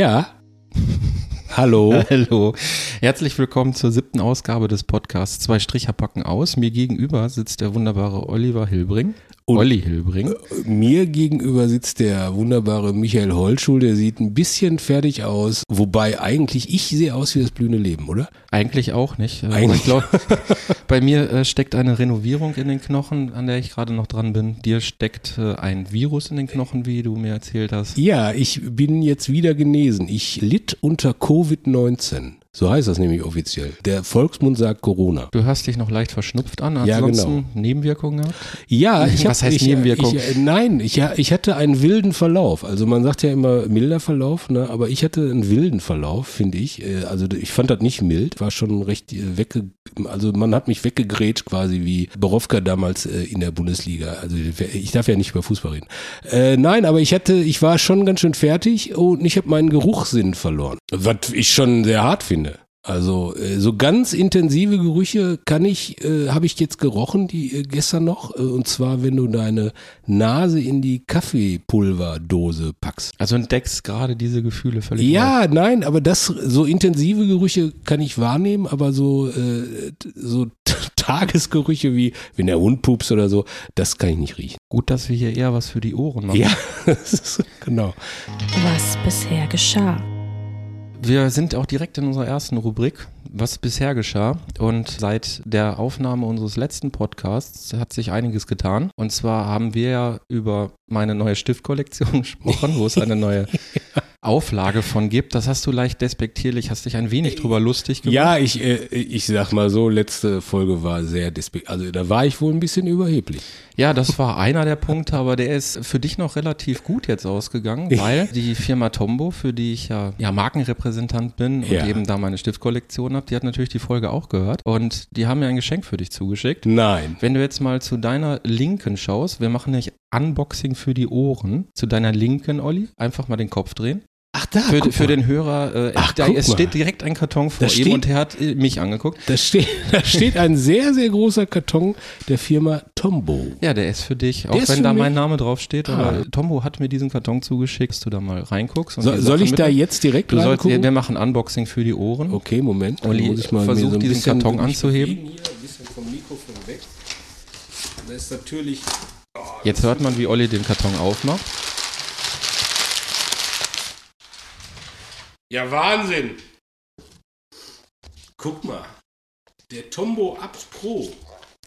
Ja. Hallo. Hallo. Herzlich willkommen zur siebten Ausgabe des Podcasts Zwei Stricher packen aus. Mir gegenüber sitzt der wunderbare Oliver Hilbring. Und- Olli Hilbring. Mir gegenüber sitzt der wunderbare Michael Holschul, der sieht ein bisschen fertig aus, wobei eigentlich ich sehe aus wie das blühende Leben, oder? Eigentlich auch nicht. Äh, Eigentlich. Ich glaube, bei mir äh, steckt eine Renovierung in den Knochen, an der ich gerade noch dran bin. Dir steckt äh, ein Virus in den Knochen, wie du mir erzählt hast. Ja, ich bin jetzt wieder genesen. Ich litt unter Covid-19. So heißt das nämlich offiziell. Der Volksmund sagt Corona. Du hörst dich noch leicht verschnupft an. Ja, Ansonsten genau. Nebenwirkungen gehabt? Ja, ich Was hab, heißt ich, Nebenwirkung? Ich, nein, ich, ich hatte einen wilden Verlauf. Also man sagt ja immer milder Verlauf, ne? aber ich hatte einen wilden Verlauf, finde ich. Äh, Also ich fand das nicht mild, war schon recht äh, wegge... Also man hat mich weggegrätscht quasi wie Borowka damals äh, in der Bundesliga. Also ich darf ja nicht über Fußball reden. Äh, nein, aber ich hatte, ich war schon ganz schön fertig und ich habe meinen Geruchssinn verloren. Was ich schon sehr hart finde. Also äh, so ganz intensive Gerüche kann ich, äh, habe ich jetzt gerochen, die äh, gestern noch. Äh, und zwar, wenn du deine Nase in die Kaffeepulverdose packst. Also entdeckst gerade diese Gefühle völlig neu. Ja, nein, aber das so intensive Gerüche kann ich wahrnehmen, aber so äh, so Tagesgerüche wie wenn der Hund pupst oder so, das kann ich nicht riechen. Gut, dass wir hier eher was für die Ohren machen. Ja, genau. Was bisher geschah. Wir sind auch direkt in unserer ersten Rubrik, was bisher geschah. Und seit der Aufnahme unseres letzten Podcasts hat sich einiges getan. Und zwar haben wir ja über meine neue Stiftkollektion gesprochen, wo es eine neue Auflage von gibt. Das hast du leicht despektierlich, hast dich ein wenig drüber lustig gemacht. Ja, ich äh, ich sag mal so, letzte Folge war sehr despekt. Also da war ich wohl ein bisschen überheblich. Ja, das war einer der Punkte, aber der ist für dich noch relativ gut jetzt ausgegangen, weil die Firma Tombo, für die ich ja, ja Markenrepräsentant bin und Ja. eben da meine Stiftkollektion habe, die hat natürlich die Folge auch gehört und die haben mir ein Geschenk für dich zugeschickt. Nein. Wenn du jetzt mal zu deiner Linken schaust, wir machen nicht Unboxing für die Ohren. Zu deiner Linken, Olli, einfach mal den Kopf drehen. Ach da, Für, für den Hörer, äh, Ach, da, es mal. steht direkt ein Karton vor Da ihm steht- und er hat äh, mich angeguckt. Da steht, da steht ein sehr, sehr großer Karton der Firma Tombo. Ja, der ist für dich, auch ist wenn da mein Name draufsteht. Ah. Aber Tombo hat mir diesen Karton zugeschickt, dass du da mal reinguckst. und So, soll ich da jetzt direkt Du sollst, wir machen Unboxing für die Ohren. Okay, Moment. Olli, muss ich mal mir versuch ein diesen Karton anzuheben. bewegen Hier, ein bisschen vom Mikrofon weg. Da ist natürlich. Jetzt hört man, wie Olli den Karton aufmacht. Ja, Wahnsinn! Guck mal. Der Tombo Abs Pro.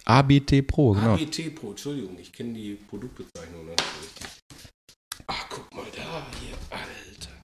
ABT Pro, genau. ABT Pro, Entschuldigung, ich kenne die Produktbezeichnung richtig. Ach, guck mal da, hier, Alter.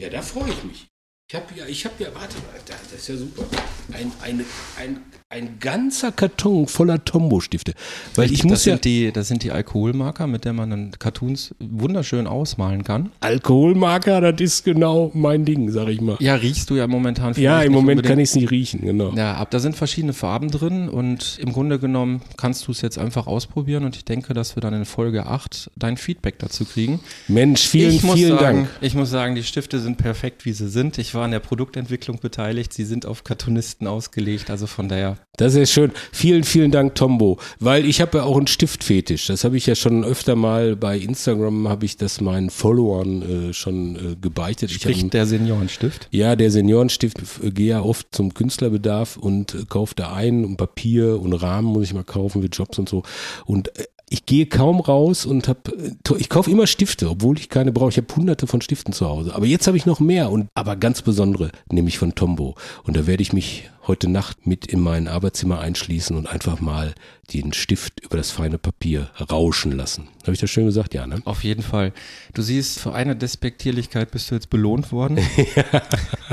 Ja, da freue ich mich. Ich habe ja, ich habe ja, warte mal, da, das ist ja super. Ein, eine, ein, ein ganzer Karton voller Tombo-Stifte. Weil ich das muss ja, sind die, das sind die Alkoholmarker, mit der man dann Cartoons wunderschön ausmalen kann. Alkoholmarker, das ist genau mein Ding, sag ich mal. Ja, riechst du ja momentan Ja, im Moment unbedingt. kann ich es nicht riechen, genau. Ja, ab da sind verschiedene Farben drin und im Grunde genommen kannst du es jetzt einfach ausprobieren und ich denke, dass wir dann in Folge 8 dein Feedback dazu kriegen. Mensch, vielen, vielen sagen, Dank. Ich muss sagen, die Stifte sind perfekt, wie sie sind. Ich war an der Produktentwicklung beteiligt. Sie sind auf Cartoonisten ausgelegt. Also von daher, Das ist schön. Vielen, vielen Dank, Tombo. Weil ich habe ja auch einen Stiftfetisch. Das habe ich ja schon öfter mal bei Instagram, habe ich das meinen Followern äh, schon äh, gebeichtet. Ich hab der Seniorenstift. ja, der Seniorenstift äh, gehe ja oft zum Künstlerbedarf und äh, kaufe da ein und Papier und Rahmen muss ich mal kaufen für Jobs und so. Und äh, ich gehe kaum raus und habe, ich kaufe immer Stifte, obwohl ich keine brauche. Ich habe hunderte von Stiften zu Hause. Aber jetzt habe ich noch mehr und aber ganz besondere, nämlich von Tombow. Und da werde ich mich heute Nacht mit in mein Arbeitszimmer einschließen und einfach mal den Stift über das feine Papier rauschen lassen. Habe ich das schön gesagt? Ja, ne? Auf jeden Fall. Du siehst, für eine Despektierlichkeit bist du jetzt belohnt worden.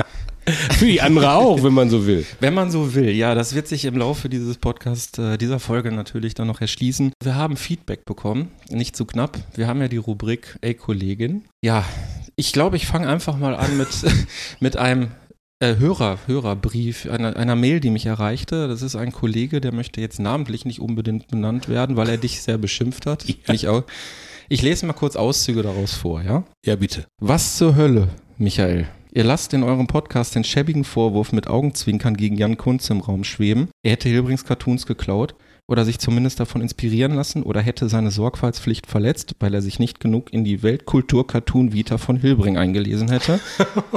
Für die andere auch, wenn man so will. Wenn man so will, ja, das wird sich im Laufe dieses Podcasts, äh, dieser Folge natürlich dann noch erschließen. Wir haben Feedback bekommen, nicht zu knapp. Wir haben ja die Rubrik Ey Kollegin. Ja, ich glaube, ich fange einfach mal an mit, mit einem äh, Hörer, Hörerbrief, einer, einer Mail, die mich erreichte. Das ist ein Kollege, der möchte jetzt namentlich nicht unbedingt benannt werden, weil er dich sehr beschimpft hat. Ja. Mich auch. Ich lese mal kurz Auszüge daraus vor, ja? Ja, bitte. Was zur Hölle, Michael? Ihr lasst in eurem Podcast den schäbigen Vorwurf mit Augenzwinkern gegen Jan Kunz im Raum schweben. Er hätte Hilbrings Cartoons geklaut oder sich zumindest davon inspirieren lassen oder hätte seine Sorgfaltspflicht verletzt, weil er sich nicht genug in die Weltkultur-Cartoon-Vita von Hilbring eingelesen hätte,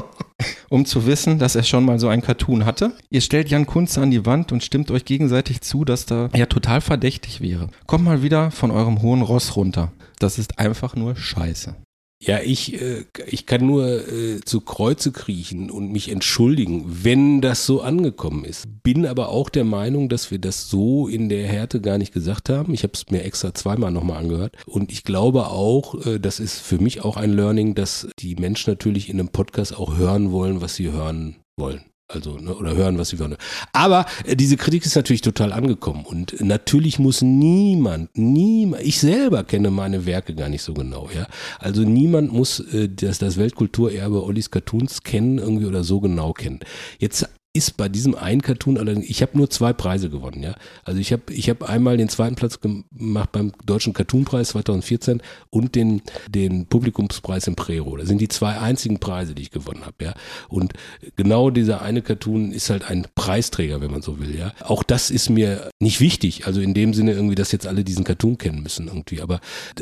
um zu wissen, dass er schon mal so ein Cartoon hatte. Ihr stellt Jan Kunze an die Wand und stimmt euch gegenseitig zu, dass da er total verdächtig wäre. Kommt mal wieder von eurem hohen Ross runter. Das ist einfach nur Scheiße. Ja, ich, äh, ich kann nur äh, zu Kreuze kriechen und mich entschuldigen, wenn das so angekommen ist. Bin aber auch der Meinung, dass wir das so in der Härte gar nicht gesagt haben. Ich habe es mir extra zweimal nochmal angehört. Und ich glaube auch, äh, das ist für mich auch ein Learning, dass die Menschen natürlich in einem Podcast auch hören wollen, was sie hören wollen. Also, ne, oder hören, was sie wollen. Aber äh, diese Kritik ist natürlich total angekommen. Und natürlich muss niemand, niemand, ich selber kenne meine Werke gar nicht so genau, ja. Also niemand muss äh, das, das Weltkulturerbe Ollis Cartoons kennen, irgendwie oder so genau kennen. Jetzt ist bei diesem einen Cartoon allerdings, ich habe nur zwei Preise gewonnen, ja. Also ich habe ich hab einmal den zweiten Platz gemacht beim Deutschen Cartoonpreis 2014 und den, den Publikumspreis im Prero. Das sind die zwei einzigen Preise, die ich gewonnen habe, ja. Und genau dieser eine Cartoon ist halt ein Preisträger, wenn man so will, ja. Auch das ist mir nicht wichtig, also in dem Sinne irgendwie, dass jetzt alle diesen Cartoon kennen müssen irgendwie. Aber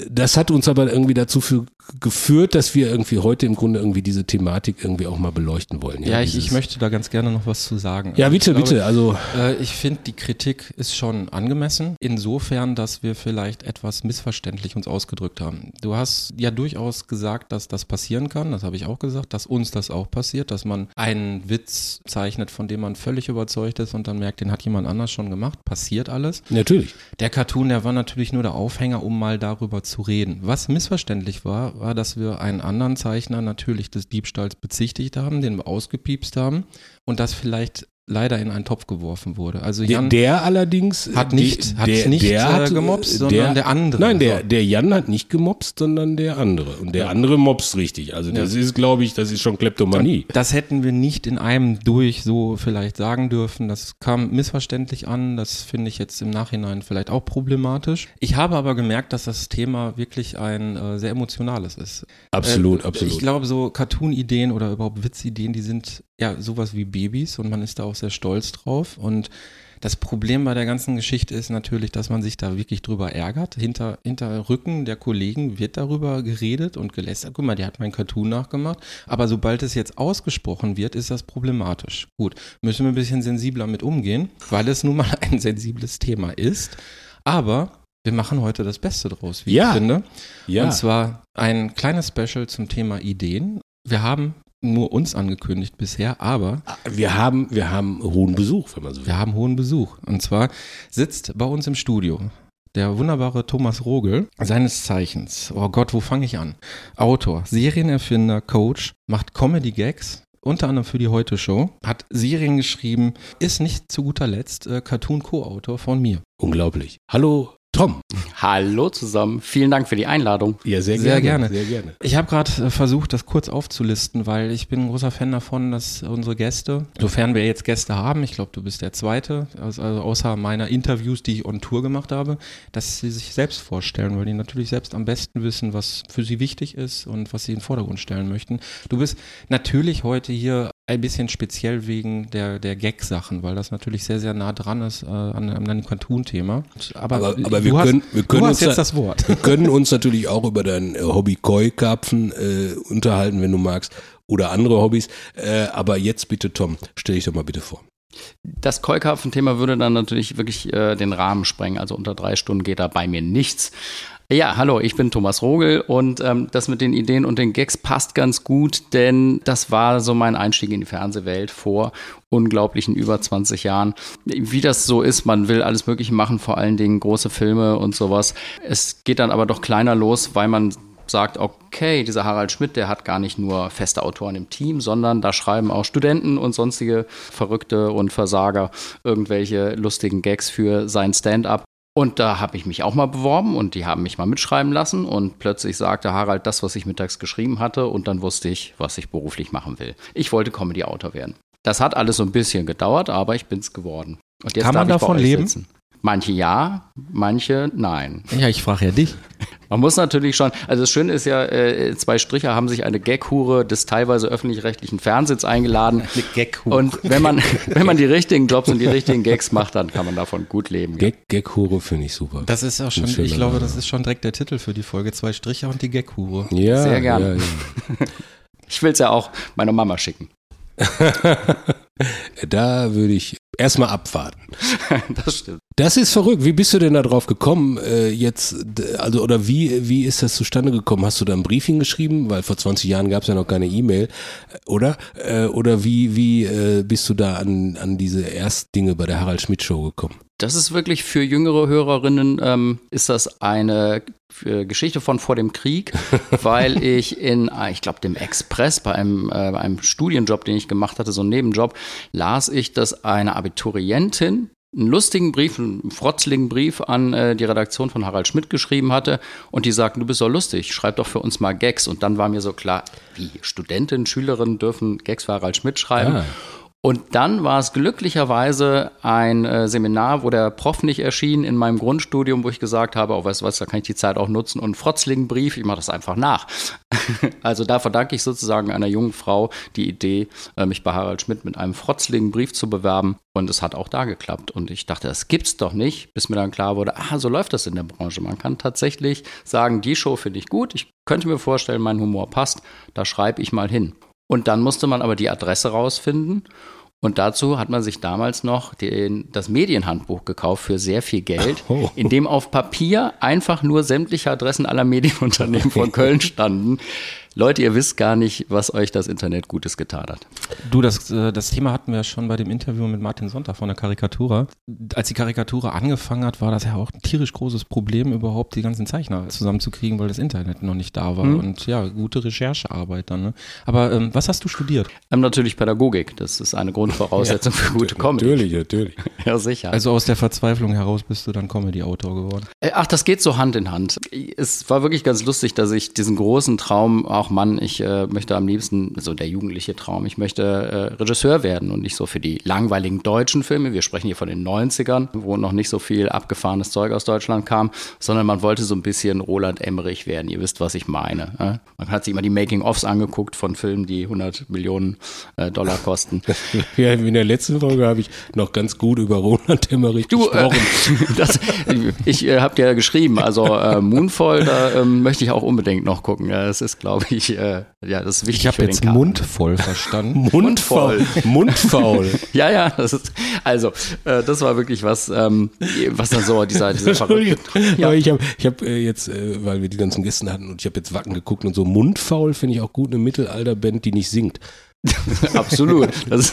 das hat uns aber irgendwie dazu für, geführt, dass wir irgendwie heute im Grunde irgendwie diese Thematik irgendwie auch mal beleuchten wollen. Ja, ich, ich möchte da ganz gerne noch was zu sagen. Ja, bitte, ich glaube, bitte. Also äh, ich finde, die Kritik ist schon angemessen, insofern, dass wir vielleicht etwas missverständlich uns ausgedrückt haben. Du hast ja durchaus gesagt, dass das passieren kann, das habe ich auch gesagt, dass uns das auch passiert, dass man einen Witz zeichnet, von dem man völlig überzeugt ist und dann merkt, den hat jemand anders schon gemacht. Passiert alles. natürlich. Der Cartoon, der war natürlich nur der Aufhänger, um mal darüber zu reden. Was missverständlich war, war, dass wir einen anderen Zeichner natürlich des Diebstahls bezichtigt haben, den wir ausgepiepst haben und das vielleicht leider in einen Topf geworfen wurde. Also Der, Jan der allerdings hat nicht, hat der, nicht der äh, hat, gemobst, äh, sondern der, andere. Nein, der, So. der Jan hat nicht gemobst, sondern der andere. Und der andere mobst richtig. Also das ist, glaube ich, das ist schon Kleptomanie. Das hätten wir nicht in einem durch so vielleicht sagen dürfen. Das kam missverständlich an. Das finde ich jetzt im Nachhinein vielleicht auch problematisch. Ich habe aber gemerkt, dass das Thema wirklich ein äh, sehr emotionales ist. Absolut, Äh, absolut. Ich glaube, so Cartoon-Ideen oder überhaupt Witzideen, die sind ja sowas wie Babys und man ist da auch sehr stolz drauf. Und das Problem bei der ganzen Geschichte ist natürlich, dass man sich da wirklich drüber ärgert. Hinter, hinter Rücken der Kollegen wird darüber geredet und gelästert. Guck mal, der hat mein Cartoon nachgemacht. Aber sobald es jetzt ausgesprochen wird, ist das problematisch. Gut, müssen wir ein bisschen sensibler mit umgehen, weil es nun mal ein sensibles Thema ist. Aber wir machen heute das Beste draus, wie Ja. ich finde. ja. Und zwar ein kleines Special zum Thema Ideen. Wir haben nur uns angekündigt bisher, aber wir haben, wir haben hohen Besuch, wenn man so will. wir haben hohen Besuch. Und zwar sitzt bei uns im Studio der wunderbare Thomas Rogel, seines Zeichens. Oh Gott, wo fange ich an? Autor, Serienerfinder, Coach, macht Comedy-Gags. Unter anderem für die Heute Show, hat Serien geschrieben, ist nicht zu guter Letzt äh, Cartoon-Co-Autor von mir. Unglaublich. Hallo, Tom. Hallo zusammen, vielen Dank für die Einladung. Ja, sehr, Sehr gerne. gerne. Sehr gerne. Ich habe gerade äh, versucht, das kurz aufzulisten, weil ich bin ein großer Fan davon, dass unsere Gäste, sofern wir jetzt Gäste haben, ich glaube, du bist der Zweite, also also außer meiner Interviews, die ich on Tour gemacht habe, dass sie sich selbst vorstellen, weil die natürlich selbst am besten wissen, was für sie wichtig ist und was sie in den Vordergrund stellen möchten. Du bist natürlich heute hier ein bisschen speziell wegen der, der Gag-Sachen, weil das natürlich sehr, sehr nah dran ist äh, an, an einem Cartoon-Thema. Aber, Aber, aber du wir, hast, können, wir können du uns jetzt da- das Wort. Wir können uns natürlich auch über dein äh, Hobby Koi-Karpfen äh, unterhalten, wenn du magst, oder andere Hobbys. Äh, aber jetzt bitte, Tom, stell dich doch mal bitte vor. Das Keukarpfen-Thema würde dann natürlich wirklich äh, den Rahmen sprengen. Also unter drei Stunden geht da bei mir nichts. Ja, hallo, ich bin Thomas Rogel und ähm, das mit den Ideen und den Gags passt ganz gut, denn das war so mein Einstieg in die Fernsehwelt vor unglaublichen über 20 Jahren. Wie das so ist, man will alles Mögliche machen, vor allen Dingen große Filme und sowas. Es geht dann aber doch kleiner los, weil man sagt, okay, dieser Harald Schmidt, der hat gar nicht nur feste Autoren im Team, sondern da schreiben auch Studenten und sonstige Verrückte und Versager irgendwelche lustigen Gags für sein Stand-up. Und da habe ich mich auch mal beworben und die haben mich mal mitschreiben lassen und plötzlich sagte Harald das, was ich mittags geschrieben hatte und dann wusste ich, was ich beruflich machen will. Ich wollte Comedy-Autor werden. Das hat alles so ein bisschen gedauert, aber ich bin es geworden. Und jetzt Kann man davon leben? Sitzen. Manche ja, manche nein. Ja, ich frage ja dich. Man muss natürlich schon, also das Schöne ist ja, äh, zwei Stricher haben sich eine Gaghure des teilweise öffentlich-rechtlichen Fernsehens eingeladen. Eine Gaghure. Und wenn man, wenn man die richtigen Jobs und die richtigen Gags macht, dann kann man davon gut leben. Gag, Gaghure finde ich super. Das ist auch schon, ich glaube, das ist schon direkt der Titel für die Folge. Zwei Stricher und die Gaghure. Ja, sehr gerne. Ja, ja. Ich will es ja auch meiner Mama schicken. da würde ich erstmal abwarten. das stimmt. Das ist verrückt. Wie bist du denn da drauf gekommen? Äh, jetzt, also, oder wie, wie ist das zustande gekommen? Hast du da ein Briefing geschrieben? Weil vor 20 Jahren gab es ja noch keine E-Mail, oder? Äh, oder wie, wie äh, bist du da an, an diese Erstdinge bei der Harald Schmidt Show gekommen? Das ist wirklich für jüngere Hörerinnen, ähm, ist das eine Geschichte von vor dem Krieg, weil ich in, äh, ich glaube, dem Express bei einem, äh, einem Studienjob, den ich gemacht hatte, so einen Nebenjob, las ich, dass eine Abiturientin einen lustigen Brief, einen frotzligen Brief an äh, die Redaktion von Harald Schmidt geschrieben hatte und die sagten, du bist so lustig, schreib doch für uns mal Gags. Und dann war mir so klar, wie Studentinnen, Schülerinnen dürfen Gags für Harald Schmidt schreiben. Ah. Und dann war es glücklicherweise ein äh, Seminar, wo der Prof nicht erschien in meinem Grundstudium, wo ich gesagt habe, oh, weißt du was, da kann ich die Zeit auch nutzen und einen frotzligen Brief, ich mache das einfach nach. also da verdanke ich sozusagen einer jungen Frau die Idee, äh, mich bei Harald Schmidt mit einem frotzligen Brief zu bewerben. Und es hat auch da geklappt. Und ich dachte, das gibt's doch nicht, bis mir dann klar wurde, ah, so läuft das in der Branche. Man kann tatsächlich sagen, die Show finde ich gut, ich könnte mir vorstellen, mein Humor passt, da schreibe ich mal hin. Und dann musste man aber die Adresse rausfinden. Und dazu hat man sich damals noch den, das Medienhandbuch gekauft für sehr viel Geld, oh. in dem auf Papier einfach nur sämtliche Adressen aller Medienunternehmen von Köln standen. Leute, ihr wisst gar nicht, was euch das Internet Gutes getan hat. Du, das, äh, das Thema hatten wir schon bei dem Interview mit Martin Sonntag von der Karikatura. Als die Karikatura angefangen hat, war das ja auch ein tierisch großes Problem, überhaupt die ganzen Zeichner zusammenzukriegen, weil das Internet noch nicht da war. Mhm. Und ja, gute Recherchearbeit dann. Ne? Aber ähm, was hast du studiert? Ähm, natürlich Pädagogik. Das ist eine Grundvoraussetzung ja, für gute Comedy. Natürlich, natürlich. ja, sicher. Also aus der Verzweiflung heraus bist du dann Comedy-Autor geworden. Äh, ach, das geht so Hand in Hand. Es war wirklich ganz lustig, dass ich diesen großen Traum auch ach Mann, ich äh, möchte am liebsten, so der jugendliche Traum, ich möchte äh, Regisseur werden und nicht so für die langweiligen deutschen Filme. Wir sprechen hier von den 90ern, wo noch nicht so viel abgefahrenes Zeug aus Deutschland kam, sondern man wollte so ein bisschen Roland Emmerich werden. Ihr wisst, was ich meine. Äh? Man hat sich immer die Making-ofs angeguckt von Filmen, die 100 Millionen äh, Dollar kosten. ja, in der letzten Folge habe ich noch ganz gut über Roland Emmerich du, äh, gesprochen. das, ich äh, habe dir geschrieben, also Moonfall, da ähm, möchte ich auch unbedingt noch gucken. Ja, das ist, glaube ich, ich, äh, ja, das ist wichtig. Ich habe jetzt mundvoll verstanden. mundvoll. Mundfaul. ja, ja, das ist, also, äh, das war wirklich was, ähm, was dann so, dieser, dieser Entschuldigung. Ja. Aber ich habe ich hab, äh, jetzt, äh, weil wir die ganzen Gäste hatten und ich habe jetzt Wacken geguckt und so, mundfaul finde ich auch gut, eine Mittelalterband, die nicht singt. Absolut. Das,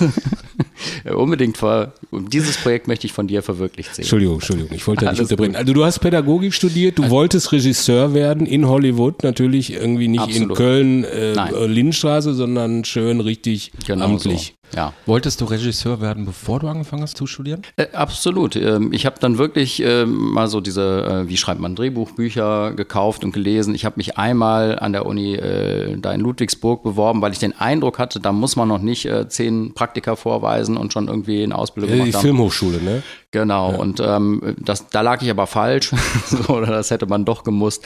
unbedingt vor, dieses Projekt möchte ich von dir verwirklicht sehen. Entschuldigung, Entschuldigung, ich wollte da nicht unterbrechen. Also du hast Pädagogik studiert, du also, wolltest Regisseur werden in Hollywood, natürlich irgendwie nicht absolut. in Köln, äh, Lindstraße, sondern schön richtig genau amtlich. Ja. Wolltest du Regisseur werden, bevor du angefangen hast zu studieren? Äh, absolut. Ähm, ich habe dann wirklich äh, mal so diese, äh, wie schreibt man Drehbuchbücher gekauft und gelesen. Ich habe mich einmal an der Uni äh, da in Ludwigsburg beworben, weil ich den Eindruck hatte, da muss man noch nicht äh, zehn Praktika vorweisen und schon irgendwie eine Ausbildung gemacht Die. Filmhochschule, ne? Genau, ja. und ähm, das, da lag ich aber falsch, so, oder das hätte man doch gemusst.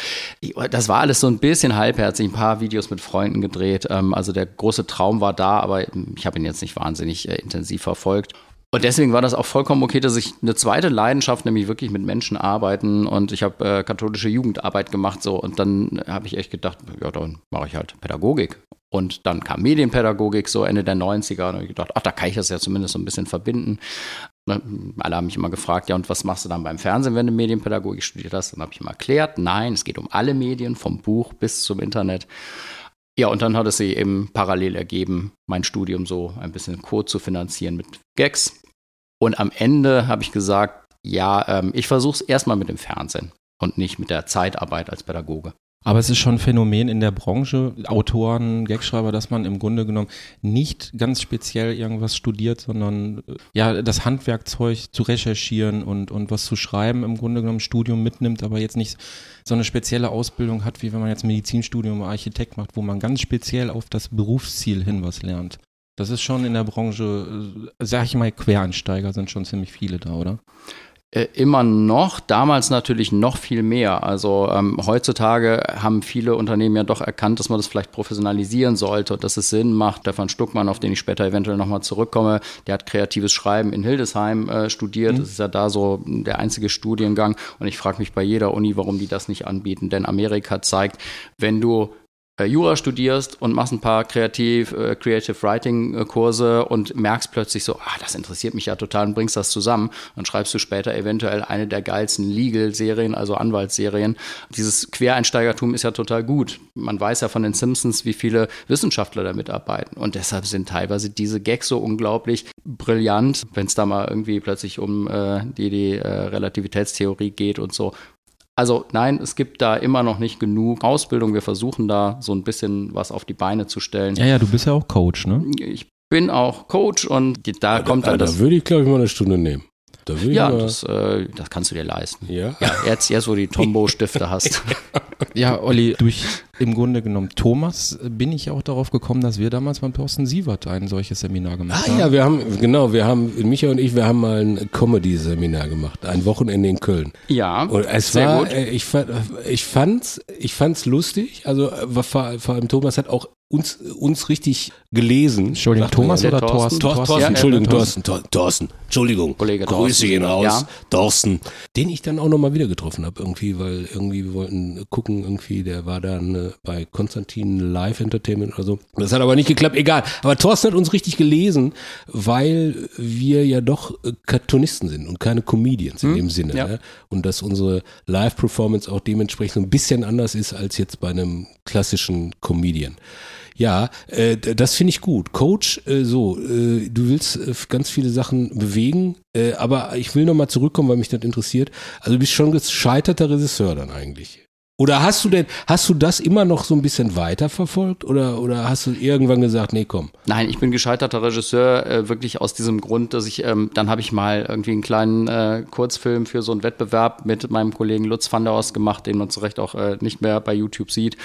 Das war alles so ein bisschen halbherzig, ein paar Videos mit Freunden gedreht. Ähm, also der große Traum war da, aber ich habe ihn jetzt nicht wahnsinnig äh, intensiv verfolgt. Und deswegen war das auch vollkommen okay, dass ich eine zweite Leidenschaft, nämlich wirklich mit Menschen arbeiten und ich habe äh, katholische Jugendarbeit gemacht so und dann habe ich echt gedacht, ja, dann mache ich halt Pädagogik. Und dann kam Medienpädagogik so Ende der 90er und ich gedacht, ach, da kann ich das ja zumindest so ein bisschen verbinden. Ne, alle haben mich immer gefragt, ja, und was machst du dann beim Fernsehen, wenn du Medienpädagogik studiert hast? Dann habe ich immer erklärt, nein, es geht um alle Medien, vom Buch bis zum Internet. Ja, und dann hat es sich eben parallel ergeben, mein Studium so ein bisschen Code zu finanzieren mit Gags. Und am Ende habe ich gesagt, ja, ähm, ich versuche es erstmal mit dem Fernsehen und nicht mit der Zeitarbeit als Pädagoge. Aber es ist schon ein Phänomen in der Branche, Autoren, Gagschreiber, dass man im Grunde genommen nicht ganz speziell irgendwas studiert, sondern äh, ja, das Handwerkzeug zu recherchieren und, und was zu schreiben im Grunde genommen Studium mitnimmt, aber jetzt nicht so eine spezielle Ausbildung hat, wie wenn man jetzt Medizinstudium oder Architekt macht, wo man ganz speziell auf das Berufsziel hin was lernt. Das ist schon in der Branche, äh, sag ich mal, Quereinsteiger sind schon ziemlich viele da, oder? Äh, immer noch, damals natürlich noch viel mehr. Also ähm, heutzutage haben viele Unternehmen ja doch erkannt, dass man das vielleicht professionalisieren sollte und dass es Sinn macht. Stefan Stuckmann, auf den ich später eventuell nochmal zurückkomme, der hat kreatives Schreiben in Hildesheim äh, studiert. Mhm. Das ist ja da so der einzige Studiengang. Und ich frage mich bei jeder Uni, warum die das nicht anbieten. Denn Amerika zeigt, wenn du Jura studierst und machst ein paar Kreativ, äh, Creative Writing äh, Kurse und merkst plötzlich so, ah, das interessiert mich ja total und bringst das zusammen und schreibst du später eventuell eine der geilsten Legal-Serien, also Anwaltsserien. Dieses Quereinsteigertum ist ja total gut. Man weiß ja von den Simpsons, wie viele Wissenschaftler da mitarbeiten und deshalb sind teilweise diese Gags so unglaublich brillant, wenn es da mal irgendwie plötzlich um äh, die, die äh, Relativitätstheorie geht und so, also nein, es gibt da immer noch nicht genug Ausbildung. Wir versuchen da so ein bisschen was auf die Beine zu stellen. Ja, ja, du bist ja auch Coach, ne? Ich bin auch Coach und da ja, kommt da, dann da das. Da würde ich, glaube ich, mal eine Stunde nehmen. ja, das, äh, das kannst du dir leisten. Ja. ja jetzt, jetzt, wo du die Tombow-Stifte hast. ja, Olli, durch im Grunde genommen Thomas bin ich auch darauf gekommen, dass wir damals beim Thorsten Sievert ein solches Seminar gemacht ah, haben. Ah ja, wir haben, genau, wir haben, Micha und ich, wir haben mal ein Comedy-Seminar gemacht, ein Wochenende in Köln. Ja, und es sehr war, gut. Äh, ich, fand, ich fand's, ich fand's lustig, also äh, vor, vor allem Thomas hat auch uns, uns richtig gelesen. Entschuldigung, Thomas oder Thorsten? Thorsten, Thorsten, ja, Entschuldigung, Thorsten, Thorsten, Entschuldigung. Kollege Grüße ihn raus. Ja. Thorsten. Den ich dann auch nochmal wieder getroffen habe, irgendwie, weil irgendwie wir wollten gucken, irgendwie, der war dann bei Konstantin Live Entertainment oder so. Das hat aber nicht geklappt, egal. Aber Thorsten hat uns richtig gelesen, weil wir ja doch äh, Cartoonisten sind und keine Comedians in hm, dem Sinne. Ja. Ne? Und dass unsere Live-Performance auch dementsprechend ein bisschen anders ist als jetzt bei einem klassischen Comedian. Ja, äh, das finde ich gut. Coach, äh, so, äh, du willst äh, ganz viele Sachen bewegen, äh, aber ich will nochmal zurückkommen, weil mich das interessiert. Also du bist schon gescheiterter Regisseur dann eigentlich. Oder hast du denn, hast du das immer noch so ein bisschen weiterverfolgt oder, oder hast du irgendwann gesagt, nee, komm? Nein, ich bin gescheiterter Regisseur, äh, wirklich aus diesem Grund, dass ich, ähm, dann habe ich mal irgendwie einen kleinen äh, Kurzfilm für so einen Wettbewerb mit meinem Kollegen Lutz van der Ost gemacht, den man zu Recht auch äh, nicht mehr bei YouTube sieht.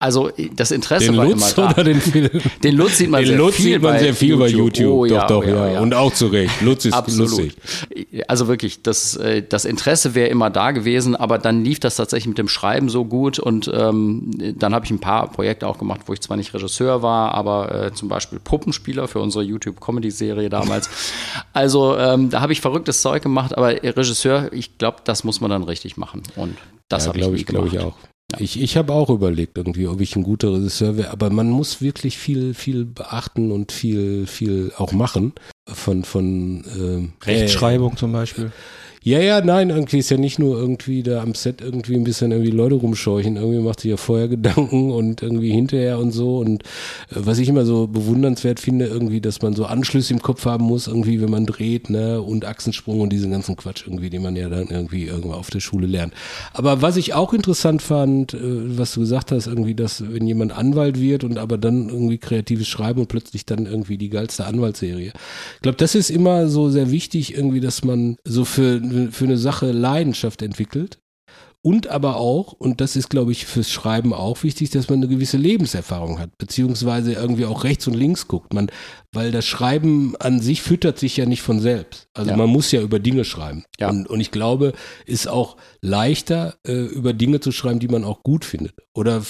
Also das Interesse den war Lutz immer da. Oder den, den Lutz sieht man den sehr Lutz viel sieht man sehr viel bei YouTube. Oh, doch, ja, doch, oh, ja, ja. Und auch zu Recht. Lutz ist Absolut. lustig. Also wirklich, das, äh, das Interesse wäre immer da gewesen, aber dann lief das tatsächlich mit dem Schreiben so gut und ähm, dann habe ich ein paar Projekte auch gemacht, wo ich zwar nicht Regisseur war, aber äh, zum Beispiel Puppenspieler für unsere YouTube-Comedy-Serie damals. also ähm, da habe ich verrücktes Zeug gemacht, aber Regisseur, ich glaube, das muss man dann richtig machen. Und das ja, habe ich, ich glaube ich auch. Ja. Ich, ich habe auch überlegt irgendwie, ob ich ein guter Regisseur wäre, aber man muss wirklich viel, viel beachten und viel, viel auch machen von, von ähm, Rechtschreibung äh, zum Beispiel. Ja, ja, nein, irgendwie ist ja nicht nur irgendwie da am Set irgendwie ein bisschen irgendwie Leute rumscheuchen. Irgendwie macht sich ja vorher Gedanken und irgendwie hinterher und so. Und äh, was ich immer so bewundernswert finde, irgendwie, dass man so Anschlüsse im Kopf haben muss, irgendwie, wenn man dreht, ne, und Achsensprung und diesen ganzen Quatsch irgendwie, den man ja dann irgendwie irgendwann auf der Schule lernt. Aber was ich auch interessant fand, äh, was du gesagt hast, irgendwie, dass wenn jemand Anwalt wird und aber dann irgendwie kreatives Schreiben und plötzlich dann irgendwie die geilste Anwaltsserie. Ich glaube, das ist immer so sehr wichtig, irgendwie, dass man so für für eine Sache Leidenschaft entwickelt. Und aber auch, und das ist, glaube ich, fürs Schreiben auch wichtig, dass man eine gewisse Lebenserfahrung hat, beziehungsweise irgendwie auch rechts und links guckt. Man, weil das Schreiben an sich füttert sich ja nicht von selbst. Also ja. man muss ja über Dinge schreiben. Ja. Und, und ich glaube, ist auch leichter, äh, über Dinge zu schreiben, die man auch gut findet. Oder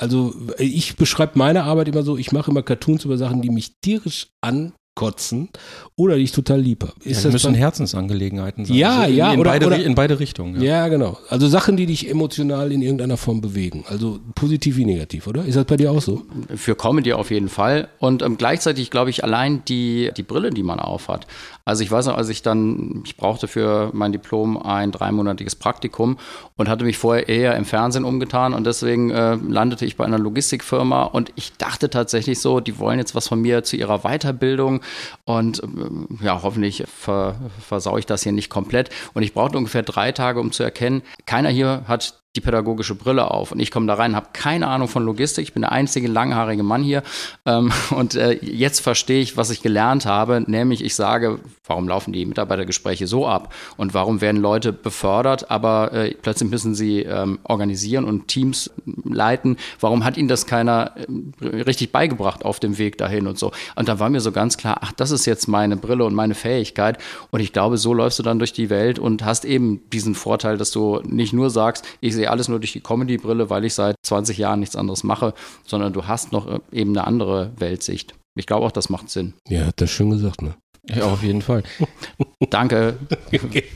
also ich beschreibe meine Arbeit immer so, ich mache immer Cartoons über Sachen, die mich tierisch an kotzen oder die ich total lieb habe. Ist ja, das müssen Herzensangelegenheiten sein. Ja, also ja. In, oder, beide, oder, in beide Richtungen. Ja. ja. genau. Also Sachen, die dich emotional in irgendeiner Form bewegen. Also positiv wie negativ, oder? Ist das bei dir auch so? Für Comedy auf jeden Fall. Und ähm, gleichzeitig glaube ich allein die, die Brille, die man aufhat. Also ich weiß noch, als ich dann, ich brauchte für mein Diplom ein dreimonatiges Praktikum und hatte mich vorher eher im Fernsehen umgetan und deswegen äh, landete ich bei einer Logistikfirma und ich dachte tatsächlich so, die wollen jetzt was von mir zu ihrer Weiterbildung und äh, ja, hoffentlich ver, versau ich das hier nicht komplett. Und ich brauchte ungefähr drei Tage, um zu erkennen, keiner hier hat die pädagogische Brille auf und ich komme da rein, habe keine Ahnung von Logistik, ich bin der einzige langhaarige Mann hier ähm, und äh, jetzt verstehe ich, was ich gelernt habe, nämlich ich sage, warum laufen die Mitarbeitergespräche so ab und warum werden Leute befördert, aber äh, plötzlich müssen sie ähm, organisieren und Teams leiten, warum hat ihnen das keiner äh, richtig beigebracht auf dem Weg dahin und so? Und da war mir so ganz klar, ach, das ist jetzt meine Brille und meine Fähigkeit und ich glaube, so läufst du dann durch die Welt und hast eben diesen Vorteil, dass du nicht nur sagst, ich sehe alles nur durch die Comedy-Brille, weil ich seit 20 Jahren nichts anderes mache, sondern du hast noch äh, eben eine andere Weltsicht. Ich glaube auch, das macht Sinn. Ja, hat das schön gesagt, ne? Ja, auf jeden Fall. Danke,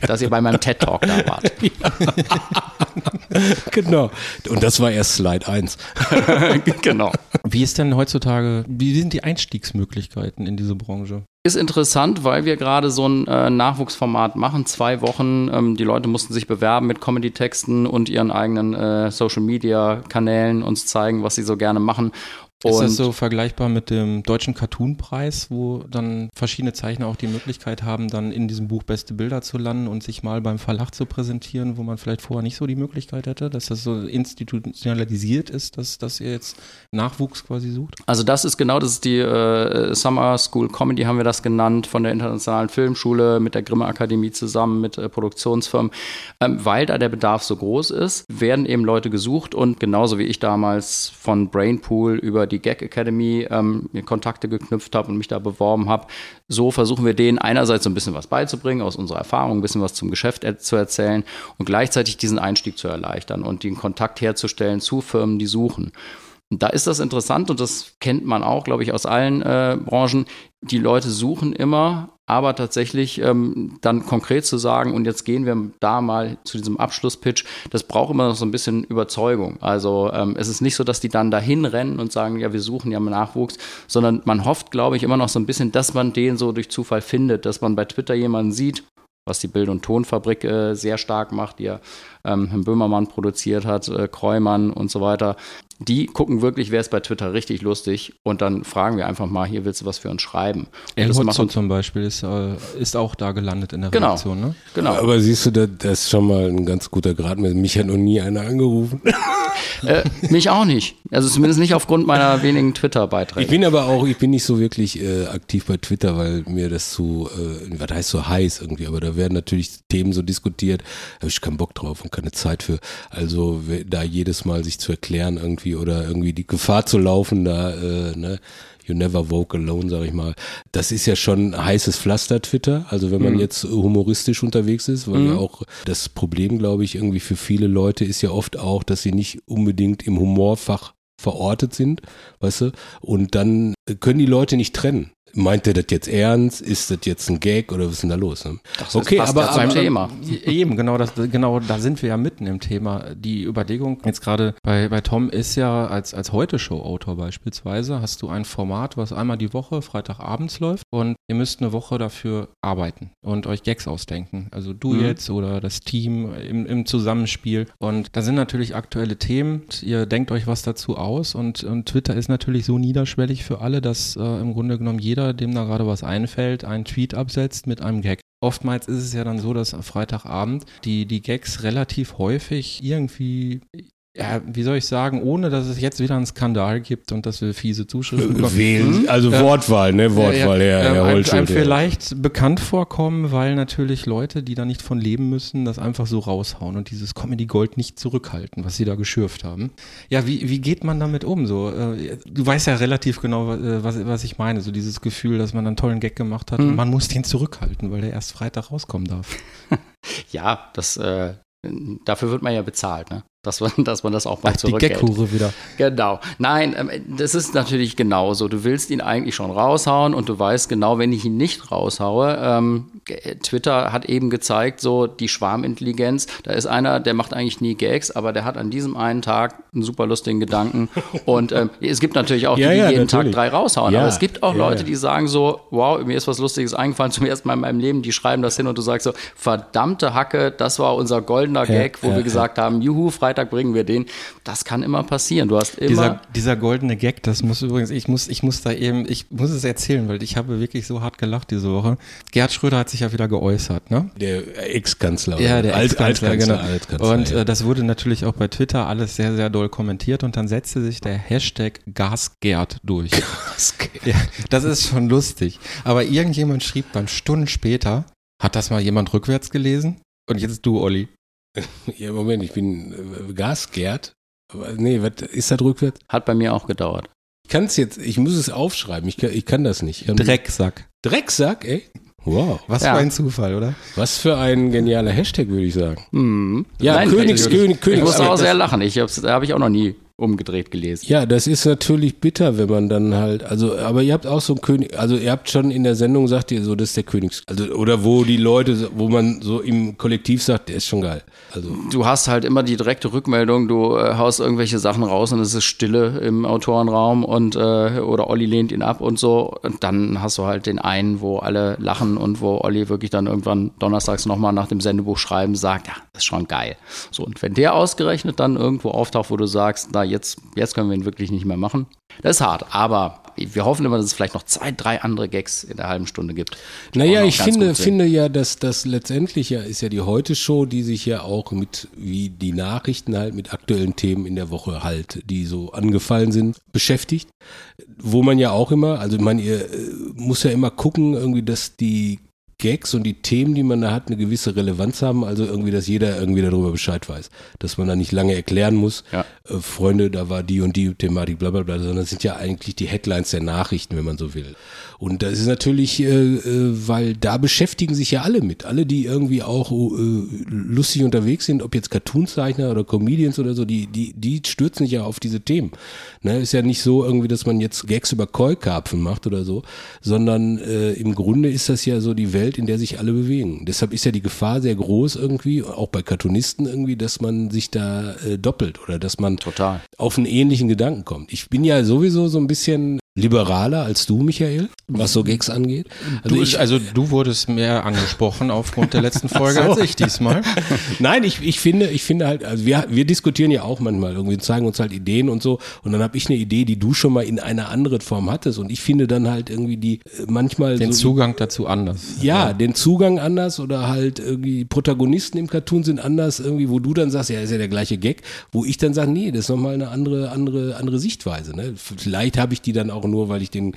dass ihr bei meinem TED-Talk da wart. genau. Und das war erst Slide 1. genau. Wie ist denn heutzutage, wie sind die Einstiegsmöglichkeiten in diese Branche? Ist interessant, weil wir gerade so ein äh, Nachwuchsformat machen, zwei Wochen. Ähm, die Leute mussten sich bewerben mit Comedy-Texten und ihren eigenen äh, Social-Media-Kanälen, uns zeigen, was sie so gerne machen. Ist Und das so vergleichbar mit dem deutschen Cartoon-Preis, wo dann verschiedene Zeichner auch die Möglichkeit haben, dann in diesem Buch beste Bilder zu landen und sich mal beim Verlag zu präsentieren, wo man vielleicht vorher nicht so die Möglichkeit hätte, dass das so institutionalisiert ist, dass, dass ihr jetzt Nachwuchs quasi sucht? Also das ist genau, das ist die äh, Summer School Comedy, haben wir das genannt, von der Internationalen Filmschule mit der Grimme Akademie zusammen mit äh, Produktionsfirmen. Ähm, weil da der Bedarf so groß ist, werden eben Leute gesucht und genauso wie ich damals von Brainpool über die Gag Academy ähm, mir Kontakte geknüpft habe und mich da beworben habe, so versuchen wir denen einerseits so ein bisschen was beizubringen, aus unserer Erfahrung ein bisschen was zum Geschäft er zu erzählen und gleichzeitig diesen Einstieg zu erleichtern und den Kontakt herzustellen zu Firmen, die suchen. Da ist das interessant und das kennt man auch, glaube ich, aus allen äh, Branchen. Die Leute suchen immer, aber tatsächlich ähm, dann konkret zu sagen, und jetzt gehen wir da mal zu diesem Abschlusspitch, das braucht immer noch so ein bisschen Überzeugung. Also ähm, es ist nicht so, dass die dann dahin rennen und sagen, ja, wir suchen ja Nachwuchs, sondern man hofft, glaube ich, immer noch so ein bisschen, dass man den so durch Zufall findet, dass man bei Twitter jemanden sieht, was die Bild- und Tonfabrik äh, sehr stark macht, die ja ähm, Herrn Böhmermann produziert hat, äh, Kreumann und so weiter. Die gucken wirklich, wer ist bei Twitter richtig lustig und dann fragen wir einfach mal, hier willst du was für uns schreiben. El Hotzo zum Beispiel ist, äh, ist auch da gelandet in der Genau. Redaktion, ne? Genau. Aber siehst du, da- das ist schon mal ein ganz guter Grad. Mich hat noch nie einer angerufen. Äh, mich auch nicht. Also zumindest nicht aufgrund meiner wenigen Ich Twitter-Beiträge. bin aber auch, ich bin nicht so wirklich äh, aktiv bei Twitter, weil mir das zu, äh, was heißt so heiß irgendwie, aber da werden natürlich Themen so diskutiert, da habe ich keinen Bock drauf und keine Zeit für. Also da jedes Mal sich zu erklären irgendwie oder irgendwie die Gefahr zu laufen, da, äh, ne, you never woke alone, sag ich mal. Das ist ja schon heißes Pflaster Twitter. Also wenn man jetzt humoristisch unterwegs ist, weil ja auch das Problem, glaube ich, irgendwie für viele Leute ist ja oft auch, dass sie nicht unbedingt im Humorfach verortet sind, weißt du? Und dann können die Leute nicht trennen. Meint er das jetzt ernst? Ist das jetzt ein Gag oder was ist denn da los? Ne? Das passt ja zum Thema. Eben, genau, das, genau, da sind wir ja mitten im Thema. Die Überlegung jetzt gerade bei, bei Tom ist ja als, als Heute-Show-Autor beispielsweise, hast du ein Format, was einmal die Woche, Freitagabends läuft und ihr müsst eine Woche dafür arbeiten und euch Gags ausdenken. Also du Mhm. jetzt oder das Team im, im Zusammenspiel. Und da sind natürlich aktuelle Themen. Ihr denkt euch was dazu aus und, und Twitter ist natürlich so niederschwellig für alle, dass äh, im Grunde genommen jeder, dem da gerade was einfällt, einen Tweet absetzt mit einem Gag. Oftmals ist es ja dann so, dass am Freitagabend die, die Gags relativ häufig irgendwie, ja, wie soll ich sagen, ohne dass es jetzt wieder einen Skandal gibt und dass wir fiese Zuschriften bekommen. Wählen, also Ja. Wortwahl, ne? Wortwahl, Ja, ja, ja, Herr ähm, einem, Holschulte. einem vielleicht bekannt vorkommen, weil natürlich Leute, die da nicht von leben müssen, das einfach so raushauen und dieses Comedy Gold nicht zurückhalten, was sie da geschürft haben. Ja, wie, wie geht man damit um? So, äh, du weißt ja relativ genau, äh, was, was ich meine. So dieses Gefühl, dass man einen tollen Gag gemacht hat Hm. und man muss den zurückhalten, weil der erst Freitag rauskommen darf. Ja, das, äh, dafür wird man ja bezahlt, ne? Dass man, dass man das auch mal die zurückhält. Gag-Hure wieder. Genau. Nein, ähm, das ist natürlich genauso. Du willst ihn eigentlich schon raushauen und du weißt genau, wenn ich ihn nicht raushaue, ähm, g- Twitter hat eben gezeigt, so die Schwarmintelligenz. Da ist einer, der macht eigentlich nie Gags, aber der hat an diesem einen Tag einen super lustigen Gedanken. Und ähm, es gibt natürlich auch die, Ja, die ja, jeden natürlich. Tag drei raushauen. Ja, aber es gibt auch Leute, die sagen so, wow, mir ist was Lustiges eingefallen zum ersten Mal in meinem Leben. Die schreiben das hin und du sagst so, verdammte Hacke, das war unser goldener Gag, wo wir gesagt haben, juhu, Freitag bringen wir den. Das kann immer passieren. Du hast immer. Dieser, dieser goldene Gag, das muss übrigens, ich muss, ich muss da eben, ich muss es erzählen, weil ich habe wirklich so hart gelacht diese Woche. Gerhard Schröder hat sich ja wieder geäußert, ne? Der Ex-Kanzler. Ja, der Alt- Altkanzler, genau. Altkanzler, und äh, das wurde natürlich auch bei Twitter alles sehr, sehr doll kommentiert und dann setzte sich der Hashtag GasGerd durch. ja, das ist schon lustig. Aber irgendjemand schrieb dann Stunden später, hat das mal jemand rückwärts gelesen? Und jetzt du, Olli. ja, Moment, ich bin äh. Aber Nee, was ist das rückwärts? Hat bei mir auch gedauert. Ich kann es jetzt, ich muss es aufschreiben. Ich kann, ich kann das nicht. Ich kann, Drecksack. Drecksack, ey. Wow. Was Ja. für ein Zufall, oder? Was für ein genialer Hashtag, würde ich sagen. Mhm. Ja, Nein, Königs, ich, König, ich Königs. musste aber auch das- sehr lachen. Ich hab's, da habe ich auch noch nie umgedreht gelesen. Ja, das ist natürlich bitter, wenn man dann halt, also, aber ihr habt auch so einen König, also ihr habt schon in der Sendung sagt ihr so, das ist der Königs, also, oder wo die Leute, wo man so im Kollektiv sagt, der ist schon geil. Also, Du hast halt immer die direkte Rückmeldung, du äh, haust irgendwelche Sachen raus und es ist Stille im Autorenraum und äh, oder Olli lehnt ihn ab und so. Und dann hast du halt den einen, wo alle lachen und wo Olli wirklich dann irgendwann donnerstags nochmal nach dem Sendebuch schreiben sagt, ja, das ist schon geil. So, und wenn der ausgerechnet dann irgendwo auftaucht, wo du sagst, na, jetzt, jetzt können wir ihn wirklich nicht mehr machen, das ist hart. Aber wir hoffen immer, dass es vielleicht noch zwei, drei andere Gags in der halben Stunde gibt. naja, ich finde, finde ja, dass das letztendlich ja ist ja die Heute-Show, die sich ja auch mit, wie die Nachrichten halt mit aktuellen Themen in der Woche halt, die so angefallen sind, beschäftigt. Wo man ja auch immer, also man ihr äh, muss ja immer gucken, irgendwie, dass die Gags und die Themen, die man da hat, eine gewisse Relevanz haben, also irgendwie, dass jeder irgendwie darüber Bescheid weiß. Dass man da nicht lange erklären muss, Ja. äh, Freunde, da war die und die Thematik, bla bla bla, sondern das sind ja eigentlich die Headlines der Nachrichten, wenn man so will. Und das ist natürlich, äh, äh, weil da beschäftigen sich ja alle mit. Alle, die irgendwie auch äh, lustig unterwegs sind, ob jetzt Cartoonzeichner oder Comedians oder so, die, die, die stürzen sich ja auf diese Themen. Ne, ist ja nicht so irgendwie, dass man jetzt Gags über Keukarpfen macht oder so, sondern äh, im Grunde ist das ja so die Welt, in der sich alle bewegen. Deshalb ist ja die Gefahr sehr groß irgendwie, auch bei Cartoonisten irgendwie, dass man sich da äh, doppelt oder dass man Total. auf einen ähnlichen Gedanken kommt. Ich bin ja sowieso so ein bisschen liberaler als du, Michael, was so Gags angeht. Also Du, ich, also du wurdest mehr angesprochen aufgrund der letzten Folge so. als ich diesmal. Nein, ich, ich finde, ich finde halt, also wir, wir diskutieren ja auch manchmal irgendwie, zeigen uns halt Ideen und so. Und dann habe ich eine Idee, die du schon mal in einer anderen Form hattest. Und ich finde dann halt irgendwie die äh, manchmal Den so, Zugang dazu anders. ja, den Zugang anders oder halt irgendwie Protagonisten im Cartoon sind anders irgendwie, wo du dann sagst, ja, ist ja der gleiche Gag, wo ich dann sage, nee, das ist nochmal eine andere, andere, andere Sichtweise. Ne? Vielleicht habe ich die dann auch nur, weil ich den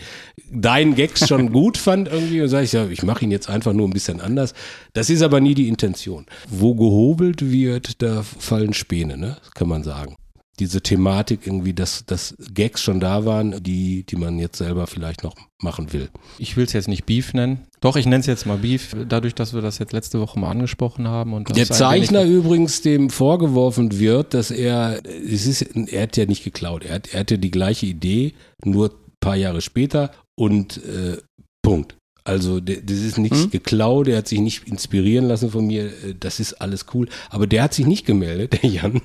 deinen Gags schon gut fand irgendwie und sage ich, ja, ich mache ihn jetzt einfach nur ein bisschen anders. Das ist aber nie die Intention. Wo gehobelt wird, da fallen Späne, ne? kann man sagen. Diese Thematik irgendwie, dass, dass Gags schon da waren, die, die man jetzt selber vielleicht noch machen will. Ich will es jetzt nicht Beef nennen. Doch, ich nenne es jetzt mal Beef, dadurch, dass wir das jetzt letzte Woche mal angesprochen haben. Und Der Zeichner übrigens, dem vorgeworfen wird, dass er, es ist, er hat ja nicht geklaut, er, hat, er hatte die gleiche Idee, nur paar Jahre später und äh, Punkt. Also das ist nichts Hm? geklaut, der hat sich nicht inspirieren lassen von mir, äh, das ist alles cool. Aber der hat sich nicht gemeldet, der Jan.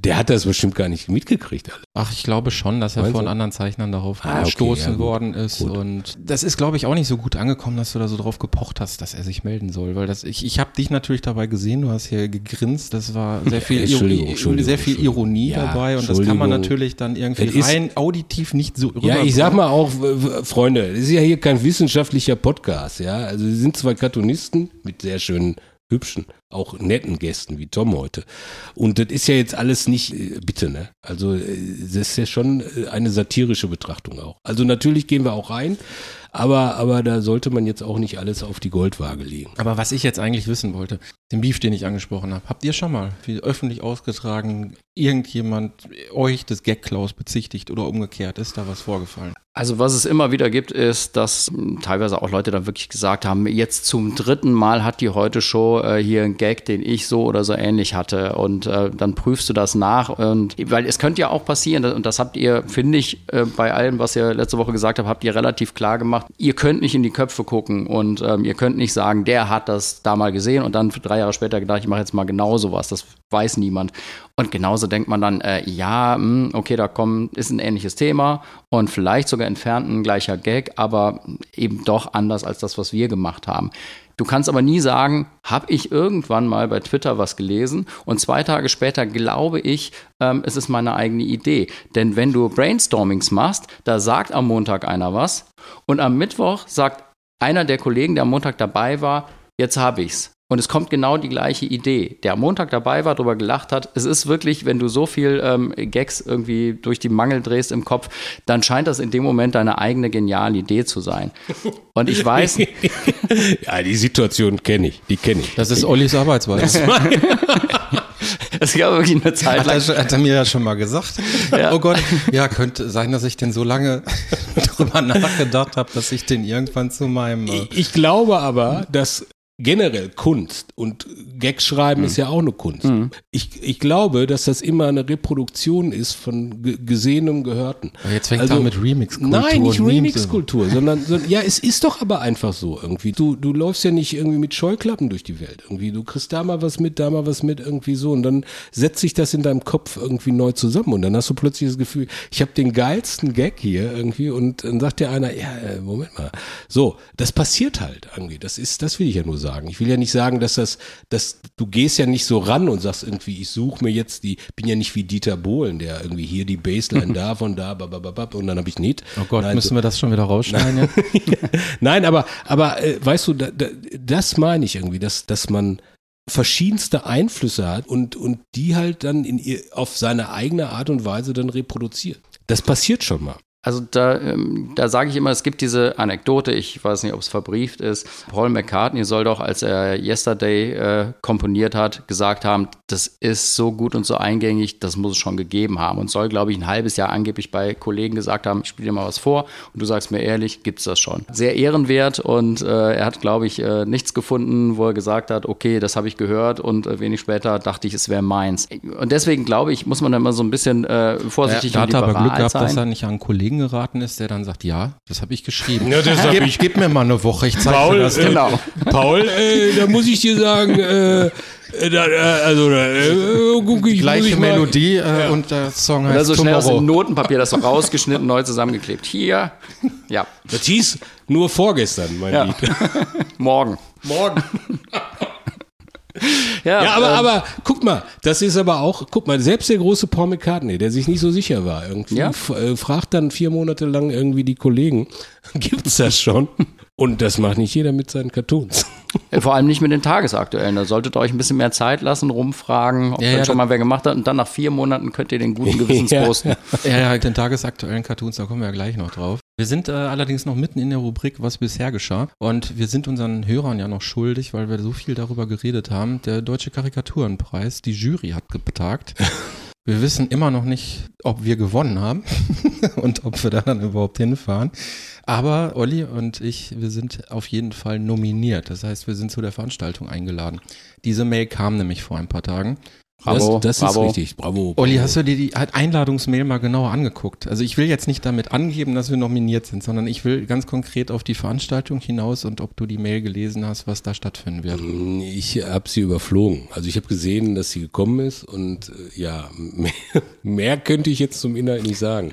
Der hat das bestimmt gar nicht mitgekriegt. Alter. Ach, ich glaube schon, dass er Meinst von du? anderen Zeichnern darauf Ah, okay, gestoßen ja, gut. worden ist. Gut. Und das ist, glaube ich, auch nicht so gut angekommen, dass du da so drauf gepocht hast, dass er sich melden soll. Weil das, ich, ich habe dich natürlich dabei gesehen, du hast hier gegrinst, das war sehr viel, Entschuldigung, Entschuldigung, sehr viel. Ironie Ja, dabei und das kann man natürlich dann irgendwie Es rein auditiv nicht so Ja, rüberbringen. ich sag mal auch, Freunde, das ist ja hier kein wissenschaftlicher Podcast, ja. Also sie sind zwei Cartoonisten mit sehr schönen, hübschen, auch netten Gästen wie Tom heute. Und das ist ja jetzt alles nicht, äh, bitte, ne? Also äh, das ist ja schon äh, eine satirische Betrachtung auch. Also natürlich gehen wir auch rein, aber, aber da sollte man jetzt auch nicht alles auf die Goldwaage legen. Aber was ich jetzt eigentlich wissen wollte, den Beef, den ich angesprochen habe, habt ihr schon mal öffentlich ausgetragen, irgendjemand euch des Gag-Klaus bezichtigt oder umgekehrt? Ist da was vorgefallen? Also was es immer wieder gibt, ist, dass mh, teilweise auch Leute dann wirklich gesagt haben, jetzt zum dritten Mal hat die Heute-Show äh, hier einen Gag, den ich so oder so ähnlich hatte. Und äh, dann prüfst du das nach. Und weil es könnte ja auch passieren und das habt ihr, finde ich, äh, bei allem, was ihr letzte Woche gesagt habt, habt ihr relativ klar gemacht, ihr könnt nicht in die Köpfe gucken. Und ähm, ihr könnt nicht sagen, der hat das da mal gesehen und dann drei Jahre später gedacht, ich mache jetzt mal genau sowas, das weiß niemand. Und genauso denkt man dann, äh, ja, mh, okay, da kommt, ist ein ähnliches Thema und vielleicht sogar entfernt ein gleicher Gag, aber eben doch anders als das, was wir gemacht haben. Du kannst aber nie sagen, habe ich irgendwann mal bei Twitter was gelesen und zwei Tage später glaube ich, ähm, es ist meine eigene Idee. Denn wenn du Brainstormings machst, da sagt am Montag einer was und am Mittwoch sagt einer der Kollegen, der am Montag dabei war, jetzt habe ich's. Und es kommt genau die gleiche Idee. Der am Montag dabei war, darüber gelacht hat. Es ist wirklich, wenn du so viel ähm, Gags irgendwie durch die Mangel drehst im Kopf, dann scheint das in dem Moment deine eigene geniale Idee zu sein. Und ich weiß. ja, die Situation kenne ich. Die kenne ich. Das ist Ollis Arbeitsweise. Es gab wirklich eine Zeit Hat lang. er, schon- hat er mir ja schon mal gesagt. Ja. Oh Gott, ja, könnte sein, dass ich den so lange drüber nachgedacht habe, dass ich den irgendwann zu meinem. Äh, Ich, ich glaube aber, dass generell Kunst und Gags schreiben ist ja auch eine Kunst. Ich, ich glaube, dass das immer eine Reproduktion ist von ge- Gesehenem, Gehörten. jetzt fängt Also- er mit Remix-Kultur Nein, nicht. Remix-Kultur, sondern, sondern ja, es ist doch aber einfach so irgendwie. Du, du läufst ja nicht irgendwie mit Scheuklappen durch die Welt. Irgendwie, du kriegst da mal was mit, da mal was mit, irgendwie so. Und dann setzt sich das in deinem Kopf irgendwie neu zusammen. Und dann hast du plötzlich das Gefühl, ich habe den geilsten Gag hier irgendwie. Und dann sagt dir einer, ja, äh, Moment mal. So, das passiert halt irgendwie. Das ist, das will ich ja nur sagen. Ich will ja nicht sagen, dass das, dass du gehst ja nicht so ran und sagst irgendwie, ich suche mir jetzt die, bin ja nicht wie Dieter Bohlen, der irgendwie hier die Baseline da von da, babababab, und dann habe ich nicht. Oh Gott, Nein, müssen wir das schon wieder rausschneiden? jetzt? Nein, aber, aber äh, weißt du, da, da, das meine ich irgendwie, dass, dass man verschiedenste Einflüsse hat und, und die halt dann in ihr, auf seine eigene Art und Weise dann reproduziert. Das passiert schon mal. Also da, ähm, da sage ich immer, es gibt diese Anekdote, ich weiß nicht, ob es verbrieft ist. Paul McCartney soll doch, als er Yesterday äh, komponiert hat, gesagt haben, das ist so gut und so eingängig, das muss es schon gegeben haben. Und soll, glaube ich, ein halbes Jahr angeblich bei Kollegen gesagt haben, ich spiele dir mal was vor und du sagst mir ehrlich, gibt's das schon. Sehr ehrenwert und äh, er hat, glaube ich, äh, nichts gefunden, wo er gesagt hat, okay, das habe ich gehört und äh, wenig später dachte ich, es wäre meins. Und deswegen glaube ich, muss man da immer so ein bisschen äh, vorsichtig da und hat er aber Glück gehabt, sein. dass er nicht an einen Kollegen geraten ist, der dann sagt, ja, das habe ich geschrieben. Ja, das hab gib, ich- gib mir mal eine Woche, ich zeige Paul, dir das. äh, Genau. Paul, äh, da muss ich dir sagen, äh, äh, da, äh, also, da, äh, guck ich, Gleiche ich mal- Melodie äh, und der Song Oder heißt so schnell aus Tomorrow. dem Notenpapier, das so rausgeschnitten, neu zusammengeklebt. Hier, ja, Das hieß nur vorgestern, mein Ja. Lieb. morgen. Morgen. Ja, Ja, aber, ähm, aber guck mal, das ist aber auch, guck mal, selbst der große Paul McCartney, der sich nicht so sicher war, irgendwie, Ja. äh, fragt dann vier Monate lang irgendwie die Kollegen, gibt's das schon? Und das macht nicht jeder mit seinen Cartoons. Vor allem nicht mit den Tagesaktuellen. Da solltet ihr euch ein bisschen mehr Zeit lassen, rumfragen, ob Ja, das ja, schon mal wer gemacht hat. Und dann nach vier Monaten könnt ihr den guten Gewissens Ja. posten. Ja, ja, den tagesaktuellen Cartoons, da kommen wir ja gleich noch drauf. Wir sind äh, allerdings noch mitten in der Rubrik, was bisher geschah. Und wir sind unseren Hörern ja noch schuldig, weil wir so viel darüber geredet haben. Der Deutsche Karikaturenpreis, die Jury hat getagt. Wir wissen immer noch nicht, ob wir gewonnen haben und ob wir da dann überhaupt hinfahren. Aber Olli und ich, wir sind auf jeden Fall nominiert. Das heißt, wir sind zu der Veranstaltung eingeladen. Diese Mail kam nämlich vor ein paar Tagen. Bravo, das, das bravo. ist richtig. Bravo. Olli, bravo. hast du dir die Einladungsmail mal genauer angeguckt? Also ich will jetzt nicht damit angeben, dass wir nominiert sind, sondern ich will ganz konkret auf die Veranstaltung hinaus und ob du die Mail gelesen hast, was da stattfinden wird. Ich habe sie überflogen. Also ich habe gesehen, dass sie gekommen ist und äh, ja, mehr, mehr könnte ich jetzt zum Inhalt nicht sagen.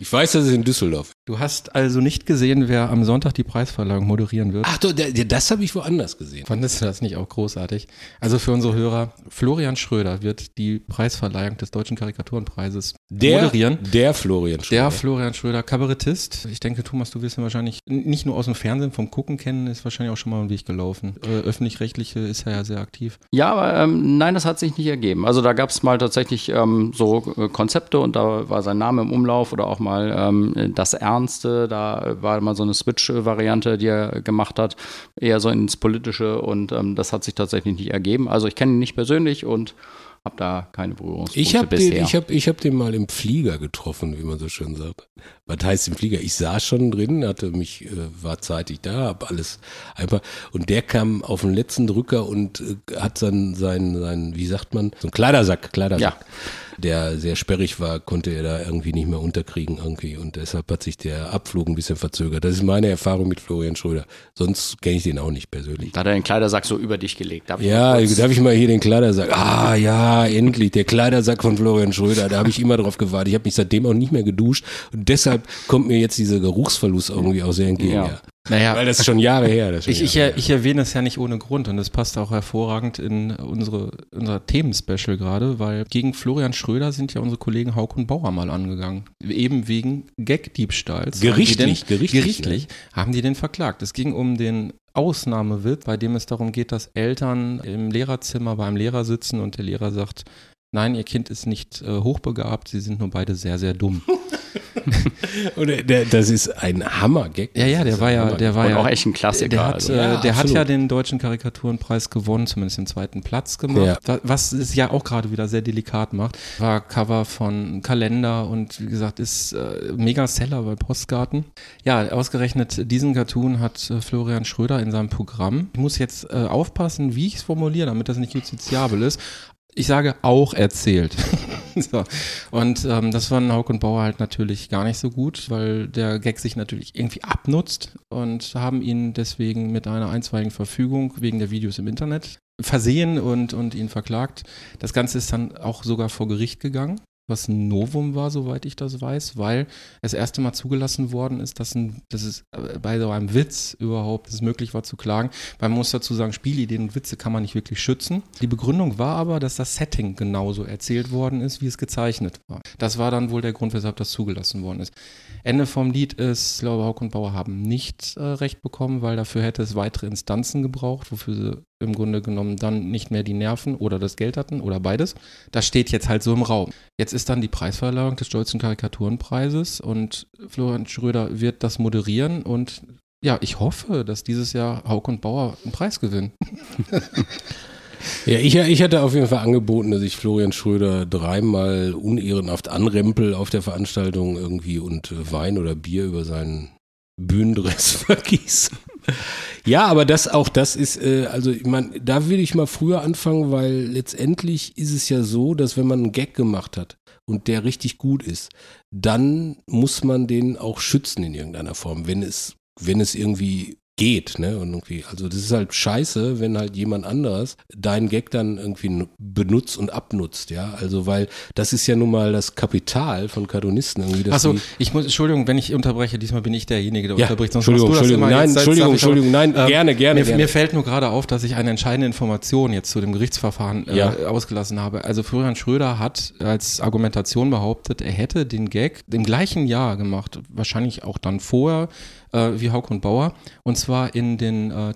Ich weiß, dass es in Düsseldorf ist. Du hast also nicht gesehen, wer am Sonntag die Preisverleihung moderieren wird. Ach, der- das habe ich woanders gesehen. Fandest du das nicht auch großartig? Also für unsere Hörer, Florian Schröder wird die Preisverleihung des Deutschen Karikaturenpreises Der, moderieren. der Florian Schröder. Der Florian Schröder, Kabarettist. Ich denke, Thomas, du wirst ihn wahrscheinlich nicht nur aus dem Fernsehen, vom Gucken kennen, ist wahrscheinlich auch schon mal einen Weg gelaufen. Äh, Öffentlich-rechtliche ist er ja sehr aktiv. Ja, aber ähm, nein, das hat sich nicht ergeben. Also da gab es mal tatsächlich ähm, so äh, Konzepte und da war sein Name im Umlauf oder auch mal ähm, das Ernste. Da war mal so eine Switch-Variante, die er gemacht hat, eher so ins Politische und ähm, das hat sich tatsächlich nicht ergeben. Also ich kenne ihn nicht persönlich und habe da keine Berührungspunkte Ich habe bisher. den, ich hab, ich hab den mal im Flieger getroffen, wie man so schön sagt. Was heißt im Flieger? Ich saß schon drin, hatte mich, äh, war zeitig da, hab alles einfach. Und der kam auf den letzten Drücker und äh, hat seinen, seinen, seinen, wie sagt man, so einen Kleidersack, Kleidersack. Ja. Der sehr sperrig war, konnte er da irgendwie nicht mehr unterkriegen irgendwie. Und deshalb hat sich der Abflug ein bisschen verzögert. Das ist meine Erfahrung mit Florian Schröder. Sonst kenne ich den auch nicht persönlich. da hat er den Kleidersack so über dich gelegt. Darf ich Ja, kurz- darf ich mal hier den Kleidersack? Ah, ja, Ja, endlich, der Kleidersack von Florian Schröder, da habe ich immer drauf gewartet. Ich habe mich seitdem auch nicht mehr geduscht und deshalb kommt mir jetzt dieser Geruchsverlust irgendwie auch sehr entgegen. Ja. Ja. Naja, Weil das ist schon Jahre her. Schon Ich, ich, Jahre her. ich erwähne es ja nicht ohne Grund und es passt auch hervorragend in unsere, unser Themenspecial gerade, weil gegen Florian Schröder sind ja unsere Kollegen Hauk und Bauer mal angegangen. Eben wegen Gag-Diebstahls. Gerichtlich, Haben die den, gerichtlich, gerichtlich haben die den verklagt. Es ging um den Ausnahmewitz, bei dem es darum geht, dass Eltern im Lehrerzimmer beim Lehrer sitzen und der Lehrer sagt, nein, ihr Kind ist nicht äh, hochbegabt, sie sind nur beide sehr, sehr dumm. Und der, das ist ein Hammer-Gag. Ja, ja, der war ja, der war Und ja auch echt ein Klassiker. Der hat, also. äh, Ja, der hat ja den deutschen Karikaturenpreis gewonnen, zumindest den zweiten Platz gemacht. Ja. Wa- Was es ja auch gerade wieder sehr delikat macht. War Cover von Kalender und wie gesagt, ist äh, mega Seller bei Postgarten. Ja, ausgerechnet diesen Cartoon hat äh, Florian Schröder in seinem Programm. Ich muss jetzt äh, aufpassen, wie ich es formuliere, damit das nicht justiziabel ist. Ich sage auch erzählt. so. Und ähm, das fanden Hauk und Bauer halt natürlich gar nicht so gut, weil der Gag sich natürlich irgendwie abnutzt und haben ihn deswegen mit einer einstweiligen Verfügung wegen der Videos im Internet versehen und, und ihn verklagt. Das Ganze ist dann auch sogar vor Gericht gegangen, was ein Novum war, soweit ich das weiß, weil das erste Mal zugelassen worden ist, dass, ein, dass es äh, bei so einem Witz überhaupt es möglich war zu klagen. Man muss dazu sagen, Spielideen und Witze kann man nicht wirklich schützen. Die Begründung war aber, dass das Setting genauso erzählt worden ist, wie es gezeichnet war. Das war dann wohl der Grund, weshalb das zugelassen worden ist. Ende vom Lied ist, ich glaube, Hauk und Bauer haben nicht äh, recht bekommen, weil dafür hätte es weitere Instanzen gebraucht, wofür sie im Grunde genommen dann nicht mehr die Nerven oder das Geld hatten oder beides. Das steht jetzt halt so im Raum. Jetzt ist dann die Preisverleihung des Stolzen Karikaturenpreises und Florian Schröder wird das moderieren und ja, ich hoffe, dass dieses Jahr Hauk und Bauer einen Preis gewinnen. Ja, ich, ich hatte auf jeden Fall angeboten, dass ich Florian Schröder dreimal unehrenhaft anrempel auf der Veranstaltung irgendwie und äh, Wein oder Bier über seinen Bühnendress vergieße. Ja, aber das auch das ist, äh, also ich meine, da will ich mal früher anfangen, weil letztendlich ist es ja so, dass wenn man einen Gag gemacht hat und der richtig gut ist, dann muss man den auch schützen in irgendeiner Form, wenn es, wenn es irgendwie geht, ne? Und irgendwie, also das ist halt scheiße, wenn halt jemand anderes deinen Gag dann irgendwie benutzt und abnutzt, ja. Also weil das ist ja nun mal das Kapital von Cartoonisten irgendwie. Achso, ich muss, Entschuldigung, wenn ich unterbreche, diesmal bin ich derjenige, der ja, unterbricht. Sonst Entschuldigung, machst du das Entschuldigung, immer. nein, Jetzt- Entschuldigung, Entschuldigung, nein, Ähm, gerne, gerne, mir, gerne. mir fällt nur gerade auf, dass ich eine entscheidende Information jetzt zu dem Gerichtsverfahren äh, Ja. ausgelassen habe. Also Florian Schröder hat als Argumentation behauptet, er hätte den Gag im gleichen Jahr gemacht, wahrscheinlich auch dann vorher, äh, wie Hauk und Bauer, und zwar in den äh,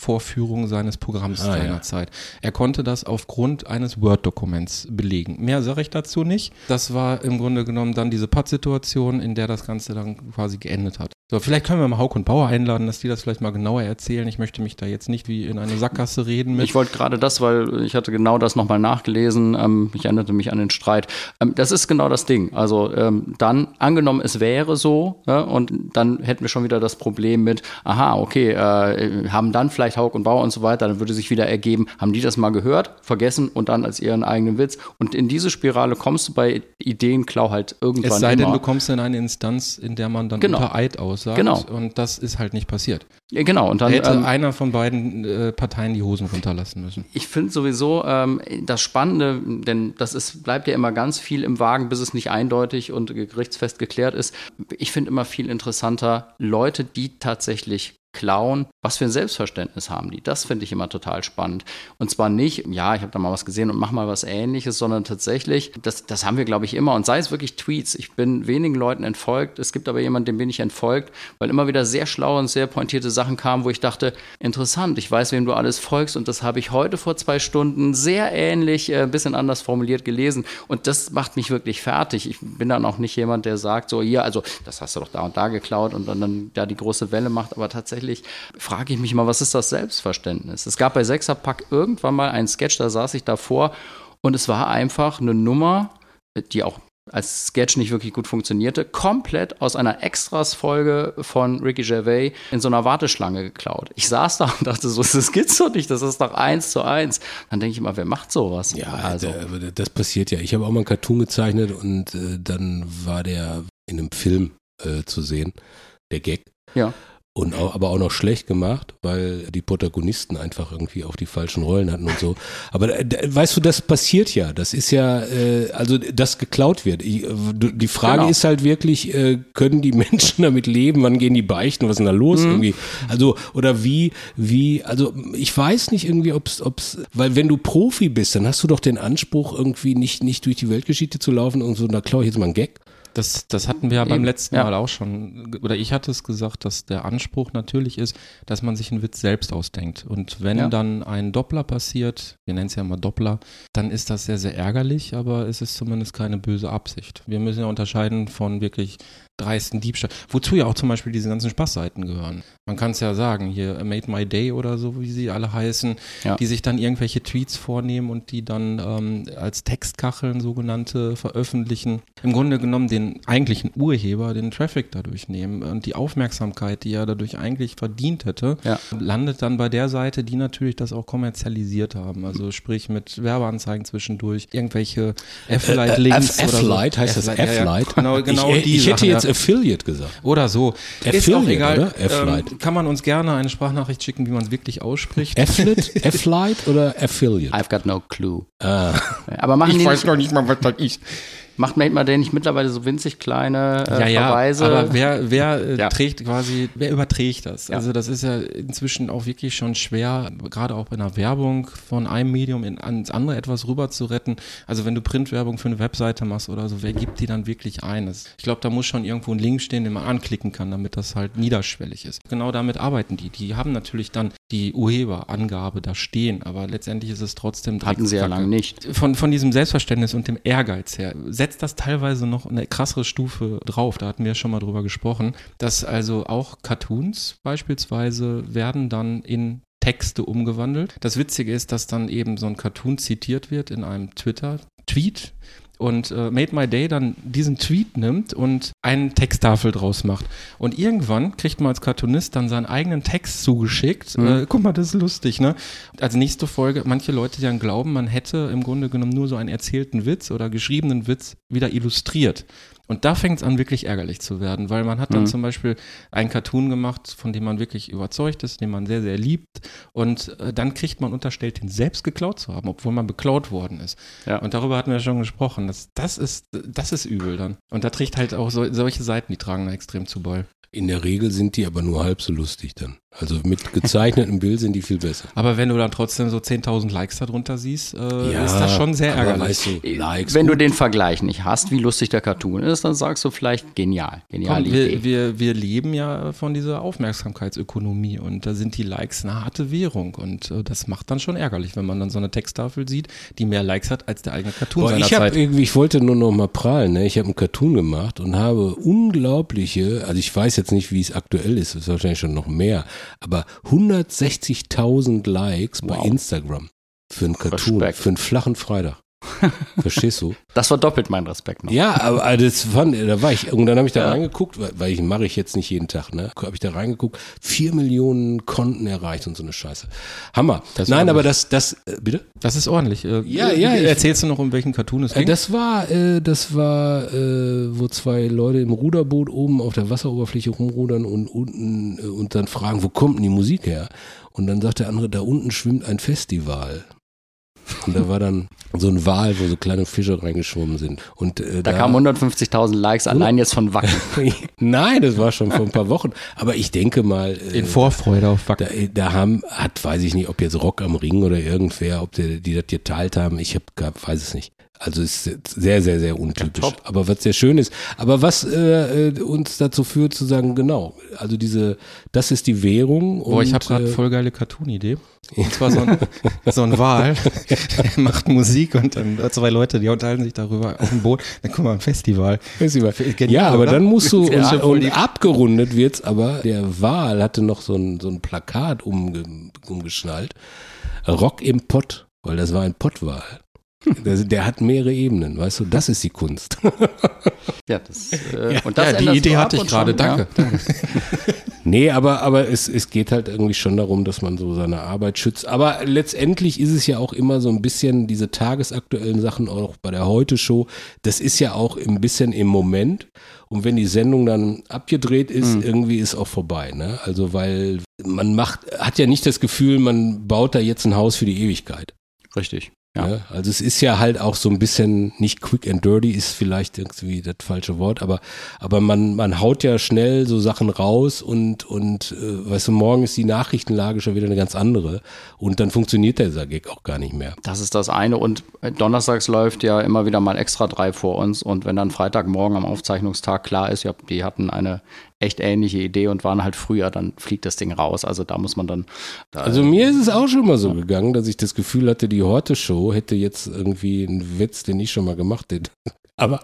Testvorführungen seines Programms Ah, ja. seinerzeit. Er konnte das aufgrund eines Word-Dokuments belegen. Mehr sage ich dazu nicht. Das war im Grunde genommen dann diese Pattsituation, in der das Ganze dann quasi geendet hat. So, vielleicht können wir mal Hauk und Bauer einladen, dass die das vielleicht mal genauer erzählen. Ich möchte mich da jetzt nicht wie in eine Sackgasse reden mit. Ich wollte gerade das, weil ich hatte genau das nochmal nachgelesen. Ähm, ich erinnerte mich an den Streit. Ähm, das ist genau das Ding. Also ähm, dann, angenommen, es wäre so, ja, und dann hätten wir schon wieder das Problem mit, aha, okay, äh, haben dann vielleicht Hauk und Bauer und so weiter, dann würde sich wieder ergeben, haben die das mal gehört, vergessen und dann als ihren eigenen Witz. Und in diese Spirale kommst du bei Ideenklau halt irgendwann es sei immer. denn, du kommst in eine Instanz, in der man dann Genau. unter Eid aussagt. Genau. Und das ist halt nicht passiert. Ja, genau, und Da dann hätte ähm, einer von beiden äh, Parteien die Hosen runterlassen müssen. Ich finde sowieso ähm, das Spannende, denn das ist, bleibt ja immer ganz viel im Wagen, bis es nicht eindeutig und gerichtsfest geklärt ist. Ich finde immer viel interessanter Leute, die tatsächlich klauen, was für ein Selbstverständnis haben die. Das finde ich immer total spannend. Und zwar nicht, ja, ich habe da mal was gesehen und mach mal was ähnliches, sondern tatsächlich, das, das haben wir, glaube ich, immer. Und sei es wirklich Tweets. Ich bin wenigen Leuten entfolgt. Es gibt aber jemanden, dem bin ich entfolgt, weil immer wieder sehr schlaue und sehr pointierte Sachen kamen, wo ich dachte, interessant, ich weiß, wem du alles folgst. Und das habe ich heute vor zwei Stunden sehr ähnlich, äh, ein bisschen anders formuliert gelesen. Und das macht mich wirklich fertig. Ich bin dann auch nicht jemand, der sagt, so, hier, also, das hast du doch da und da geklaut und dann, dann da die große Welle macht. Aber tatsächlich frage ich mich mal, was ist das Selbstverständnis? Es gab bei Sechserpack irgendwann mal einen Sketch, da saß ich davor und es war einfach eine Nummer, die auch als Sketch nicht wirklich gut funktionierte, komplett aus einer Extras-Folge von Ricky Gervais in so einer Warteschlange geklaut. Ich saß da und dachte so, das gibt's doch nicht, das ist doch eins zu eins. Dann denke ich immer, wer macht sowas? Ja, also. da- das passiert ja. Ich habe auch mal einen Cartoon gezeichnet und äh, dann war der in einem Film äh, zu sehen, der Gag. Ja. Und auch, aber auch noch schlecht gemacht, weil die Protagonisten einfach irgendwie auch die falschen Rollen hatten und so. Aber äh, weißt du, das passiert ja. Das ist ja, äh, also das geklaut wird. Ich, äh, die Frage Genau. ist halt wirklich, äh, können die Menschen damit leben? Wann gehen die beichten? Was ist denn da los Mhm. irgendwie? Also oder wie, wie? Also ich weiß nicht irgendwie, ob's, ob's, weil wenn du Profi bist, dann hast du doch den Anspruch irgendwie nicht nicht durch die Weltgeschichte zu laufen und so. Da klaue ich jetzt mal einen Gag. Das, das hatten wir ja beim Eben, letzten ja. Mal auch schon, oder ich hatte es gesagt, dass der Anspruch natürlich ist, dass man sich einen Witz selbst ausdenkt. Und wenn Ja. dann ein Doppler passiert, wir nennen es ja mal Doppler, dann ist das sehr, sehr ärgerlich, aber es ist zumindest keine böse Absicht. Wir müssen ja unterscheiden von wirklich dreisten Diebstahl, wozu ja auch zum Beispiel diese ganzen Spaßseiten gehören. Man kann es ja sagen, hier Made My Day oder so, wie sie alle heißen, Ja. die sich dann irgendwelche Tweets vornehmen und die dann ähm, als Textkacheln sogenannte veröffentlichen. Im Grunde genommen den eigentlichen Urheber, den Traffic dadurch nehmen und die Aufmerksamkeit, die er dadurch eigentlich verdient hätte, Ja. landet dann bei der Seite, die natürlich das auch kommerzialisiert haben. Also sprich mit Werbeanzeigen zwischendurch, irgendwelche Affiliate-Links Äh, F- oder so. F-Light heißt das Affiliate, ja? Genau, genau ich, die ich hätte Sachen, jetzt. Affiliate gesagt. Oder so. ist auch Affiliate, egal. oder? F-Light. Ähm, kann man uns gerne eine Sprachnachricht schicken, wie man es wirklich ausspricht. Affiliate, F-Light oder Affiliate? I've got no clue. Ah, Aber machen die nicht, noch nicht mal, was das ist. Macht My Day nicht mittlerweile so winzig kleine äh, ja, ja, Verweise? aber wer, wer äh, Ja. trägt quasi, wer überträgt das? Ja. Also das ist ja inzwischen auch wirklich schon schwer, gerade auch bei einer Werbung von einem Medium in, ans andere etwas rüber zu retten. Also wenn du Printwerbung für eine Webseite machst oder so, wer gibt die dann wirklich ein? Das, ich glaube, da muss schon irgendwo ein Link stehen, den man anklicken kann, damit das halt niederschwellig ist. Genau damit arbeiten die. Die haben natürlich dann die Urheberangabe da stehen, aber letztendlich ist es trotzdem Hatten sie ja lange nicht. Von, von diesem Selbstverständnis und dem Ehrgeiz her setzt das teilweise noch eine krassere Stufe drauf. Da hatten wir ja schon mal drüber gesprochen, dass also auch Cartoons beispielsweise werden dann in Texte umgewandelt. Das Witzige ist, dass dann eben so ein Cartoon zitiert wird in einem Twitter-Tweet und äh, Made My Day dann diesen Tweet nimmt und eine Texttafel draus macht. Und irgendwann kriegt man als Cartoonist dann seinen eigenen Text zugeschickt. Äh, guck mal, das ist lustig, ne? Als nächste Folge, manche Leute, die dann glauben, man hätte im Grunde genommen nur so einen erzählten Witz oder geschriebenen Witz wieder illustriert. Und da fängt es an, wirklich ärgerlich zu werden, weil man hat dann zum Beispiel einen Cartoon gemacht, von dem man wirklich überzeugt ist, den man sehr, sehr liebt. Und äh, dann kriegt man unterstellt, den selbst geklaut zu haben, obwohl man beklaut worden ist. Ja. Und darüber hatten wir schon gesprochen. Das, das, ist, das ist übel dann. Und da trägt halt auch so, solche Seiten, die tragen da extrem zu bei. in der Regel sind die aber nur halb so lustig dann. Also mit gezeichnetem Bild sind die viel besser. Aber wenn du dann trotzdem so 10.000 Likes darunter siehst, äh, ist das schon sehr ärgerlich. Weißt du, Likes, Wenn du gut. den Vergleich nicht hast, wie lustig der Cartoon ist, dann sagst du vielleicht genial. Geniale Komm, wir, Idee. wir, wir leben ja von dieser Aufmerksamkeitsökonomie und da sind die Likes eine harte Währung und äh, das macht dann schon ärgerlich, wenn man dann so eine Texttafel sieht, die mehr Likes hat als der eigene Cartoon Boah, seiner ich Zeit. irgendwie, ich wollte nur noch mal prahlen, ne? Ich habe einen Cartoon gemacht und habe unglaubliche, also ich weiß jetzt nicht, wie es aktuell ist, ist wahrscheinlich schon noch mehr, aber 160.000 Likes bei Wow. Instagram für einen Cartoon, Respekt. für einen flachen Freitag. Verstehst du? Das verdoppelt mein Respekt noch. Ja, aber aber das fand, da war ich, und dann habe ich da Ja. reingeguckt, weil, ich mache ich jetzt nicht jeden Tag, ne? Habe ich da reingeguckt, vier Millionen Konten erreicht und so eine Scheiße. Hammer. Das Nein, war aber das, das, äh, bitte? Das ist ordentlich. Äh, Ja, äh, ja, ich- Erzählst du noch, um welchen Cartoon es Äh, ging? Das war, äh, das war, äh, wo zwei Leute im Ruderboot oben auf der Wasseroberfläche rumrudern und unten äh, und dann fragen, wo kommt denn die Musik her? Und dann sagt der andere, da unten schwimmt ein Festival. Und da war dann so ein Wal, wo so kleine Fische reingeschwommen sind. Und äh, Da kamen 150.000 Likes allein jetzt von Wacken. Nein, das war schon vor ein paar Wochen. Aber ich denke mal, äh, In Vorfreude auf da, Wacken. da haben, hat, weiß ich nicht, ob jetzt Rock am Ring oder irgendwer, ob die, die das geteilt haben, ich hab, weiß es nicht. Also es ist sehr, sehr, sehr untypisch. top. aber was sehr schön ist. Aber was äh, äh, uns dazu führt zu sagen, genau, also diese, das ist die Währung. Boah, ich habe gerade äh, voll geile Cartoon-Idee. Und zwar so ein, so ein Wal, der macht Musik und dann zwei Leute, die unterhalten sich darüber auf dem Boot. Dann guck mal, ein Festival. Festival. Genial, ja, aber oder? dann musst du, Ja, und, und abgerundet wird's, aber der Wal hatte noch so ein, so ein Plakat umge, umgeschnallt. Rock im Pott, weil das war ein Pottwal. Der, der hat mehrere Ebenen, weißt du, das ist die Kunst. Ja, das, äh, und das ja, die Idee hatte ich gerade. schon, Danke. Ja. Nee, aber, aber es, es geht halt irgendwie schon darum, dass man so seine Arbeit schützt. Aber letztendlich ist es ja auch immer so ein bisschen diese tagesaktuellen Sachen, auch bei der Heute-Show, das ist ja auch ein bisschen im Moment. Und wenn die Sendung dann abgedreht ist, Mhm. irgendwie ist auch vorbei. Ne? Also weil man macht, hat ja nicht das Gefühl, man baut da jetzt ein Haus für die Ewigkeit. Richtig. Ja. Ne? Also es ist ja halt auch so ein bisschen, nicht quick and dirty ist vielleicht irgendwie das falsche Wort, aber, aber man, man haut ja schnell so Sachen raus und, und äh, weißt du, morgen ist die Nachrichtenlage schon wieder eine ganz andere und dann funktioniert dieser Gag auch gar nicht mehr. Das ist das eine. Und donnerstags läuft ja immer wieder mal extra drei vor uns. Und wenn dann Freitagmorgen am Aufzeichnungstag klar ist, ja, die hatten eine echt ähnliche Idee und waren halt früher, dann fliegt das Ding raus. Also da muss man dann. Da, Also mir ist es auch schon mal so gegangen, dass ich das Gefühl hatte, die Horte-Show hätte jetzt irgendwie einen Witz, den ich schon mal gemacht hätte. Aber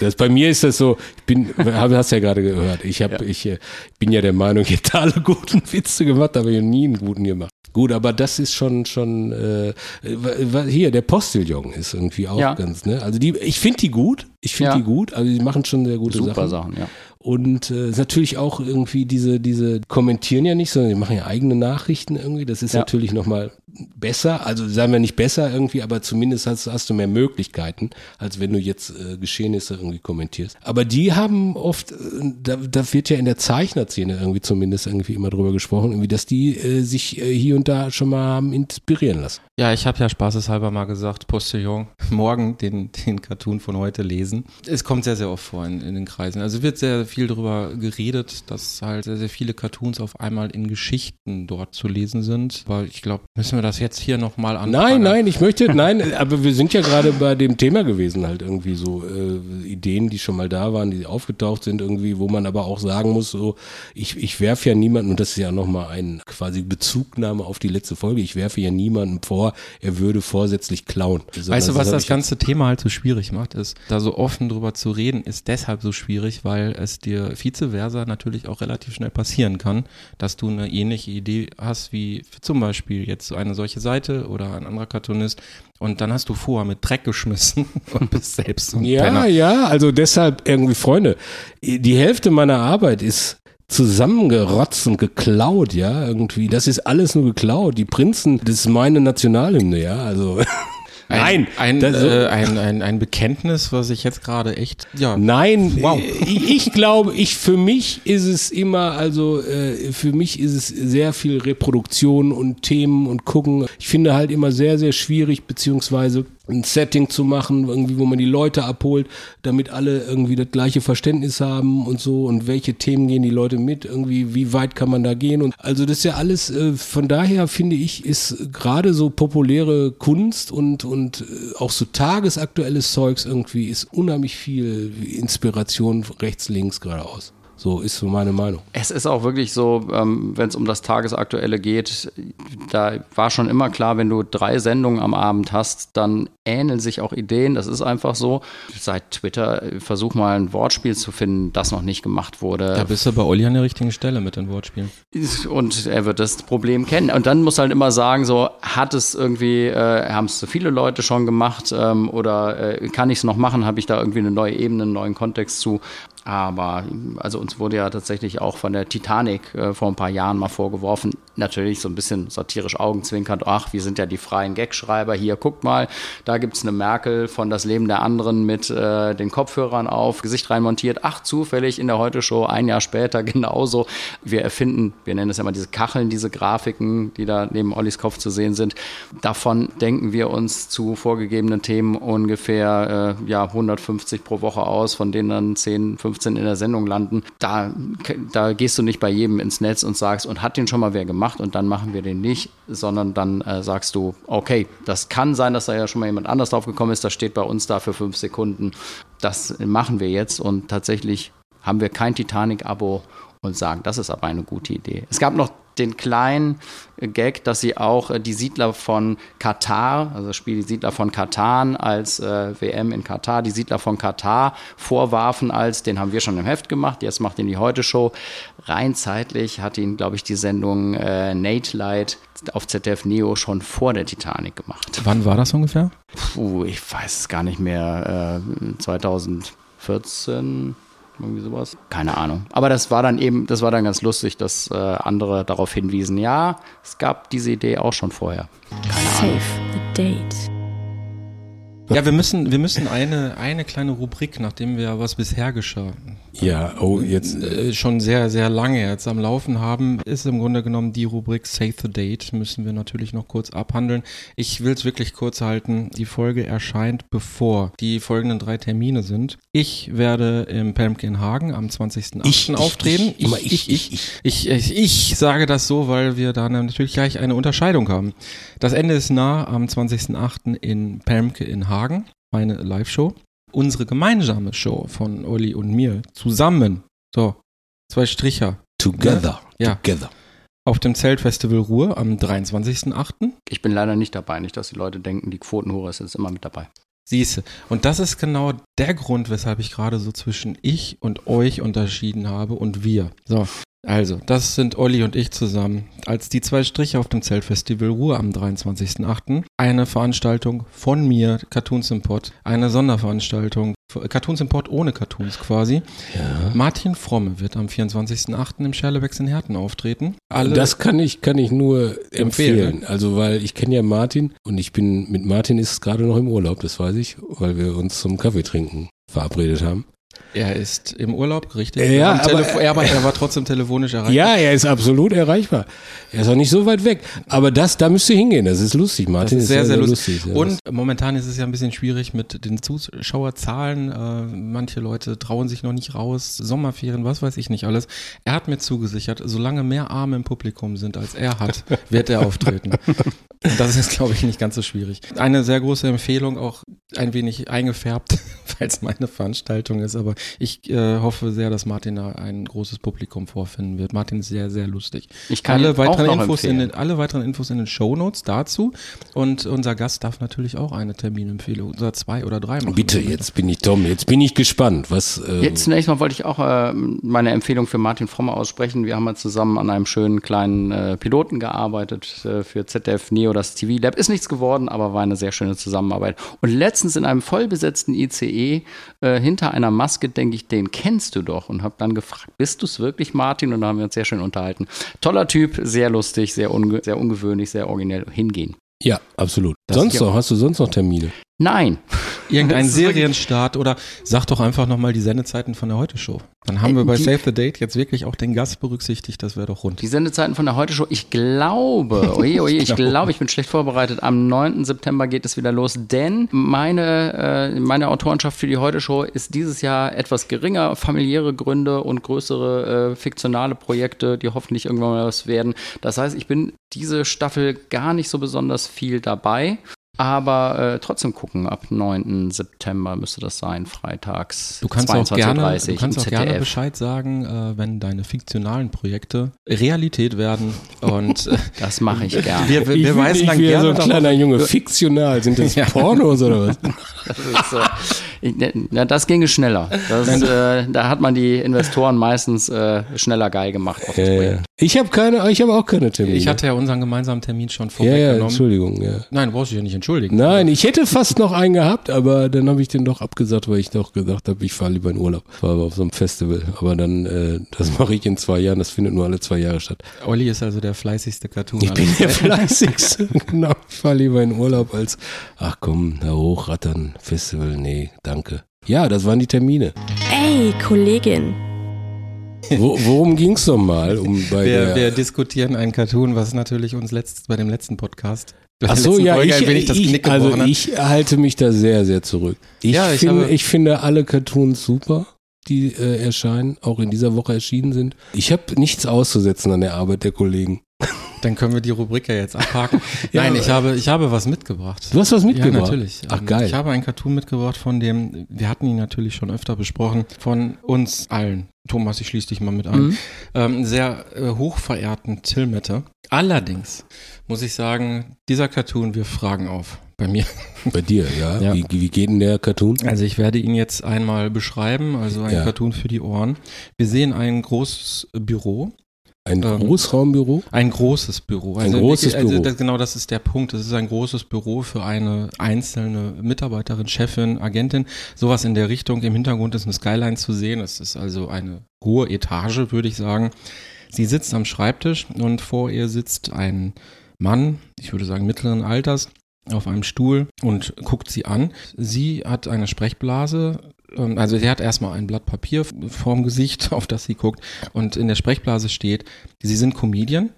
das, bei mir ist das so, ich bin, hast ja gerade gehört, ich, hab, Ja. ich äh, bin ja der Meinung, ich hätte alle guten Witze gemacht, aber ich hab nie einen guten gemacht. Gut, aber das ist schon, schon, äh, wa- hier, der Postillon ist irgendwie auch Ja. ganz, ne? Also die, ich finde die gut, ich finde Ja. die gut, also die machen schon sehr gute super Sachen. Sachen, ja. Und äh, natürlich auch irgendwie diese, diese kommentieren ja nicht, sondern die machen ja eigene Nachrichten irgendwie. Das ist Ja. natürlich nochmal besser. Also sagen wir nicht besser irgendwie, aber zumindest hast, hast du mehr Möglichkeiten, als wenn du jetzt äh, Geschehnisse irgendwie kommentierst. Aber die haben oft, äh, da, da wird ja in der Zeichnerszene irgendwie zumindest irgendwie immer drüber gesprochen, irgendwie, dass die äh, sich äh, hier und da schon mal haben inspirieren lassen. Ja, ich habe ja spaßeshalber mal gesagt, Postillon, morgen den, den Cartoon von heute lesen. Es kommt sehr, sehr oft vor in, in den Kreisen. Also wird sehr viel darüber geredet, dass halt sehr, sehr viele Cartoons auf einmal in Geschichten dort zu lesen sind. Aber ich glaube, müssen wir das jetzt hier nochmal an. Nein, nein, ich möchte, nein, aber wir sind ja gerade bei dem Thema gewesen, halt irgendwie so äh, Ideen, die schon mal da waren, die aufgetaucht sind irgendwie, wo man aber auch sagen muss, so, ich, ich werfe ja niemanden, und das ist ja nochmal ein quasi Bezugnahme auf die letzte Folge, ich werfe ja niemanden vor, er würde vorsätzlich klauen. Also, Weißt du, was das ganze Thema halt so schwierig macht, ist, da so offen drüber zu reden, ist deshalb so schwierig, weil es dir vice versa natürlich auch relativ schnell passieren kann, dass du eine ähnliche Idee hast wie zum Beispiel jetzt so eine solche Seite oder ein anderer Cartoonist und dann hast du vorher mit Dreck geschmissen und bist selbst so ein Ja, Penner. ja, also deshalb irgendwie, Freunde, die Hälfte meiner Arbeit ist zusammengerotzt und geklaut, ja, irgendwie. Das ist alles nur geklaut. Die Prinzen, das ist meine Nationalhymne, ja, also. Nein, Ein, das- äh, ein, ein, ein Bekenntnis, was ich jetzt gerade echt, ja, Nein, Wow. ich, ich glaube, ich für mich ist es immer, also äh, für mich ist es sehr viel Reproduktion und Themen und gucken. Ich finde halt immer sehr, sehr schwierig, beziehungsweise ein Setting zu machen, irgendwie, wo man die Leute abholt, damit alle irgendwie das gleiche Verständnis haben und so. Und welche Themen gehen die Leute mit, irgendwie, wie weit kann man da gehen? Und also das ist ja alles, äh, von daher finde ich, ist gerade so populäre Kunst und, und äh, auch so tagesaktuelles Zeugs irgendwie ist unheimlich viel Inspiration rechts, links, geradeaus. So ist so meine Meinung. Es ist auch wirklich so, ähm, wenn es um das Tagesaktuelle geht, da war schon immer klar, wenn du drei Sendungen am Abend hast, dann ähneln sich auch Ideen. Das ist einfach so. Seit Twitter äh, versuch mal ein Wortspiel zu finden, das noch nicht gemacht wurde. da bist du bei Olli an der richtigen Stelle mit den Wortspielen. Und er wird das Problem kennen. Und dann muss halt immer sagen, so hat es irgendwie, äh, haben es zu viele Leute schon gemacht ähm, oder äh, kann ich es noch machen? Habe ich da irgendwie eine neue Ebene, einen neuen Kontext zu? Aber also uns wurde ja tatsächlich auch von der Titanic äh, vor ein paar Jahren mal vorgeworfen, natürlich so ein bisschen satirisch augenzwinkernd, ach, wir sind ja die freien Gagschreiber, hier guckt mal, da gibt's eine Merkel von Das Leben der anderen mit äh, den Kopfhörern auf, Gesicht reinmontiert, ach, zufällig in der Heute-Show ein Jahr später genauso. Wir erfinden, wir nennen es ja mal diese Kacheln, diese Grafiken, die da neben Ollis Kopf zu sehen sind. Davon denken wir uns zu vorgegebenen Themen ungefähr äh, ja, 150 pro Woche aus, von denen dann 10, 15 in der Sendung landen. Da, da gehst du nicht bei jedem ins Netz und sagst, und hat den schon mal wer gemacht und dann machen wir den nicht, sondern dann äh, sagst du, okay, das kann sein, dass da ja schon mal jemand anders drauf gekommen ist, das steht bei uns da für fünf Sekunden. Das machen wir jetzt und tatsächlich haben wir kein Titanic-Abo und sagen, das ist aber eine gute Idee. Es gab noch den kleinen Gag, dass sie auch äh, die Siedler von Katar, also das Spiel die Siedler von Katan als äh, WM in Katar, die Siedler von Katar vorwarfen als, den haben wir schon im Heft gemacht, jetzt macht ihn die Heute-Show. Rein zeitlich hat ihn, glaube ich, die Sendung äh, Nate Light auf ZDF Neo schon vor der Titanic gemacht. Wann war das ungefähr? Puh, ich weiß es gar nicht mehr. Äh, 2014, Irgendwie sowas. Keine Ahnung. Aber das war dann eben, das war dann ganz lustig, dass äh, andere darauf hinwiesen, ja, es gab diese Idee auch schon vorher. Save the date. Ja, wir müssen, wir müssen eine, eine kleine Rubrik, nachdem wir was bisher geschah, Ja, oh, jetzt. äh, schon sehr, sehr lange jetzt am Laufen haben, ist im Grunde genommen die Rubrik Save the Date, müssen wir natürlich noch kurz abhandeln. Ich will es wirklich kurz halten. Die Folge erscheint, bevor die folgenden drei Termine sind. Ich werde im Pumpkin Hagen am 20.08. Ich, ich, auftreten. ich, immer ich, ich, ich. Ich, ich, ich sage das so, weil wir da natürlich gleich eine Unterscheidung haben. Das Ende ist nah am 20.08. in Permke in Hagen, meine Live-Show. Unsere gemeinsame Show von Olli und mir zusammen, so, zwei Stricher, Together. Ja. Together. auf dem Zeltfestival Ruhr am 23.08. Ich bin leider nicht dabei, nicht, dass die Leute denken, die Quotenhure ist jetzt immer mit dabei. Siehste. Und das ist genau der Grund, weshalb ich gerade so zwischen ich und euch unterschieden habe und wir. So. Also, das sind Olli und ich zusammen, als die zwei Striche auf dem Zeltfestival Ruhr am 23.08. Eine Veranstaltung von mir, Cartoons Import, eine Sonderveranstaltung, Cartoons Import ohne Cartoons quasi. Ja. Martin Fromme wird am 24.08. im Scherlebecks in Herten auftreten. Alle, Das kann ich, kann ich nur Empfehlen. empfehlen. Also, weil ich kenne ja Martin und ich bin mit Martin ist es gerade noch im Urlaub, das weiß ich, weil wir uns zum Kaffee trinken verabredet haben. Er ist im Urlaub, richtig? Ja, aber- er, war, er war trotzdem telefonisch erreichbar. Ja, er ist absolut erreichbar. Er ist auch nicht so weit weg. Aber das, da müsst ihr hingehen. Das ist lustig. Das Martin ist sehr, sehr, lustig. Ja, Und momentan ist es ja ein bisschen schwierig mit den Zuschauerzahlen. Äh, manche Leute trauen sich noch nicht raus. Sommerferien, was weiß ich nicht alles. Er hat mir zugesichert, solange mehr Arme im Publikum sind, als er hat, wird er auftreten. Und das ist, glaube ich, nicht ganz so schwierig. Eine sehr große Empfehlung, auch ein wenig eingefärbt, weil es meine Veranstaltung ist. Aber ich äh, hoffe sehr, dass Martin da ein großes Publikum vorfinden wird. Martin ist sehr, sehr lustig. Ich kann alle weiteren auch noch Infos in empfehlen. den, alle weiteren Infos in den Shownotes dazu. Und unser Gast darf natürlich auch eine Terminempfehlung oder zwei oder drei machen. Bitte, jetzt bin ich Tom. Jetzt bin ich gespannt. Was, äh, Jetzt zunächst mal wollte ich auch äh, meine Empfehlung für Martin Fromme aussprechen. Wir haben ja zusammen an einem schönen kleinen äh, Piloten gearbeitet äh, für ZDF Neo, das TV Lab. Ist nichts geworden, aber war eine sehr schöne Zusammenarbeit. Und letztens in einem vollbesetzten ICE äh, hinter einer Maske, denke ich, den kennst du doch. Und habe dann gefragt, bist du es wirklich, Martin? Und da haben wir uns sehr schön unterhalten. Toller Typ, sehr lustig, sehr, unge sehr ungewöhnlich, sehr originell. Hingehen. ja, absolut. Das- sonst noch? Hast du sonst noch Termine? Nein. Irgendein Serienstart oder sag doch einfach nochmal die Sendezeiten von der Heute-Show. Dann haben wir bei Die- Save the Date jetzt wirklich auch den Gast berücksichtigt. Das wäre doch rund. Die Sendezeiten von der Heute-Show, ich glaube, oje, oje, ich glaube, ich bin schlecht vorbereitet. Am 9. September geht es wieder los, denn meine, äh, meine Autorenschaft für die Heute-Show ist dieses Jahr etwas geringer. Familiäre Gründe und größere äh, fiktionale Projekte, die hoffentlich irgendwann mal was werden. Das heißt, ich bin diese Staffel gar nicht so besonders viel dabei. Aber äh, trotzdem gucken, ab 9. September müsste das sein, freitags. Du kannst auch 22:30 gerne, du im kannst auch gerne. Bescheid sagen, äh, wenn deine fiktionalen Projekte Realität werden. Und äh, Das mache ich gerne. wir, wir, Ich wir weisen dann wie gerne so ein darauf kleiner Junge. Fiktional. Sind das Ja. Pornos oder was? Das, ist, äh, ich, na, das ginge schneller. Das, äh, da hat man die Investoren meistens äh, schneller geil gemacht auf das Ja, ja. Projekt. Ich habe keine, ich habe auch keine Termine. Ich hatte ja unseren gemeinsamen Termin schon ja, ja, vorweggenommen. Entschuldigung, ja. Nein, brauchst du dich ja nicht entschuldigen. Nein, ich hätte fast noch einen gehabt, aber dann habe ich den doch abgesagt, weil ich doch gesagt habe, ich fahre lieber in Urlaub. War aber auf so einem Festival. Aber dann, äh, das mache ich in zwei Jahren, das findet nur alle zwei Jahre statt. Olli ist also der fleißigste Cartoon. Ich bin der fleißigste. genau, ich fahre lieber in Urlaub als, ach komm, da hochrattern, Festival, nee, danke. Ja, das waren die Termine. Ey, Kollegin. Wo, worum ging's noch mal? Um bei Wir, der, wir diskutieren einen Cartoon, was natürlich uns letzt, bei dem letzten Podcast. Ach so, ja, Folge ich, ich, Knick also hat. ich halte mich da sehr, sehr zurück. Ich, Ja, ich finde, ich finde alle Cartoons super, die äh, erscheinen, auch in dieser Woche erschienen sind. Ich habe nichts auszusetzen an der Arbeit der Kollegen. Dann können wir die Rubrik ja jetzt abhaken. Ja, Nein, ich habe, ich habe was mitgebracht. Du hast was mitgebracht? Ja, natürlich. Ach, Ähm, geil. Ich habe einen Cartoon mitgebracht von dem, wir hatten ihn natürlich schon öfter besprochen, von uns allen. Thomas, ich schließe dich mal mit ein. Mhm. Ähm, sehr äh, hochverehrten Tilmette. Allerdings muss ich sagen, dieser Cartoon, wir fragen auf. Bei mir. Bei dir, ja. Ja. Wie, wie geht denn der Cartoon? Also ich werde ihn jetzt einmal beschreiben, also ein Ja. Cartoon für die Ohren. Wir sehen ein großes Büro Ein Ähm, Großraumbüro? Ein großes Büro. Ein großes also Büro. Das, genau, das ist der Punkt. Es ist ein großes Büro für eine einzelne Mitarbeiterin, Chefin, Agentin. Sowas in der Richtung. Im Hintergrund ist eine Skyline zu sehen. Es ist also eine hohe Etage, würde ich sagen. Sie sitzt am Schreibtisch und vor ihr sitzt ein Mann, ich würde sagen mittleren Alters, auf einem Stuhl und guckt sie an. Sie hat eine Sprechblase, also sie hat erstmal ein Blatt Papier vorm Gesicht, auf das sie guckt und in der Sprechblase steht, sie sind Comedian,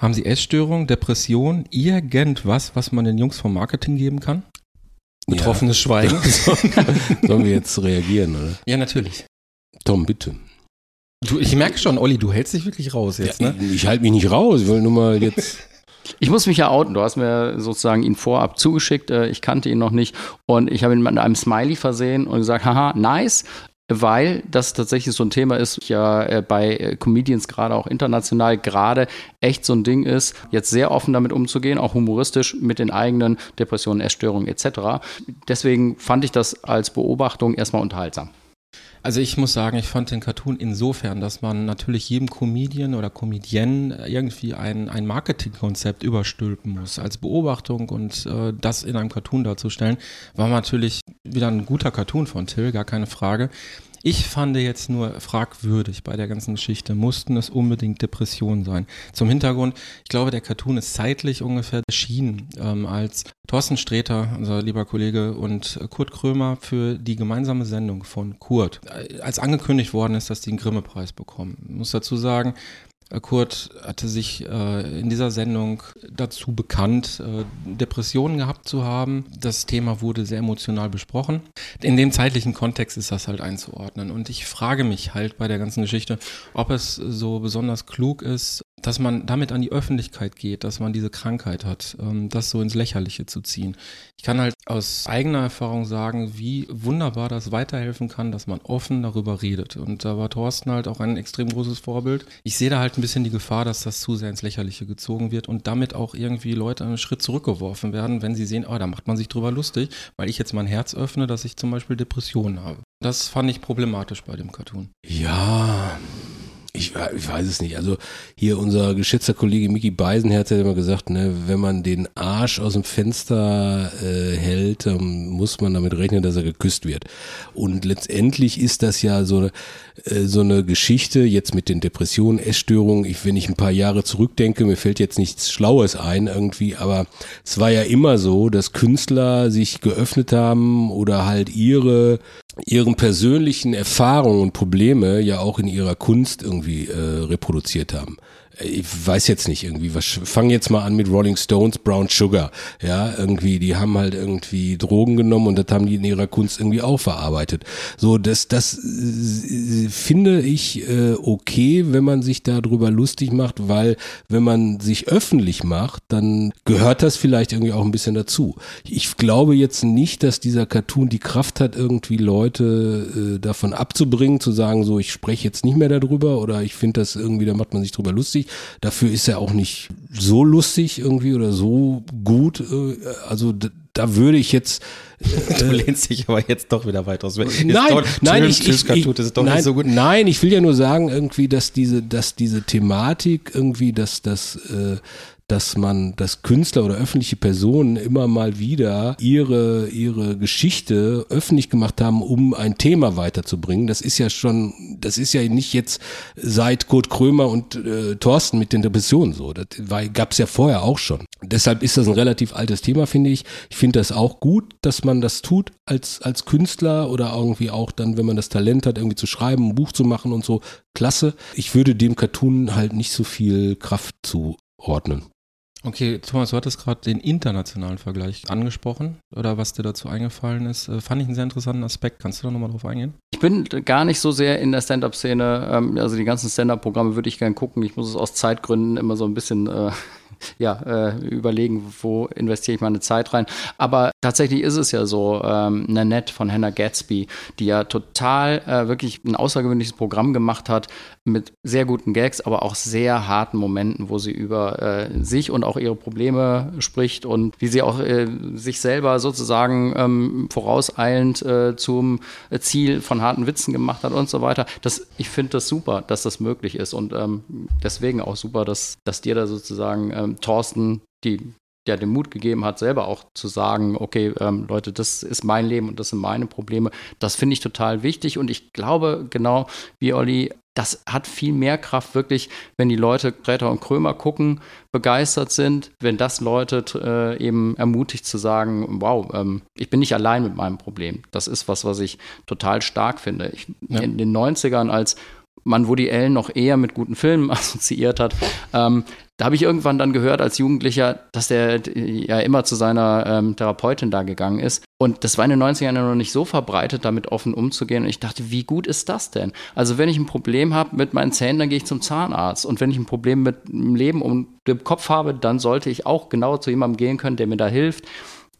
haben sie Essstörung, Depression, irgendwas, was man den Jungs vom Marketing geben kann? Betroffenes Schweigen. Sollen wir jetzt reagieren, oder? ja, natürlich. Tom, bitte. Du, ich merke schon, Olli, du hältst dich wirklich raus jetzt, ja, ne? Ich, ich halte mich nicht raus, ich will nur mal jetzt. Ich muss mich ja outen. Du hast mir sozusagen ihn vorab zugeschickt. Äh, Ich kannte ihn noch nicht. Und ich habe ihn mit einem Smiley versehen und gesagt, haha, nice. Weil das tatsächlich so ein Thema ist, ja äh, bei äh, Comedians gerade auch international gerade echt so ein Ding ist, jetzt sehr offen damit umzugehen, auch humoristisch mit den eigenen Depressionen, Essstörungen etc. Deswegen fand ich das als Beobachtung erstmal unterhaltsam. Also ich muss sagen, ich fand den Cartoon insofern, dass man natürlich jedem Comedian oder Comedienne irgendwie ein, ein Marketingkonzept überstülpen muss. Als Beobachtung und äh, das in einem Cartoon darzustellen, war natürlich wieder ein guter Cartoon von Till, gar keine Frage. Ich fand jetzt nur fragwürdig bei der ganzen Geschichte, mussten es unbedingt Depressionen sein. Zum Hintergrund, ich glaube, der Cartoon ist zeitlich ungefähr erschienen, ähm, als Thorsten Sträter, unser lieber Kollege, und Kurt Krömer für die gemeinsame Sendung von Kurt, äh, als angekündigt worden ist, dass die einen Grimme-Preis bekommen. Ich muss dazu sagen, äh, Kurt hatte sich äh, in dieser Sendung dazu bekannt, äh, Depressionen gehabt zu haben. Das Thema wurde sehr emotional besprochen. In dem zeitlichen Kontext ist das halt einzuordnen. Und ich frage mich halt bei der ganzen Geschichte, ob es so besonders klug ist, dass man damit an die Öffentlichkeit geht, dass man diese Krankheit hat, ähm, das so ins Lächerliche zu ziehen. Ich kann halt aus eigener Erfahrung sagen, wie wunderbar das weiterhelfen kann, dass man offen darüber redet. Und da war Thorsten halt auch ein extrem großes Vorbild. Ich sehe da halt ein bisschen die Gefahr, dass das zu sehr ins Lächerliche gezogen wird und damit auch irgendwie Leute einen Schritt zurückgeworfen werden, wenn sie sehen, oh, da macht man sich drüber lustig, weil ich jetzt mein Herz öffne, dass ich zum Beispiel Depressionen habe. Das fand ich problematisch bei dem Cartoon. Ja, ich, ich weiß es nicht. Also hier unser geschätzter Kollege Mickey Beisenherz hat immer gesagt, ne, wenn man den Arsch aus dem Fenster äh, hält, dann muss man damit rechnen, dass er geküsst wird. Und letztendlich ist das ja so eine, äh, so eine Geschichte jetzt mit den Depressionen, Essstörungen. Ich, wenn ich ein paar Jahre zurückdenke, mir fällt jetzt nichts Schlaues ein irgendwie, aber es war ja immer so, dass Künstler sich geöffnet haben oder halt ihre ihren persönlichen Erfahrungen und Probleme ja auch in ihrer Kunst irgendwie äh, reproduziert haben. Ich weiß jetzt nicht irgendwie, was fang jetzt mal an mit Rolling Stones, Brown Sugar, ja, irgendwie, die haben halt irgendwie Drogen genommen und das haben die in ihrer Kunst irgendwie auch verarbeitet. So, das, das äh, finde ich äh, okay, wenn man sich darüber lustig macht, weil wenn man sich öffentlich macht, dann gehört das vielleicht irgendwie auch ein bisschen dazu. Ich glaube jetzt nicht, dass dieser Cartoon die Kraft hat, irgendwie Leute äh, davon abzubringen, zu sagen, so, ich spreche jetzt nicht mehr darüber oder ich finde das irgendwie, da macht man sich drüber lustig. Dafür ist er auch nicht so lustig irgendwie oder so gut. Äh, also da würde ich jetzt. Äh, du lehnst dich aber jetzt doch wieder weit aus. Nein, nein, ich, ich, ich, ist doch nein, nicht so gut. nein, ich will ja nur sagen irgendwie, dass diese, dass diese Thematik irgendwie, dass das, äh, dass man, dass Künstler oder öffentliche Personen immer mal wieder ihre, ihre Geschichte öffentlich gemacht haben, um ein Thema weiterzubringen. Das ist ja schon, das ist ja nicht jetzt seit Kurt Krömer und äh, Thorsten mit den Depressionen so. Das gab es ja vorher auch schon. Deshalb ist das ein relativ altes Thema, finde ich. Ich finde das auch gut, dass man das tut als, als Künstler oder irgendwie auch dann, wenn man das Talent hat, irgendwie zu schreiben, ein Buch zu machen und so. Klasse. Ich würde dem Cartoon halt nicht so viel Kraft zuordnen. Okay, Thomas, du hattest gerade den internationalen Vergleich angesprochen oder was dir dazu eingefallen ist. Äh, fand ich einen sehr interessanten Aspekt. Kannst du da nochmal drauf eingehen? Ich bin gar nicht so sehr in der Stand-Up-Szene. Ähm, also die ganzen Stand-Up-Programme würde ich gerne gucken. Ich muss es aus Zeitgründen immer so ein bisschen äh, ja, äh, überlegen, wo investiere ich meine Zeit rein. Aber tatsächlich ist es ja so, ähm, Nanette von Hannah Gatsby, die ja total äh, wirklich ein außergewöhnliches Programm gemacht hat mit sehr guten Gags, aber auch sehr harten Momenten, wo sie über äh, sich und auch ihre Probleme spricht und wie sie auch äh, sich selber sozusagen ähm, vorauseilend äh, zum Ziel von harten Witzen gemacht hat und so weiter. Das, ich finde das super, dass das möglich ist und ähm, deswegen auch super, dass, dass dir da sozusagen ähm, Thorsten die der den Mut gegeben hat, selber auch zu sagen, okay, ähm, Leute, das ist mein Leben und das sind meine Probleme. Das finde ich total wichtig und ich glaube, genau wie Olli, das hat viel mehr Kraft wirklich, wenn die Leute Greta und Krömer gucken, begeistert sind, wenn das Leute äh, eben ermutigt zu sagen, wow, ähm, ich bin nicht allein mit meinem Problem. Das ist was, was ich total stark finde. Ich, ja. In den 90ern, als man Woody Allen noch eher mit guten Filmen assoziiert hat, ähm, da habe ich irgendwann dann gehört als Jugendlicher, dass der ja immer zu seiner ähm, Therapeutin da gegangen ist. Und das war in den 90ern noch nicht so verbreitet, damit offen umzugehen. Und ich dachte, wie gut ist das denn? Also wenn ich ein Problem habe mit meinen Zähnen, dann gehe ich zum Zahnarzt. Und wenn ich ein Problem mit dem Leben um den Kopf habe, dann sollte ich auch genau zu jemandem gehen können, der mir da hilft.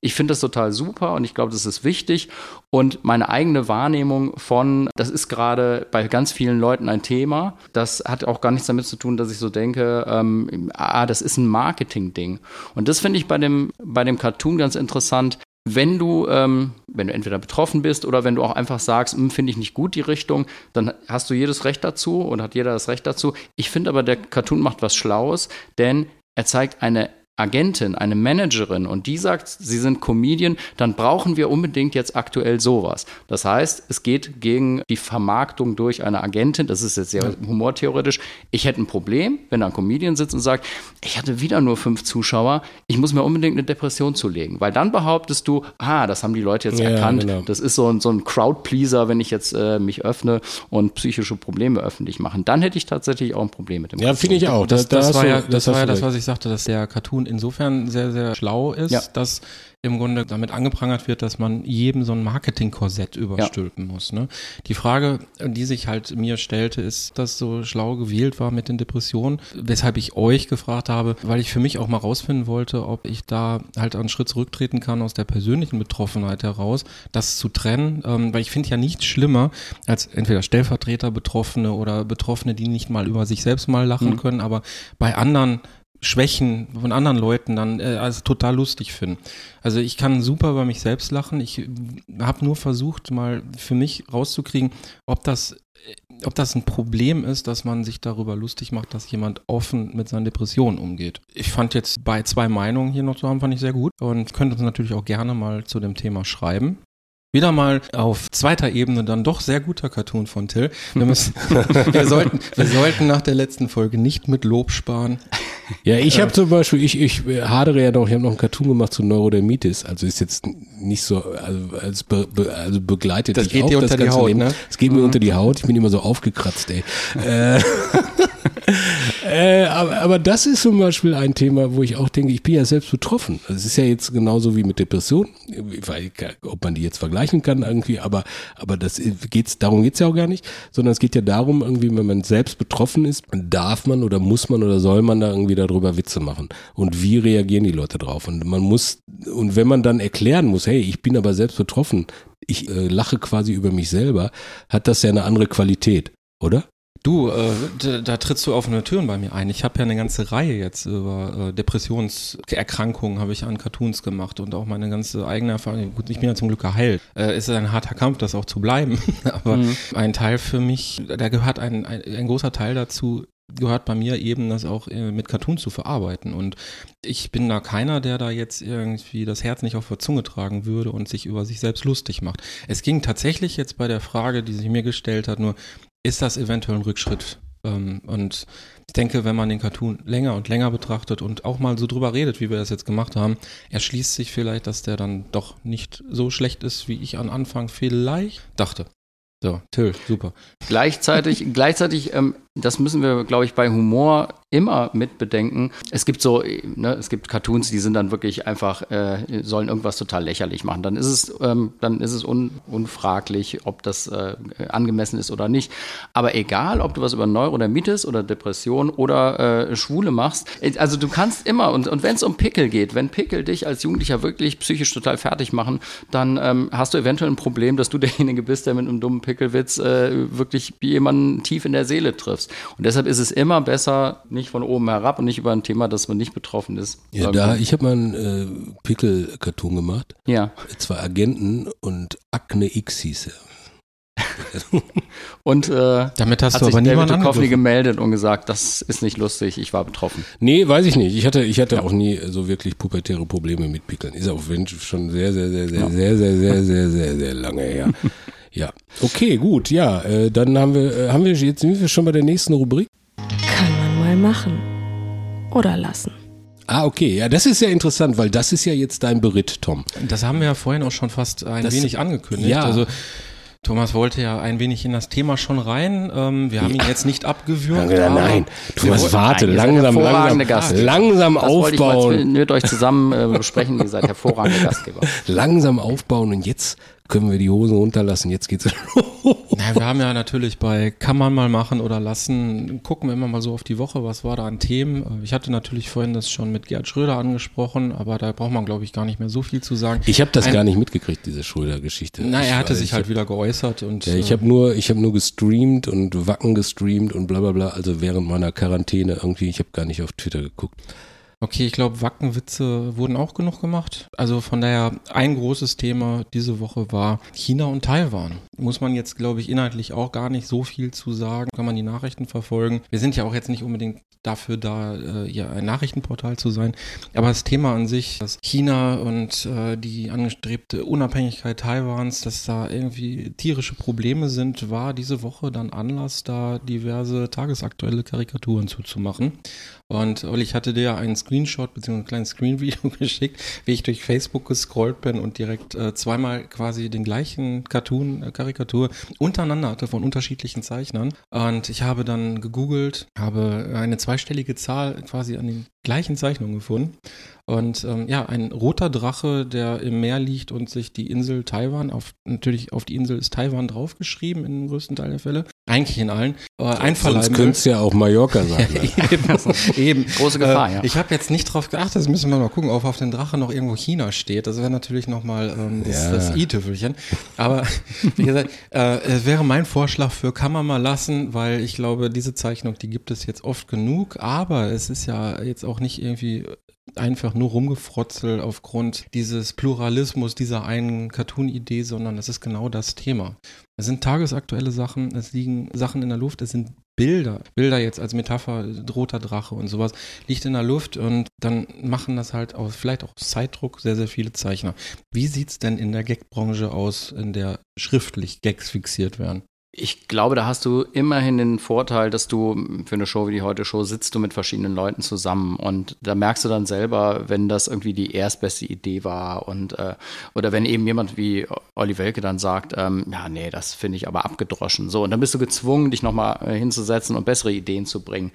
Ich finde das total super und ich glaube, das ist wichtig. Und meine eigene Wahrnehmung von, das ist gerade bei ganz vielen Leuten ein Thema. Das hat auch gar nichts damit zu tun, dass ich so denke, ähm, ah, das ist ein Marketing-Ding. Und das finde ich bei dem, bei dem Cartoon ganz interessant. Wenn du, ähm, wenn du entweder betroffen bist oder wenn du auch einfach sagst, hm, finde ich nicht gut die Richtung, dann hast du jedes Recht dazu und hat jeder das Recht dazu. Ich finde aber, der Cartoon macht was Schlaues, denn er zeigt eine Agentin, eine Managerin und die sagt, sie sind Comedian, dann brauchen wir unbedingt jetzt aktuell sowas. Das heißt, es geht gegen die Vermarktung durch eine Agentin, das ist jetzt sehr humortheoretisch. Ich hätte ein Problem, wenn da ein Comedian sitzt und sagt, ich hatte wieder nur fünf Zuschauer, ich muss mir unbedingt eine Depression zulegen, weil dann behauptest du, ah, das haben die Leute jetzt ja, erkannt, genau. das ist so ein, so ein Crowdpleaser, wenn ich jetzt äh, mich öffne und psychische Probleme öffentlich machen. Dann hätte ich tatsächlich auch ein Problem mit dem. Ja, finde ich auch. Das, das, das war ja, das, war ja das, was ich sagte, dass der Cartoon insofern sehr, sehr schlau ist, ja. dass im Grunde damit angeprangert wird, dass man jedem so ein Marketing-Korsett überstülpen ja. muss. Ne? Die Frage, die sich halt mir stellte, ist, dass so schlau gewählt war mit den Depressionen, weshalb ich euch gefragt habe, weil ich für mich auch mal rausfinden wollte, ob ich da halt einen Schritt zurücktreten kann aus der persönlichen Betroffenheit heraus, das zu trennen, ähm, weil ich finde ja nichts schlimmer als entweder Stellvertreter Betroffene oder Betroffene, die nicht mal über sich selbst mal lachen mhm. können, aber bei anderen Schwächen von anderen Leuten dann äh, also total lustig finden. Also ich kann super über mich selbst lachen. Ich habe nur versucht, mal für mich rauszukriegen, ob das, ob das ein Problem ist, dass man sich darüber lustig macht, dass jemand offen mit seinen Depressionen umgeht. Ich fand jetzt bei zwei Meinungen hier noch zu haben, fand ich sehr gut und könnte uns natürlich auch gerne mal zu dem Thema schreiben. Wieder mal auf zweiter Ebene dann doch sehr guter Cartoon von Till. Wir, müssen, wir, sollten, wir sollten nach der letzten Folge nicht mit Lob sparen. Ja, ich habe zum Beispiel, ich, ich hadere ja noch, ich habe noch einen Cartoon gemacht zu Neurodermitis. Also ist jetzt nicht so, also, als be, be, also begleitet das geht auch, dir unter die Haut, Leben. ne? Es geht mir mhm. unter die Haut. Ich bin immer so aufgekratzt, ey. äh, aber, aber das ist zum Beispiel ein Thema, wo ich auch denke, ich bin ja selbst betroffen. Also es ist ja jetzt genauso wie mit Depression, weil, ob man die jetzt vergleichen kann irgendwie, aber, aber das geht's, darum geht's ja auch gar nicht, sondern es geht ja darum, irgendwie, wenn man selbst betroffen ist, darf man oder muss man oder soll man da irgendwie darüber Witze machen? Und wie reagieren die Leute drauf? Und man muss, und wenn man dann erklären muss, hey, ich bin aber selbst betroffen, ich äh, lache quasi über mich selber, hat das ja eine andere Qualität, oder? Du, äh, da, da, trittst du offene Türen bei mir ein. Ich habe ja eine ganze Reihe jetzt über äh, Depressionserkrankungen habe ich an Cartoons gemacht und auch meine ganze eigene Erfahrung. Gut, ich bin ja zum Glück geheilt. Äh, es ist ein harter Kampf, das auch zu bleiben. Aber mhm. ein Teil für mich, da gehört ein, ein, ein großer Teil dazu, gehört bei mir eben, das auch äh, mit Cartoons zu verarbeiten. Und ich bin da keiner, der da jetzt irgendwie das Herz nicht auf der Zunge tragen würde und sich über sich selbst lustig macht. Es ging tatsächlich jetzt bei der Frage, die sich mir gestellt hat, nur, ist das eventuell ein Rückschritt. Ähm, und ich denke, wenn man den Cartoon länger und länger betrachtet und auch mal so drüber redet, wie wir das jetzt gemacht haben, erschließt sich vielleicht, dass der dann doch nicht so schlecht ist, wie ich am Anfang vielleicht dachte. So, Till, super. Gleichzeitig, gleichzeitig ähm, das müssen wir, glaube ich, bei Humor immer mit bedenken. Es gibt so, ne, es gibt Cartoons, die sind dann wirklich einfach, äh, sollen irgendwas total lächerlich machen. Dann ist es, ähm, dann ist es un, unfraglich, ob das äh, angemessen ist oder nicht. Aber egal, ob du was über Neurodermitis oder Depression oder äh, Schwule machst, äh, also du kannst immer, und, und wenn es um Pickel geht, wenn Pickel dich als Jugendlicher wirklich psychisch total fertig machen, dann ähm, hast du eventuell ein Problem, dass du derjenige bist, der mit einem dummen Pickelwitz äh, wirklich jemanden tief in der Seele triffst. Und deshalb ist es immer besser, nicht von oben herab und nicht über ein Thema, das man nicht betroffen ist. Ja, da, ich habe mal einen äh, Pickel-Cartoon gemacht. Ja. Zwei Agenten und Akne X hieß er. und äh, damit hast du aber niemand David gemeldet und gesagt, das ist nicht lustig, ich war betroffen. Nee, weiß ich nicht. Ich hatte, ich hatte ja. auch nie so wirklich pubertäre Probleme mit Pickeln. Ist auch schon sehr, sehr, sehr, sehr, ja. sehr, sehr, sehr, sehr, sehr, sehr, sehr lange her. Ja. Okay, gut, ja. Äh, dann haben wir, äh, haben wir jetzt sind wir schon bei der nächsten Rubrik. Kann man mal machen. Oder lassen. Ah, okay. Ja, das ist ja interessant, weil das ist ja jetzt dein Beritt, Tom. Das haben wir ja vorhin auch schon fast ein Das- wenig angekündigt. ja. Also Thomas wollte ja ein wenig in das Thema schon rein. Ähm, wir haben ihn jetzt nicht abgewürgt. Nein, aber nein. Thomas, warte, Nein, langsam, hervorragende langsam, Gastgeber. langsam Das wollte ich mal aufbauen, mit euch zusammen äh, besprechen. Ihr seid hervorragende Gastgeber. langsam aufbauen und jetzt können wir die Hosen runterlassen. Jetzt geht's los. Naja, wir haben ja natürlich bei Kann man mal machen oder lassen, gucken wir immer mal so auf die Woche, was war da an Themen. Ich hatte natürlich vorhin das schon mit Gerd Schröder angesprochen, aber da braucht man, glaube ich, gar nicht mehr so viel zu sagen. Ich habe das Ein- gar nicht mitgekriegt, diese Schröder-Geschichte. Na, Ich er hatte weiß, sich ich halt hab- wieder geäußert und Ja, ich äh, habe nur, ich habe nur gestreamt und Wacken gestreamt und bla bla bla. Also während meiner Quarantäne irgendwie, ich habe gar nicht auf Twitter geguckt. Okay, ich glaube, Wackenwitze wurden auch genug gemacht. Also von daher, ein großes Thema diese Woche war China und Taiwan. Muss man jetzt, glaube ich, inhaltlich auch gar nicht so viel zu sagen. Kann man die Nachrichten verfolgen. Wir sind ja auch jetzt nicht unbedingt dafür da, äh, ja, ein Nachrichtenportal zu sein. Aber das Thema an sich, dass China und äh, die angestrebte Unabhängigkeit Taiwans, dass da irgendwie tierische Probleme sind, war diese Woche dann Anlass, da diverse tagesaktuelle Karikaturen zuzumachen. Und Olli, ich hatte dir ja einen Screenshot bzw. ein kleines Screenvideo geschickt, wie ich durch Facebook gescrollt bin und direkt äh, zweimal quasi den gleichen Cartoon, äh, Karikatur untereinander hatte von unterschiedlichen Zeichnern. Und ich habe dann gegoogelt, habe eine zweistellige Zahl quasi an den gleichen Zeichnungen gefunden. Und ähm, ja, ein roter Drache, der im Meer liegt und sich die Insel Taiwan, auf, natürlich auf die Insel ist Taiwan draufgeschrieben, in dem größten Teil der Fälle. Eigentlich in allen. Äh, Sonst einverleiben will. könnte es ja auch Mallorca sein. Eben, eben. Große Gefahr, äh, ja. Ich habe jetzt nicht drauf geachtet, das müssen wir mal gucken, ob auf dem Drache noch irgendwo China steht. Das wäre natürlich nochmal ähm, das, Ja. das i-Tüpfelchen. Aber wie gesagt, äh, es wäre mein Vorschlag für kann man mal lassen, weil ich glaube, diese Zeichnung, die gibt es jetzt oft genug, aber es ist ja jetzt auch nicht irgendwie einfach nur rumgefrotzelt aufgrund dieses Pluralismus dieser einen Cartoon-Idee, sondern es ist genau das Thema. Es sind tagesaktuelle Sachen, es liegen Sachen in der Luft, es sind Bilder. Bilder jetzt als Metapher, roter Drache und sowas, liegt in der Luft und dann machen das halt aus, vielleicht auch Zeitdruck sehr, sehr viele Zeichner. Wie sieht's denn in der Gag-Branche aus, in der schriftlich Gags fixiert werden? Ich glaube, da hast du immerhin den Vorteil, dass du für eine Show wie die heute Show sitzt du mit verschiedenen Leuten zusammen. Und da merkst du dann selber, wenn das irgendwie die erstbeste Idee war. Und äh, oder wenn eben jemand wie Olli Welke dann sagt, ähm, ja nee, das finde ich aber abgedroschen. So und dann bist du gezwungen, dich nochmal äh, hinzusetzen und bessere Ideen zu bringen.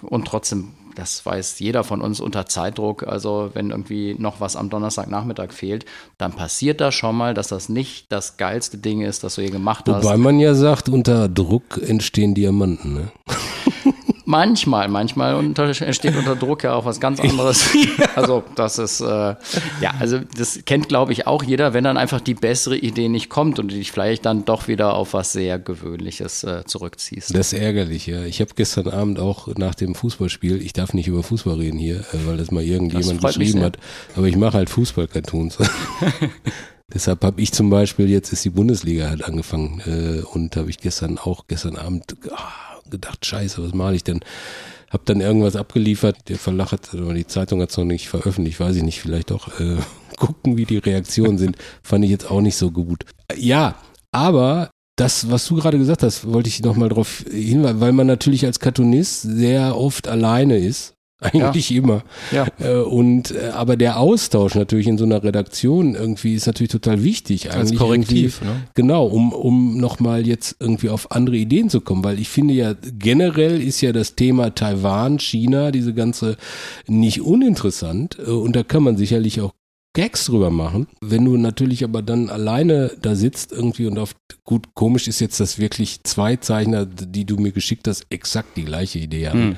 Und trotzdem das weiß jeder von uns unter Zeitdruck. Also wenn irgendwie noch was am Donnerstagnachmittag fehlt, dann passiert das schon mal, dass das nicht das geilste Ding ist, das du je gemacht hast. Wobei man ja sagt, unter Druck entstehen Diamanten. Ne? Manchmal, manchmal unter, entsteht unter Druck ja auch was ganz anderes. Also das ist, äh, ja, also das kennt, glaube ich, auch jeder, wenn dann einfach die bessere Idee nicht kommt und du dich vielleicht dann doch wieder auf was sehr Gewöhnliches äh, zurückziehst. Das ist ärgerlich, ja. Ich habe gestern Abend auch nach dem Fußballspiel, ich darf nicht über Fußball reden hier, äh, weil das mal irgendjemand Das geschrieben hat, aber ich mache halt Fußball-Cartoons. Deshalb habe ich zum Beispiel, jetzt ist die Bundesliga halt angefangen äh, und habe ich gestern auch, gestern Abend ah, gedacht, scheiße, was mache ich denn? Hab dann irgendwas abgeliefert, der Verlag hat, oder die Zeitung hat es noch nicht veröffentlicht, weiß ich nicht, vielleicht auch äh, gucken, wie die Reaktionen sind, fand ich jetzt auch nicht so gut. Ja, aber das, was du gerade gesagt hast, wollte ich noch mal darauf hinweisen, weil man natürlich als Cartoonist sehr oft alleine ist. Eigentlich immer. Ja. Äh, und äh, aber der Austausch natürlich in so einer Redaktion irgendwie ist natürlich total wichtig. Als Eigentlich Korrektiv, irgendwie- ne? Genau, um, um nochmal jetzt irgendwie auf andere Ideen zu kommen, weil ich finde ja, generell ist ja das Thema Taiwan, China, diese ganze nicht uninteressant äh, und da kann man sicherlich auch Gags drüber machen. Wenn du natürlich aber dann alleine da sitzt irgendwie und auf, gut, komisch ist jetzt, dass wirklich zwei Zeichner, die du mir geschickt hast, exakt die gleiche Idee haben.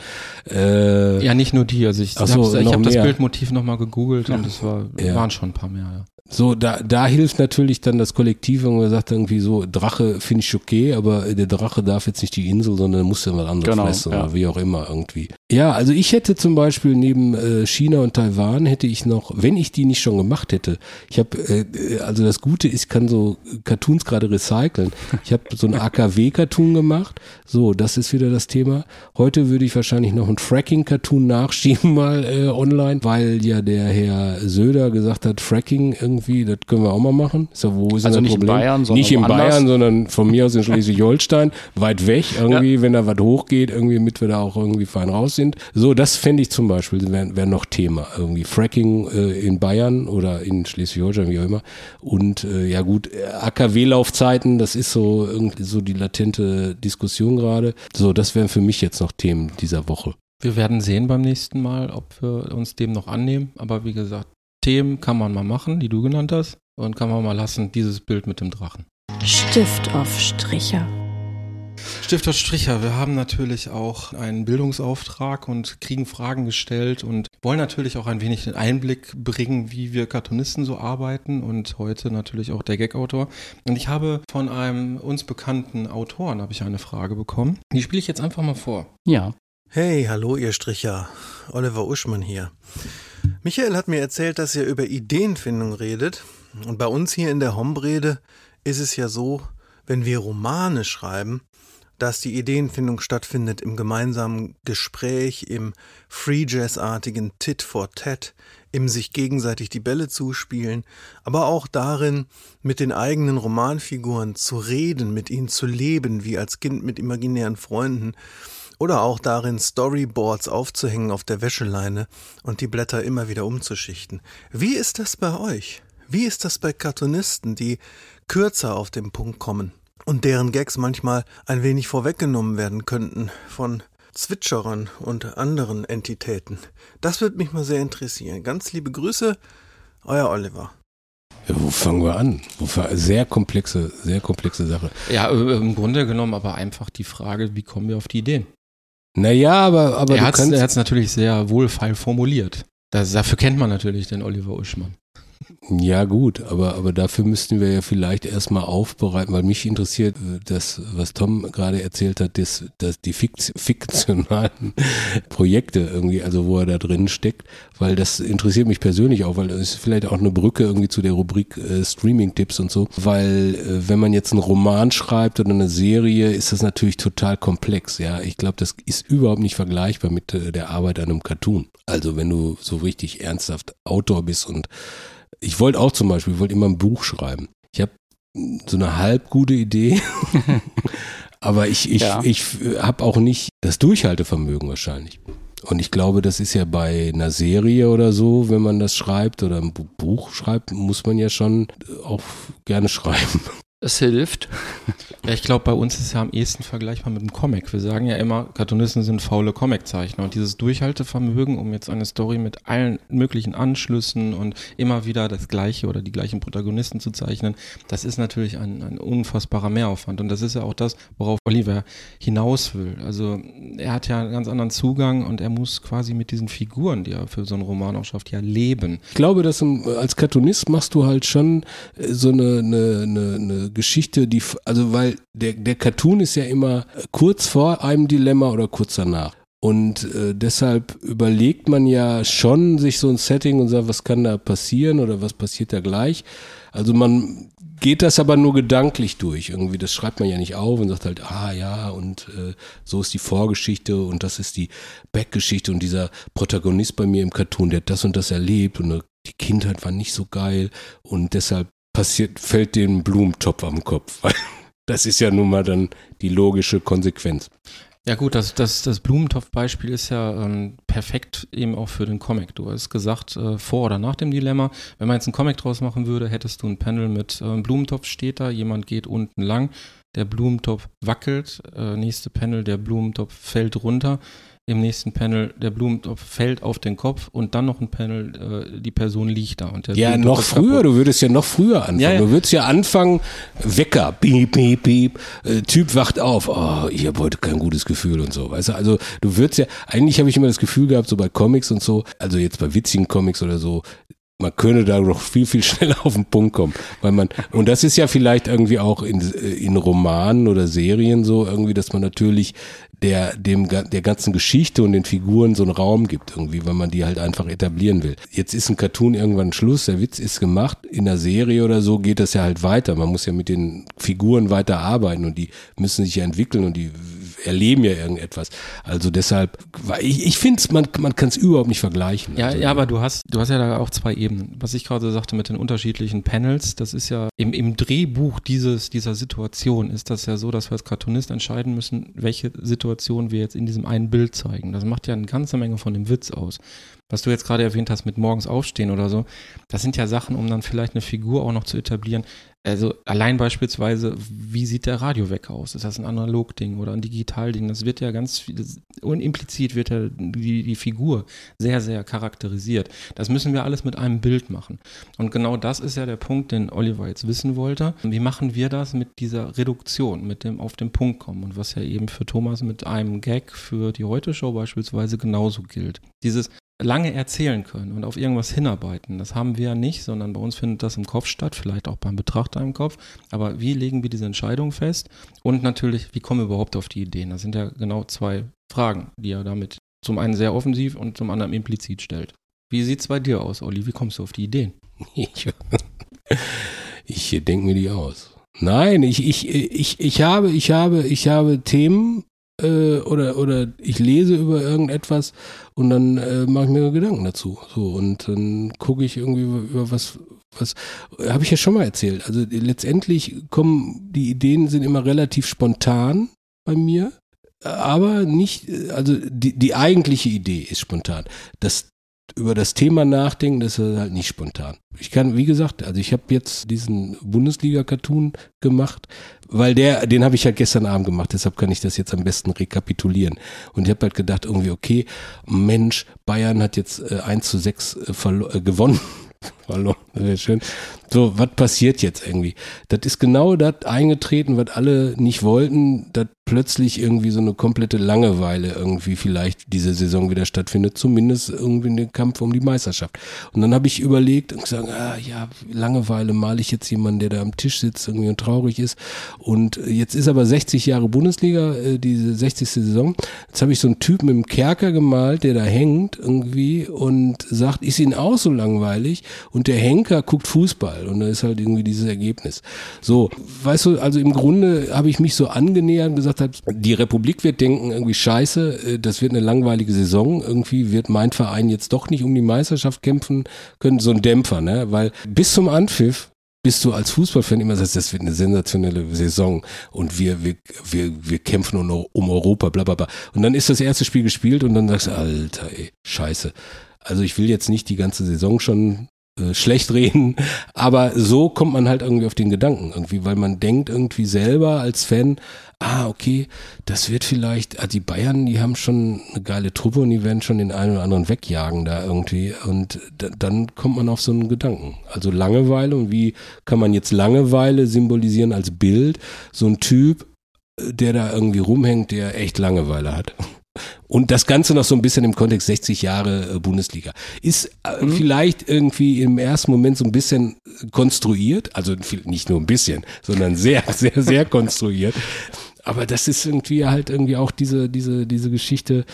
Äh, Ja, nicht nur die. Also ich so, habe noch hab das. Bildmotiv nochmal gegoogelt und es war, Ja. waren schon ein paar mehr. So, da, da hilft natürlich dann das Kollektiv, wenn man sagt irgendwie so, Drache finde ich okay, aber der Drache darf jetzt nicht die Insel, sondern muss ja was anderes Genau, fressen ja. oder wie auch immer irgendwie. Ja, also ich hätte zum Beispiel neben äh, China und Taiwan hätte ich noch, wenn ich die nicht schon gemacht hätte, ich habe, äh, also das Gute ist, ich kann so Cartoons gerade recyceln. Ich habe so ein AKW-Cartoon gemacht, so, das ist wieder das Thema. Heute würde ich wahrscheinlich noch ein Fracking-Cartoon nachschieben mal äh, online, weil ja der Herr Söder gesagt hat, Fracking irgendwie, das können wir auch mal machen. Ist ja, wo ist Also nicht in Problem? Bayern, sondern Nicht in. Bayern, sondern von mir aus in Schleswig-Holstein, weit weg, irgendwie, wenn da was hochgeht, irgendwie, damit wir da auch irgendwie fein raus sind. So, das fände ich zum Beispiel, wäre wär noch Thema. Irgendwie Fracking äh, in Bayern oder in Schleswig-Holstein, wie auch immer. Und äh, ja gut, AKW-Laufzeiten, das ist so irgendwie so die latente Diskussion gerade. So, das wären für mich jetzt noch Themen dieser Woche. Wir werden sehen beim nächsten Mal, ob wir uns dem noch annehmen. Aber wie gesagt, Themen kann man mal machen, die du genannt hast. Und kann man mal lassen, dieses Bild mit dem Drachen. Stift auf Stricher. Stifter Stricher, wir haben natürlich auch einen Bildungsauftrag und kriegen Fragen gestellt und wollen natürlich auch ein wenig den Einblick bringen, wie wir Cartoonisten so arbeiten und heute natürlich auch der Gag-Autor. Und ich habe von einem uns bekannten Autoren habe ich eine Frage bekommen. Die spiele ich jetzt einfach mal vor. Ja. Hey, hallo ihr Stricher. Oliver Uschmann hier. Michael hat mir erzählt, dass ihr über Ideenfindung redet. Und bei uns hier in der Hombrede ist es ja so, wenn wir Romane schreiben, dass die Ideenfindung stattfindet im gemeinsamen Gespräch, im Free Jazz-artigen Tit for Tat, im sich gegenseitig die Bälle zuspielen, aber auch darin, mit den eigenen Romanfiguren zu reden, mit ihnen zu leben, wie als Kind mit imaginären Freunden, oder auch darin, Storyboards aufzuhängen auf der Wäscheleine und die Blätter immer wieder umzuschichten. Wie ist das bei euch? Wie ist das bei Cartoonisten, die kürzer auf den Punkt kommen und deren Gags manchmal ein wenig vorweggenommen werden könnten von Zwitscherern und anderen Entitäten? Das würde mich mal sehr interessieren. Ganz liebe Grüße, euer Oliver. Ja, wo fangen wir an? Sehr komplexe, sehr komplexe Sache. Ja, äh, im Grunde genommen aber einfach die Frage, wie kommen wir auf die Ideen? Naja, aber, aber er du hat es natürlich sehr wohlfeil formuliert. Das, dafür kennt man natürlich den Oliver Uschmann. Ja, gut, aber, aber dafür müssten wir ja vielleicht erstmal aufbereiten, weil mich interessiert äh, das, was Tom gerade erzählt hat, das, das, die Fikt, fiktionalen Projekte irgendwie, also wo er da drin steckt, weil das interessiert mich persönlich auch, weil das ist vielleicht auch eine Brücke irgendwie zu der Rubrik äh, Streaming-Tipps und so, weil äh, wenn man jetzt einen Roman schreibt oder eine Serie, ist das natürlich total komplex, ja. Ich glaube, das ist überhaupt nicht vergleichbar mit äh, der Arbeit an einem Cartoon. Also wenn du so richtig ernsthaft Autor bist und ich wollte auch zum Beispiel, ich wollte immer ein Buch schreiben. Ich habe so eine halb gute Idee, aber ich, ich, Ja. ich habe auch nicht das Durchhaltevermögen wahrscheinlich. Und ich glaube, das ist ja bei einer Serie oder so, wenn man das schreibt oder ein Bu- Buch schreibt, muss man ja schon auch gerne schreiben. Es hilft. Ja, ich glaube, bei uns ist es ja am ehesten vergleichbar mit einem Comic. Wir sagen ja immer, Cartoonisten sind faule Comiczeichner. Und dieses Durchhaltevermögen, um jetzt eine Story mit allen möglichen Anschlüssen und immer wieder das gleiche oder die gleichen Protagonisten zu zeichnen, das ist natürlich ein, ein unfassbarer Mehraufwand. Und das ist ja auch das, worauf Oliver hinaus will. Also er hat ja einen ganz anderen Zugang und er muss quasi mit diesen Figuren, die er für so einen Roman auch schafft, ja leben. Ich glaube, dass im- als Cartoonist machst du halt schon so eine, eine, eine, eine Geschichte, die, also weil der, der Cartoon ist ja immer kurz vor einem Dilemma oder kurz danach. Und äh, deshalb überlegt man ja schon sich so ein Setting und sagt, was kann da passieren oder was passiert da gleich. Also man geht das aber nur gedanklich durch. Irgendwie, das schreibt man ja nicht auf und sagt halt, ah ja, und äh, so ist die Vorgeschichte und das ist die Backgeschichte und dieser Protagonist bei mir im Cartoon, der hat das und das erlebt und äh, die Kindheit war nicht so geil und deshalb passiert, fällt dem Blumentopf am Kopf. Das ist ja nun mal dann die logische Konsequenz. Ja gut, das, das, das Blumentopf-Beispiel ist ja ähm, perfekt eben auch für den Comic. Du hast gesagt, äh, vor oder nach dem Dilemma, wenn man jetzt einen Comic draus machen würde, hättest du ein Panel mit äh, Blumentopf steht da, jemand geht unten lang, der Blumentopf wackelt, äh, nächste Panel, der Blumentopf fällt runter, im nächsten Panel, der Blumentopf fällt auf den Kopf und dann noch ein Panel, äh, die Person liegt da. Und der Ja, Blumentopf noch früher, kaputt. du würdest ja noch früher anfangen. Ja, ja. Du würdest ja anfangen, Wecker, piep, piep, piep, äh, Typ wacht auf, oh, ich habe heute kein gutes Gefühl und so, weißt du, also du würdest ja, eigentlich habe ich immer das Gefühl gehabt, so bei Comics und so, also jetzt bei witzigen Comics oder so, man könnte da noch viel, viel schneller auf den Punkt kommen. Weil man, und das ist ja vielleicht irgendwie auch in, in Romanen oder Serien so, irgendwie, dass man natürlich der, dem, der ganzen Geschichte und den Figuren so einen Raum gibt irgendwie, weil man die halt einfach etablieren will. Jetzt ist ein Cartoon irgendwann Schluss, der Witz ist gemacht. In der Serie oder so geht das ja halt weiter. Man muss ja mit den Figuren weiter arbeiten und die müssen sich ja entwickeln und die erleben ja irgendetwas. Also deshalb, ich, ich finde man, man kann es überhaupt nicht vergleichen. Ja, also, ja, aber du hast, du hast ja da auch zwei Ebenen. Was ich gerade sagte mit den unterschiedlichen Panels, das ist ja im, im Drehbuch dieses, dieser Situation ist das ja so, dass wir als Cartoonist entscheiden müssen, welche Situation wir jetzt in diesem einen Bild zeigen. Das macht ja eine ganze Menge von dem Witz aus was du jetzt gerade erwähnt hast mit morgens aufstehen oder so, das sind ja Sachen, um dann vielleicht eine Figur auch noch zu etablieren. Also allein beispielsweise, wie sieht der Radiowecker aus? Ist das ein Analogding oder ein Digitalding? Das wird ja ganz viel, unimplizit wird ja die, die Figur sehr, sehr charakterisiert. Das müssen wir alles mit einem Bild machen. Und genau das ist ja der Punkt, den Oliver jetzt wissen wollte. Wie machen wir das mit dieser Reduktion, mit dem auf den Punkt kommen? Und was ja eben für Thomas mit einem Gag für die Heute-Show beispielsweise genauso gilt. Dieses lange erzählen können und auf irgendwas hinarbeiten. Das haben wir ja nicht, sondern bei uns findet das im Kopf statt, vielleicht auch beim Betrachter im Kopf. Aber wie legen wir diese Entscheidung fest? Und natürlich, wie kommen wir überhaupt auf die Ideen? Das sind ja genau zwei Fragen, die er damit zum einen sehr offensiv und zum anderen implizit stellt. Wie sieht es bei dir aus, Olli? Wie kommst du auf die Ideen? Ich, ich denke mir die aus. Nein, ich, ich, ich, ich habe, ich habe, ich habe Themen, äh, oder, oder ich lese über irgendetwas und dann äh, mache ich mir Gedanken dazu. So, und dann gucke ich irgendwie über was, was habe ich ja schon mal erzählt. Also letztendlich kommen, die Ideen sind immer relativ spontan bei mir, aber nicht, also die, die eigentliche Idee ist spontan. Das über das Thema nachdenken, das ist halt nicht spontan. Ich kann, wie gesagt, also ich habe jetzt diesen Bundesliga-Cartoon gemacht, weil der, den habe ich halt gestern Abend gemacht, deshalb kann ich das jetzt am besten rekapitulieren. Und ich habe halt gedacht, irgendwie, okay, Mensch, Bayern hat jetzt äh, 1 zu 6 äh, äh, gewonnen Hallo, das wäre schön. So, was passiert jetzt irgendwie? Das ist genau das eingetreten, was alle nicht wollten, dass plötzlich irgendwie so eine komplette Langeweile irgendwie vielleicht diese Saison wieder stattfindet, zumindest irgendwie in den Kampf um die Meisterschaft. Und dann habe ich überlegt und gesagt, ah ja, Langeweile male ich jetzt jemanden, der da am Tisch sitzt irgendwie und traurig ist. Und jetzt ist aber 60 Jahre Bundesliga, äh, diese 60. Saison. Jetzt habe ich so einen Typen im Kerker gemalt, der da hängt irgendwie und sagt, ist Ihnen auch so langweilig? Und der Henker guckt Fußball und da ist halt irgendwie dieses Ergebnis. So, weißt du, also im Grunde habe ich mich so angenähert und gesagt, hat, die Republik wird denken, irgendwie scheiße, äh, das wird eine langweilige Saison, irgendwie wird mein Verein jetzt doch nicht um die Meisterschaft kämpfen können, so ein Dämpfer, ne? Weil bis zum Anpfiff bist du als Fußballfan immer sagst, das wird eine sensationelle Saison und wir, wir, wir, wir kämpfen um, um Europa, bla bla bla. Und dann ist das erste Spiel gespielt und dann sagst du, Alter, ey, scheiße. Also ich will jetzt nicht die ganze Saison schon äh, schlecht reden, aber so kommt man halt irgendwie auf den Gedanken irgendwie, weil man denkt irgendwie selber als Fan, ah, okay, das wird vielleicht, ah, die Bayern, die haben schon eine geile Truppe und die werden schon den einen oder anderen wegjagen da irgendwie und dann kommt man auf so einen Gedanken. Also Langeweile und wie kann man jetzt Langeweile symbolisieren als Bild? So ein Typ, äh, der da irgendwie rumhängt, der echt Langeweile hat. Und das Ganze noch so ein bisschen im Kontext 60 Jahre äh, Bundesliga. Ist äh, mhm. vielleicht irgendwie im ersten Moment so ein bisschen konstruiert, also nicht nur ein bisschen, sondern sehr, sehr, sehr konstruiert. Aber das ist irgendwie halt irgendwie auch diese, diese, diese Geschichte,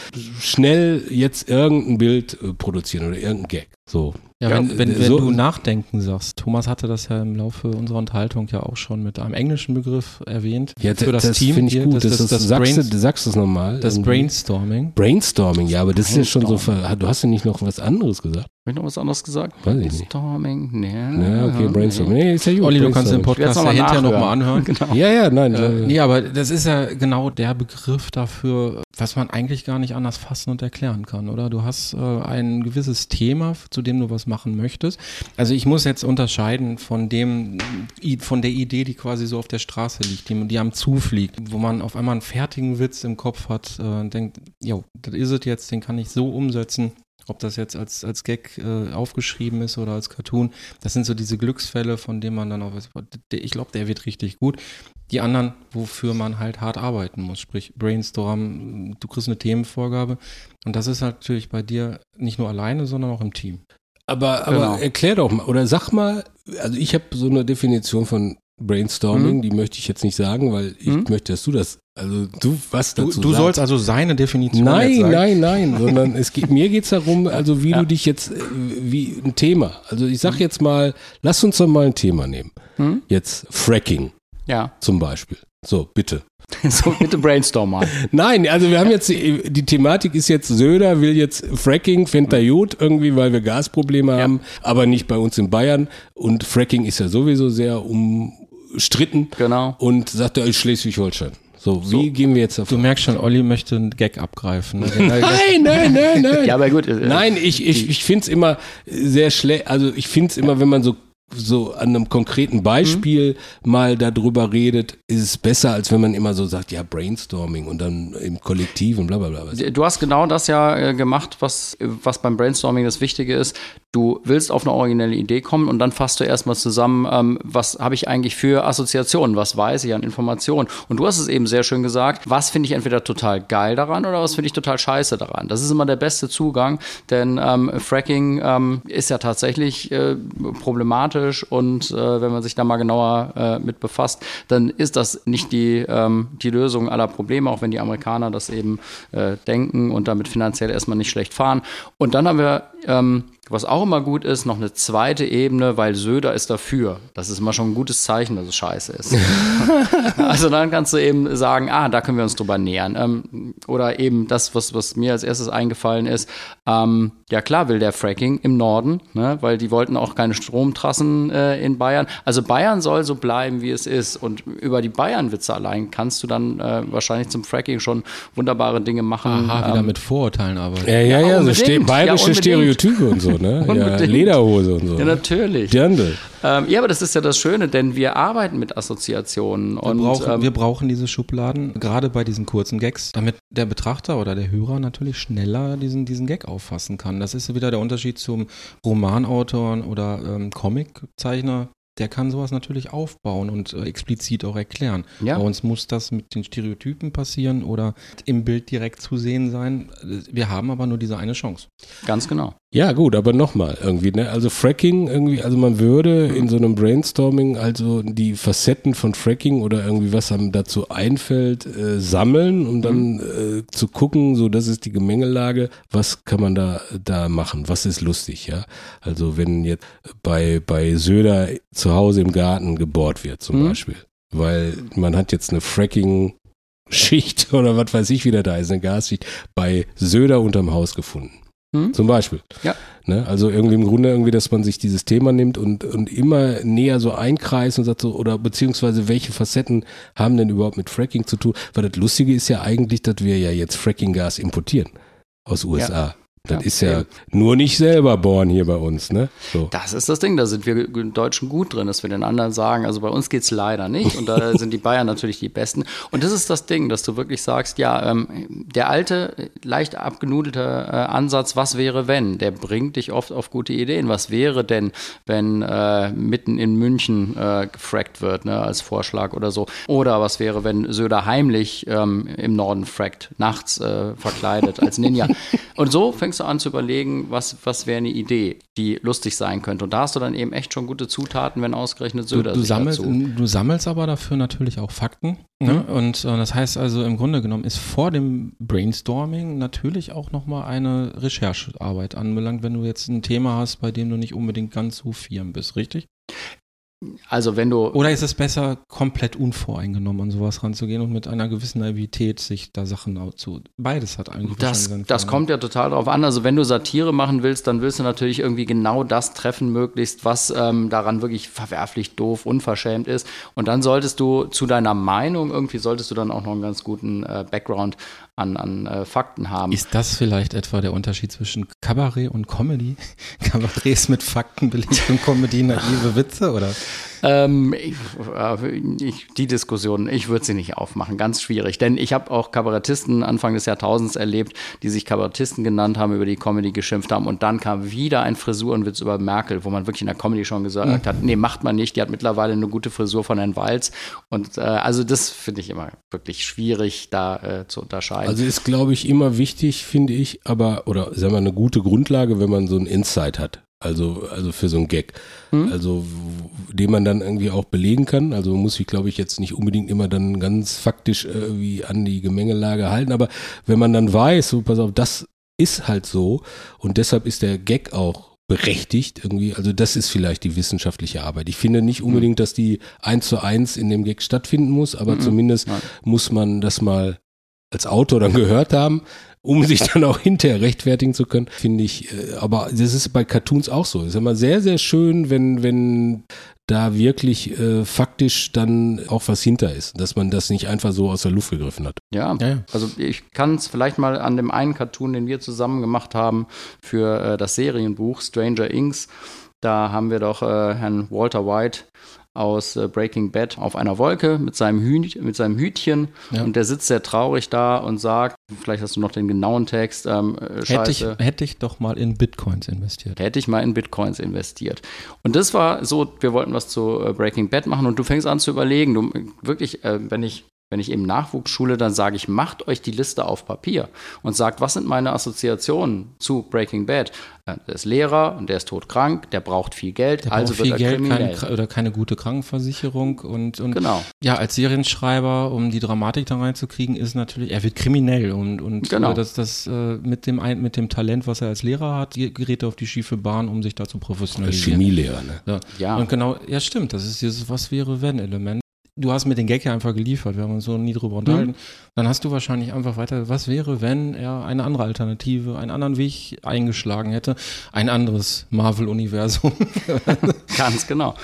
schnell jetzt irgendein Bild äh, produzieren oder irgendein Gag. So. Ja, wenn, ja, wenn, wenn so, du nachdenken sagst, Thomas hatte das ja im Laufe unserer Unterhaltung ja auch schon mit einem englischen Begriff erwähnt. Ja, für das, das finde ich gut. Das, das, das, das sagst, Brain, du, sagst es nochmal. Das Brainstorming. Brainstorming, ja, aber das ist ja schon so, du hast ja nicht noch was anderes gesagt. Habe ich noch was anderes gesagt? Weiß ich nicht. Brainstorming, nee. Ja, okay, Brainstorming. Nee, ist ja gut. Olli, du kannst den Podcast ja hinterher nochmal anhören. genau. Ja, ja, nein. Äh, nee, aber das ist ja genau der Begriff dafür, was man eigentlich gar nicht anders fassen und erklären kann, oder? Du hast äh, ein gewisses Thema, zu dem du was machen möchtest. Also ich muss jetzt unterscheiden von dem, von der Idee, die quasi so auf der Straße liegt, die, die am zufliegt, wo man auf einmal einen fertigen Witz im Kopf hat äh, und denkt, jo, das ist es jetzt, den kann ich so umsetzen, ob das jetzt als, als Gag äh, aufgeschrieben ist oder als Cartoon. Das sind so diese Glücksfälle, von denen man dann auch weiß, ich glaube, der wird richtig gut. Die anderen, wofür man halt hart arbeiten muss, sprich Brainstorm, du kriegst eine Themenvorgabe. Und das ist natürlich bei dir nicht nur alleine, sondern auch im Team. Aber, aber Genau. erklär doch mal, oder sag mal, also ich habe so eine Definition von Brainstorming, Mhm. die möchte ich jetzt nicht sagen, weil ich Mhm. möchte, dass du das, also du was Du, dazu du sagst. sollst also seine Definition Nein, nein, nein, sondern es geht, mir geht's darum, also wie Ja. du dich jetzt, äh, wie ein Thema, also ich sag jetzt mal, lass uns doch mal ein Thema nehmen. Hm? Jetzt Fracking Ja. zum Beispiel. So, bitte. So, bitte brainstorm mal. Nein, also wir haben jetzt, die, die Thematik ist jetzt, Söder will jetzt Fracking, fängt er gut irgendwie, weil wir Gasprobleme haben, aber nicht bei uns in Bayern. Und Fracking ist ja sowieso sehr umstritten. Genau. Und sagt er, ist Schleswig-Holstein. So, wie gehen wir jetzt Du davon? merkst schon, Olli möchte einen Gag abgreifen. Ne? Nein, nein, nein, nein. Ja, aber gut. äh, Nein, ich, ich, ich finde es immer sehr schlecht, also ich finde es immer, wenn man so so an einem konkreten Beispiel mal darüber redet, ist es besser, als wenn man immer so sagt, ja, Brainstorming und dann im Kollektiv und bla bla bla. Du hast genau das ja äh, gemacht, was, was beim Brainstorming das Wichtige ist. Du willst auf eine originelle Idee kommen und dann fasst du erstmal zusammen, ähm, was habe ich eigentlich für Assoziationen, was weiß ich an Informationen. Und du hast es eben sehr schön gesagt, was finde ich entweder total geil daran oder was finde ich total scheiße daran. Das ist immer der beste Zugang, denn ähm, Fracking ähm, ist ja tatsächlich äh, problematisch und äh, wenn man sich da mal genauer äh, mit befasst, dann ist das nicht die, ähm, die Lösung aller Probleme, auch wenn die Amerikaner das eben äh, denken und damit finanziell erstmal nicht schlecht fahren. Und dann haben wir, ähm, was auch immer gut ist, noch eine zweite Ebene, weil Söder ist dafür. Das ist immer schon ein gutes Zeichen, dass es scheiße ist. also dann kannst du eben sagen, ah, da können wir uns drüber nähern. Ähm, oder eben das, was, was mir als erstes eingefallen ist, ähm, ja klar will der Fracking im Norden, ne, weil die wollten auch keine Stromtrassen äh, in Bayern. Also Bayern soll so bleiben, wie es ist. Und über die Bayern-Witze allein kannst du dann äh, wahrscheinlich zum Fracking schon wunderbare Dinge machen. Aha, wieder Ähm, mit Vorurteilen arbeiten. Ja, ja, Ja, ja, so ste Ja, bayerische unbedingt. Stereotype und so, ne? ja. Lederhose und so. ja, natürlich. Dirndl. Ähm, ja, aber das ist ja das Schöne, denn wir arbeiten mit Assoziationen. Wir, und, brauchen, ähm, wir brauchen diese Schubladen, gerade bei diesen kurzen Gags, damit der Betrachter oder der Hörer natürlich schneller diesen, diesen Gag auffassen kann. Das ist wieder der Unterschied zum Romanautor oder ähm, Comiczeichner. Der kann sowas natürlich aufbauen und äh, explizit auch erklären. Ja. Bei uns muss das mit den Stereotypen passieren oder im Bild direkt zu sehen sein. Wir haben aber nur diese eine Chance. Ganz genau. Ja, gut, aber nochmal irgendwie, ne? Also Fracking irgendwie, also man würde in so einem Brainstorming also die Facetten von Fracking oder irgendwie was einem dazu einfällt, äh, sammeln und dann äh, zu gucken, so das ist die Gemengelage, was kann man da da machen, was ist lustig, ja? Also wenn jetzt bei bei Söder zu Hause im Garten gebohrt wird zum Mhm. Beispiel, weil man hat jetzt eine Fracking Schicht oder was weiß ich wieder da ist, eine Gasschicht bei Söder unterm Haus gefunden. Mhm. Zum Beispiel. Ja. Ne? Also irgendwie im Grunde irgendwie, dass man sich dieses Thema nimmt und, und immer näher so einkreist und sagt so, oder beziehungsweise welche Facetten haben denn überhaupt mit Fracking zu tun? Weil das Lustige ist ja eigentlich, dass wir ja jetzt Fracking-Gas importieren aus USA. Das Ja, ist ja eben. nur nicht selber bohren hier bei uns, ne? So. Das ist das Ding, da sind wir Deutschen gut drin, dass wir den anderen sagen, also bei uns geht's leider nicht und da sind die Bayern natürlich die Besten. Und das ist das Ding, dass du wirklich sagst, ja, ähm, der alte, leicht abgenudelte äh, Ansatz, was wäre wenn, der bringt dich oft auf gute Ideen. Was wäre denn, wenn äh, mitten in München äh, gefrackt wird, ne, als Vorschlag oder so? Oder was wäre, wenn Söder heimlich ähm, im Norden frackt, nachts äh, verkleidet als Ninja? Und so fängst du an zu überlegen, was, was wäre eine Idee, die lustig sein könnte. Und da hast du dann eben echt schon gute Zutaten, wenn ausgerechnet Du, Söder du, sich sammelst, dazu. du sammelst aber dafür natürlich auch Fakten. Ne? Und äh, das heißt also, im Grunde genommen ist vor dem Brainstorming natürlich auch nochmal eine Recherchearbeit anbelangt, wenn du jetzt ein Thema hast, bei dem du nicht unbedingt ganz so firm bist, richtig? Also wenn du Oder ist es besser, komplett unvoreingenommen an sowas ranzugehen und mit einer gewissen Naivität sich da Sachen zu. Beides hat eigentlich Das, das kommt ja total drauf an. Also wenn du Satire machen willst, dann willst du natürlich irgendwie genau das treffen, möglichst, was ähm, daran wirklich verwerflich, doof, unverschämt ist. Und dann solltest du zu deiner Meinung irgendwie, solltest du dann auch noch einen ganz guten äh, Background an, an äh, Fakten haben. Ist das vielleicht etwa der Unterschied zwischen Kabarett und Comedy? Kabarett ist mit Fakten belegt und Comedy naive Witze, oder? Ähm, ich, äh, ich, die Diskussion, ich würde sie nicht aufmachen, ganz schwierig. Denn ich habe auch Kabarettisten Anfang des Jahrtausends erlebt, die sich Kabarettisten genannt haben, über die Comedy geschimpft haben. Und dann kam wieder ein Frisurenwitz über Merkel, wo man wirklich in der Comedy schon gesagt hat, nee, macht man nicht, die hat mittlerweile eine gute Frisur von Herrn Walz. Und äh, also das finde ich immer wirklich schwierig, da äh, zu unterscheiden. Also ist, glaube ich, immer wichtig, finde ich, aber, oder sagen wir, eine gute Grundlage, wenn man so ein Insight hat. Also, also für so einen Gag. Hm? Also, den man dann irgendwie auch belegen kann. Also muss ich, glaube ich, jetzt nicht unbedingt immer dann ganz faktisch irgendwie an die Gemengelage halten. Aber wenn man dann weiß, so, pass auf, das ist halt so und deshalb ist der Gag auch berechtigt irgendwie. Also das ist vielleicht die wissenschaftliche Arbeit. Ich finde nicht unbedingt, dass die eins zu eins in dem Gag stattfinden muss, aber Mhm. zumindest Nein. muss man das mal als Autor dann gehört haben, um sich dann auch hinterher rechtfertigen zu können, finde ich. äh, Aber das ist bei Cartoons auch so. Es ist immer sehr, sehr schön, wenn, wenn da wirklich äh, faktisch dann auch was hinter ist, dass man das nicht einfach so aus der Luft gegriffen hat. Ja, Ja, ja. also ich kann es vielleicht mal an dem einen Cartoon, den wir zusammen gemacht haben für äh, das Serienbuch Stranger Inks. Da haben wir doch äh, Herrn Walter White aus äh, Breaking Bad auf einer Wolke mit seinem, Hühn, mit seinem Hütchen Ja. und der sitzt sehr traurig da und sagt, vielleicht hast du noch den genauen Text, ähm, äh, Hätte ich, hätte ich doch mal in Bitcoins investiert. Hätte ich mal in Bitcoins investiert. Und das war so, wir wollten was zu äh, Breaking Bad machen und du fängst an zu überlegen, du wirklich, äh, wenn ich wenn ich eben Nachwuchs schule, dann sage ich, macht euch die Liste auf Papier und sagt, was sind meine Assoziationen zu Breaking Bad? Äh, Der ist Lehrer und der ist todkrank, der braucht viel Geld, Der also braucht viel wird er Geld kriminell. Oder keine gute Krankenversicherung und, und Genau. ja, als Serienschreiber, um die Dramatik da reinzukriegen, ist natürlich, er wird kriminell und, und Genau. das, das äh, mit dem ein, mit dem Talent, was er als Lehrer hat, ge- gerät er auf die schiefe Bahn, um sich da zu professionalisieren. Chemielehrer, ne? Ja. Ja. Und genau, ja stimmt, das ist dieses Was wäre wenn Element. Du hast mir den Gag ja einfach geliefert, wir haben uns so nie drüber Mhm. unterhalten. Dann hast du wahrscheinlich einfach weiter, was wäre, wenn er eine andere Alternative, einen anderen Weg eingeschlagen hätte, ein anderes Marvel-Universum. Ganz genau.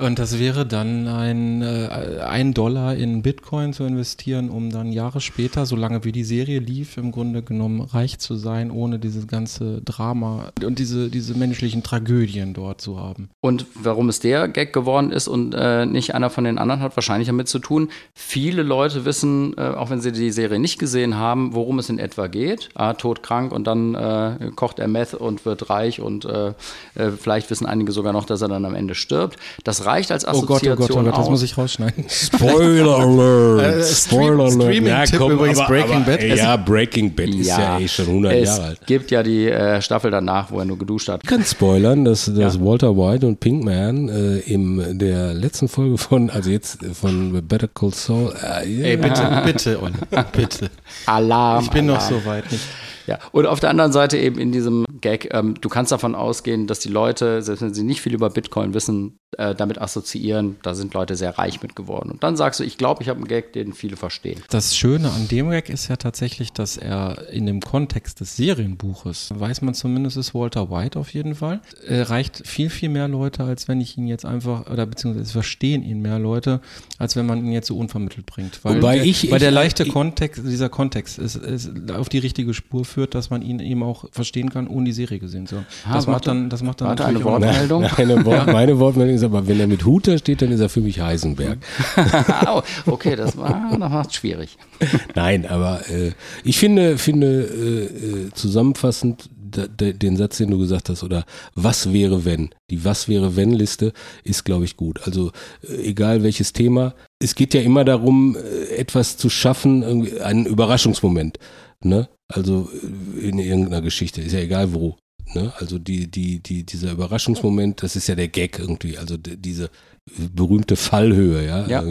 Und das wäre dann ein, äh, ein Dollar in Bitcoin zu investieren, um dann Jahre später, solange wie die Serie lief, im Grunde genommen reich zu sein, ohne dieses ganze Drama und diese, diese menschlichen Tragödien dort zu haben. Und warum es der Gag geworden ist und äh, nicht einer von den anderen, hat wahrscheinlich damit zu tun. Viele Leute wissen, äh, auch wenn sie die Serie nicht gesehen haben, worum es in etwa geht. Ah, todkrank und dann äh, kocht er Meth und wird reich und äh, äh, vielleicht wissen einige sogar noch, dass er dann am Ende stirbt. Das reicht als Oh Gott, Assoziation oh Gott, oh Gott, das muss ich rausschneiden. Spoiler Alert! Äh, Stream- Streaming-Tipp übrigens Breaking Bad. Ja, Breaking Bad ist ja eh schon 100 es Jahre alt. gibt ja die äh, Staffel danach, wo er nur geduscht hat. Ich kann spoilern, dass, dass Walter White und Pinkman äh, in der letzten Folge von, also jetzt von Better Call Saul, äh, Ey, bitte, bitte, Olli, bitte. Alarm. Ich bin noch Alarm. so weit nicht. Ja, und auf der anderen Seite eben in diesem Gag, ähm, du kannst davon ausgehen, dass die Leute, selbst wenn sie nicht viel über Bitcoin wissen, äh, damit assoziieren, da sind Leute sehr reich mit geworden. Und dann sagst du, ich glaube, ich habe einen Gag, den viele verstehen. Das Schöne an dem Gag ist ja tatsächlich, dass er in dem Kontext des Serienbuches, weiß man zumindest, ist Walter White auf jeden Fall, erreicht viel, viel mehr Leute, als wenn ich ihn jetzt einfach, oder beziehungsweise es verstehen ihn mehr Leute, als wenn man ihn jetzt so unvermittelt bringt. Weil Wobei der, ich- weil der ich- leichte ich- Kontext, dieser Kontext ist, ist auf die richtige Spur führt, dass man ihn eben auch verstehen kann, ohne die Serie gesehen zu haben. Ah, Das macht warte. dann, das macht dann Warte, natürlich eine Wortmeldung. Meine, Wort, meine Wortmeldung ist aber, wenn er mit Hut da steht, dann ist er für mich Heisenberg. oh, okay, das war das macht schwierig. Nein, aber äh, ich finde, finde äh, äh, zusammenfassend den Satz, den du gesagt hast, oder was wäre wenn? Die Was wäre wenn Liste ist, glaube ich, gut. Also äh, egal welches Thema, es geht ja immer darum, äh, etwas zu schaffen, einen Überraschungsmoment. Ne? Also äh, in irgendeiner Geschichte, ist ja egal wo. Ne? Also die, die, die, dieser Überraschungsmoment, das ist ja der Gag irgendwie, also diese berühmte Fallhöhe, ja. Ja.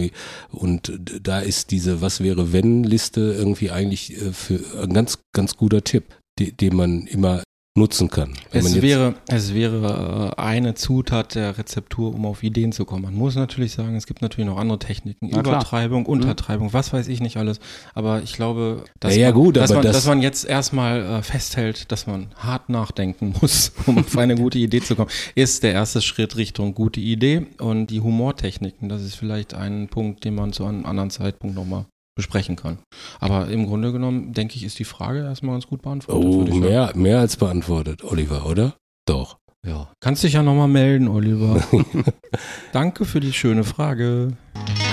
Und da ist diese Was wäre wenn Liste irgendwie eigentlich äh, für ein ganz, ganz guter Tipp, de, den man immer nutzen man Es wäre, es wäre äh, eine Zutat der Rezeptur, um auf Ideen zu kommen. Man muss natürlich sagen, es gibt natürlich noch andere Techniken, Na klar. Übertreibung, Untertreibung, was weiß ich nicht alles. Aber ich glaube, dass, Ja, ja, man, gut, dass, aber man, das- dass man jetzt erstmal äh, festhält, dass man hart nachdenken muss, um auf eine gute Idee zu kommen, ist der erste Schritt Richtung gute Idee. Und die Humortechniken, das ist vielleicht ein Punkt, den man zu einem anderen Zeitpunkt nochmal besprechen kann. Aber im Grunde genommen, denke ich, ist die Frage erstmal ganz gut beantwortet. Oh, sagen. mehr, mehr als beantwortet, Oliver, oder? Doch. Ja. Kannst dich ja nochmal melden, Oliver. Danke für die schöne Frage.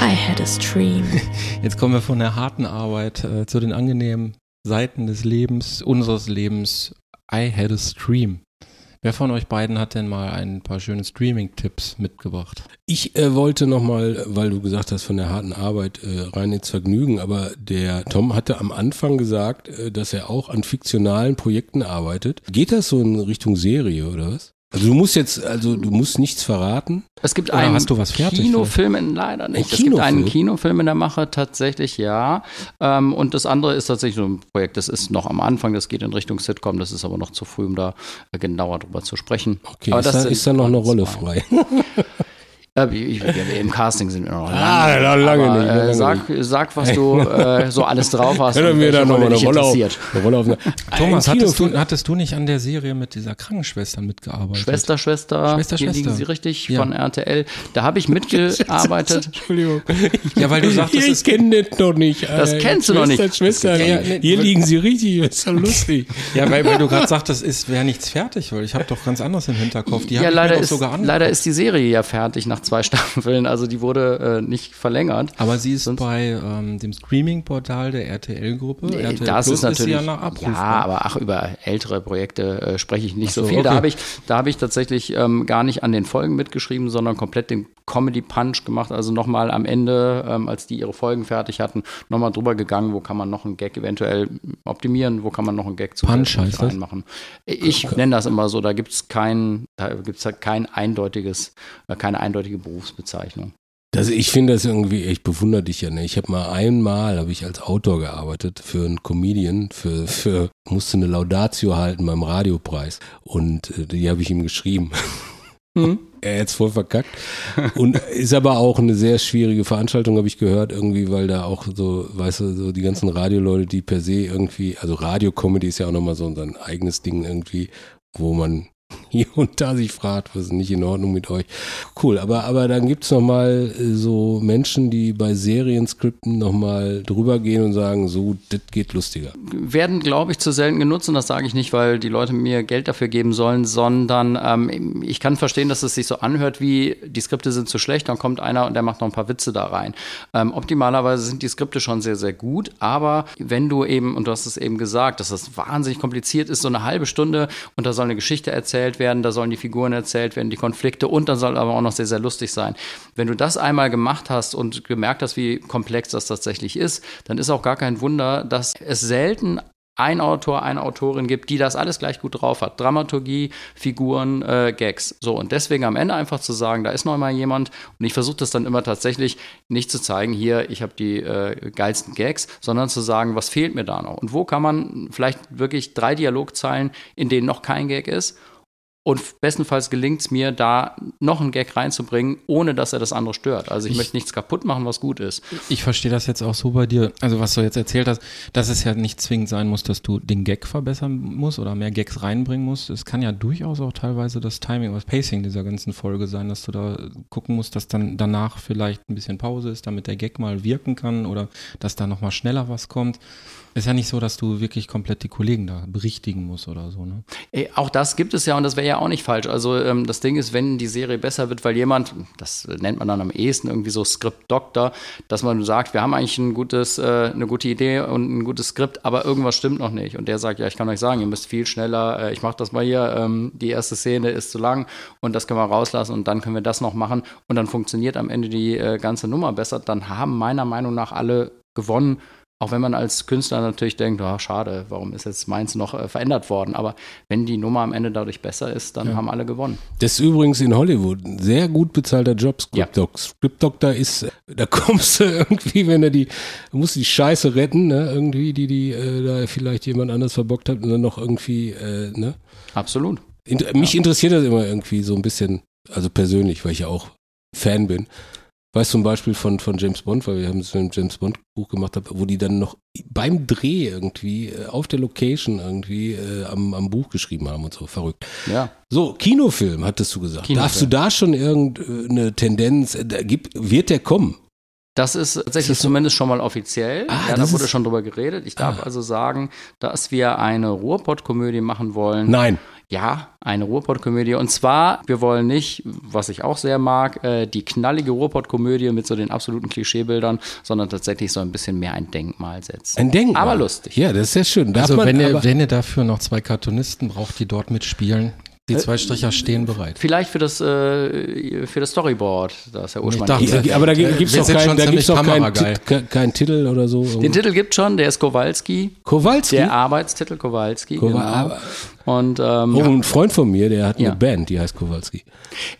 I had a stream. Jetzt kommen wir von der harten Arbeit äh, zu den angenehmen Seiten des Lebens, unseres Lebens. I had a stream. Wer von euch beiden hat denn mal ein paar schöne Streaming-Tipps mitgebracht? Ich äh, wollte nochmal, weil du gesagt hast, von der harten Arbeit äh, rein ins Vergnügen, aber der Tom hatte am Anfang gesagt, äh, dass er auch an fiktionalen Projekten arbeitet. Geht das so in Richtung Serie oder was? Also du musst jetzt, also du musst nichts verraten. Es gibt Oder einen hast du was fertig Kinofilm, in, leider nicht. Ein es gibt einen Kinofilm? Kinofilm in der Mache, tatsächlich, ja. Ähm, und das andere ist tatsächlich so ein Projekt, das ist noch am Anfang, das geht in Richtung Sitcom, das ist aber noch zu früh, um da genauer drüber zu sprechen. Okay, aber ist, da, ist da noch eine Rolle frei? Äh, ich, ich, Im Casting sind wir noch lange. Ah, lange aber, nicht, Äh, lange sag, sag, was du äh, so alles drauf hast. Und wir da welche noch mal Rolle eine Rolle auf, interessiert. eine Rolle auf Thomas, hattest du, hattest du nicht an der Serie mit dieser Krankenschwester mitgearbeitet? Schwester, Schwester, Schwester, hier liegen Schwester. sie richtig Ja. von RTL. Da habe ich mitgearbeitet. Entschuldigung. Ja, weil du sagtest, ich kenne das noch nicht. Das Alter. kennst du noch Schwester, nicht. Schwester, ja, hier liegen sie richtig, das ist ja lustig. Ja, weil, weil du gerade sagtest, es wäre nichts fertig, weil ich habe doch ganz anderes im Hinterkopf. Die Ja, leider mir ist, sogar an. leider ist die Serie ja fertig nach zwei Staffeln. Also die wurde äh, nicht verlängert. Aber sie ist Sonst- bei ähm, dem Streaming-Portal der RTL-Gruppe. Nee, RTL das Plus ist natürlich, sie ja ja, aber ach, über ältere Projekte äh, spreche ich nicht so, so, viel. Da okay. habe ich, da habe ich tatsächlich ähm, gar nicht an den Folgen mitgeschrieben, sondern komplett den Comedy Punch gemacht. Also nochmal am Ende, ähm, als die ihre Folgen fertig hatten, nochmal drüber gegangen, wo kann man noch einen Gag eventuell optimieren, wo kann man noch einen Gag Punch zusätzlich das? reinmachen. Ich nenne das immer so, da gibt es kein, da gibt's halt kein eindeutiges, äh, keine eindeutige Berufsbezeichnung. Das, ich finde das irgendwie, ich bewundere dich ja. Ne? Ich habe mal einmal, habe ich als Autor gearbeitet für einen Comedian, für, für musste eine Laudatio halten beim Radiopreis und äh, die habe ich ihm geschrieben. Er jetzt voll verkackt. Und ist aber auch eine sehr schwierige Veranstaltung, habe ich gehört, irgendwie, weil da auch so, weißt du, so die ganzen Radioleute, die per se irgendwie, also Radio-Comedy ist ja auch nochmal so ein eigenes Ding irgendwie, wo man hier und da sich fragt, was ist nicht in Ordnung mit euch. Cool, aber, aber dann gibt's noch mal äh, so Menschen, die bei Serienskripten noch mal drüber gehen und sagen, so, das geht lustiger. werden, glaube ich, zu selten genutzt und das sage ich nicht, weil die Leute mir Geld dafür geben sollen, sondern ähm, ich kann verstehen, dass es sich so anhört, wie die Skripte sind zu schlecht, dann kommt einer und der macht noch ein paar Witze da rein. Ähm, optimalerweise sind die Skripte schon sehr, sehr gut, aber wenn du eben, und du hast es eben gesagt, dass das wahnsinnig kompliziert ist, so eine halbe Stunde und da soll eine Geschichte erzählt werden, da sollen die Figuren erzählt werden, die Konflikte und dann soll aber auch noch sehr, sehr lustig sein. Wenn du das einmal gemacht hast und gemerkt hast, wie komplex das tatsächlich ist, dann ist auch gar kein Wunder, dass es selten ein Autor, eine Autorin gibt, die das alles gleich gut drauf hat. Dramaturgie, Figuren, äh, Gags. So, und deswegen am Ende einfach zu sagen, da ist noch mal jemand und ich versuche das dann immer tatsächlich nicht zu zeigen, hier, ich habe die äh, geilsten Gags, sondern zu sagen, was fehlt mir da noch? Und wo kann man vielleicht wirklich drei Dialogzeilen, in denen noch kein Gag ist und bestenfalls gelingt es mir, da noch einen Gag reinzubringen, ohne dass er das andere stört. Also ich, möchte nichts kaputt machen, was gut ist. Ich verstehe das jetzt auch so bei dir, also was du jetzt erzählt hast, dass es ja nicht zwingend sein muss, dass du den Gag verbessern musst oder mehr Gags reinbringen musst. Es kann ja durchaus auch teilweise das Timing oder das Pacing dieser ganzen Folge sein, dass du da gucken musst, dass dann danach vielleicht ein bisschen Pause ist, damit der Gag mal wirken kann oder dass da nochmal schneller was kommt. Ist ja nicht so, dass du wirklich komplett die Kollegen da berichtigen musst oder so, ne? Ey, Auch das gibt es ja und das wäre ja auch nicht falsch. Also ähm, das Ding ist, wenn die Serie besser wird, weil jemand, das nennt man dann am ehesten irgendwie so Skript-Doktor, dass man sagt, wir haben eigentlich ein gutes, äh, eine gute Idee und ein gutes Skript, aber irgendwas stimmt noch nicht. Und der sagt, ja, ich kann euch sagen, ihr müsst viel schneller, äh, ich mache das mal hier, ähm, die erste Szene ist zu lang und das können wir rauslassen und dann können wir das noch machen und dann funktioniert am Ende die äh, ganze Nummer besser. Dann haben meiner Meinung nach alle gewonnen. Auch wenn man als Künstler natürlich denkt, oh, schade, warum ist jetzt meins noch äh, verändert worden? Aber wenn die Nummer am Ende dadurch besser ist, dann haben alle gewonnen. Das ist übrigens in Hollywood ein sehr gut bezahlter Job, Script Doc. Script Doctor ist, da kommst du irgendwie, wenn er die, du musst die Scheiße retten, ne, irgendwie, die, die äh, da vielleicht jemand anders verbockt hat und dann noch irgendwie, äh, ne. Absolut. Inter mich interessiert das immer irgendwie so ein bisschen, also persönlich, weil ich ja auch Fan bin. Weiß zum Beispiel von, von James Bond, weil wir haben so ein James Bond Buch gemacht, wo die dann noch beim Dreh irgendwie äh, auf der Location irgendwie äh, am, am Buch geschrieben haben und so. Verrückt. Ja. So, Kinofilm, hattest du gesagt. Kinofilm. Darfst du da schon irgendeine Tendenz, äh, da gibt, wird der kommen? Das ist tatsächlich das zumindest schon mal offiziell. Ah, ja, da wurde schon drüber geredet. Ich darf Ah. also sagen, dass wir eine Ruhrpott-Komödie machen wollen. Nein. Ja, eine Ruhrpott-Komödie. Und zwar, wir wollen nicht, was ich auch sehr mag, äh, die knallige Ruhrpott-Komödie mit so den absoluten Klischeebildern, sondern tatsächlich so ein bisschen mehr ein Denkmal setzen. Ein Denkmal. Aber lustig. Ja, das ist sehr schön. Darf Also man, wenn ihr, wenn ihr dafür noch zwei Cartoonisten braucht, die dort mitspielen, Die zwei Stricher stehen bereit. Vielleicht für das, äh, für das Storyboard, das Herr Uschmann dachte, gesagt hat. Ja, aber da gibt es doch da gibt's doch keinen, Titel oder so. Den Titel gibt schon, der ist Kowalski. Kowalski? Der Arbeitstitel Kowalski. Kowa- genau. Und ähm, Oh, ein Freund von mir, der hat Ja. eine Band, die heißt Kowalski.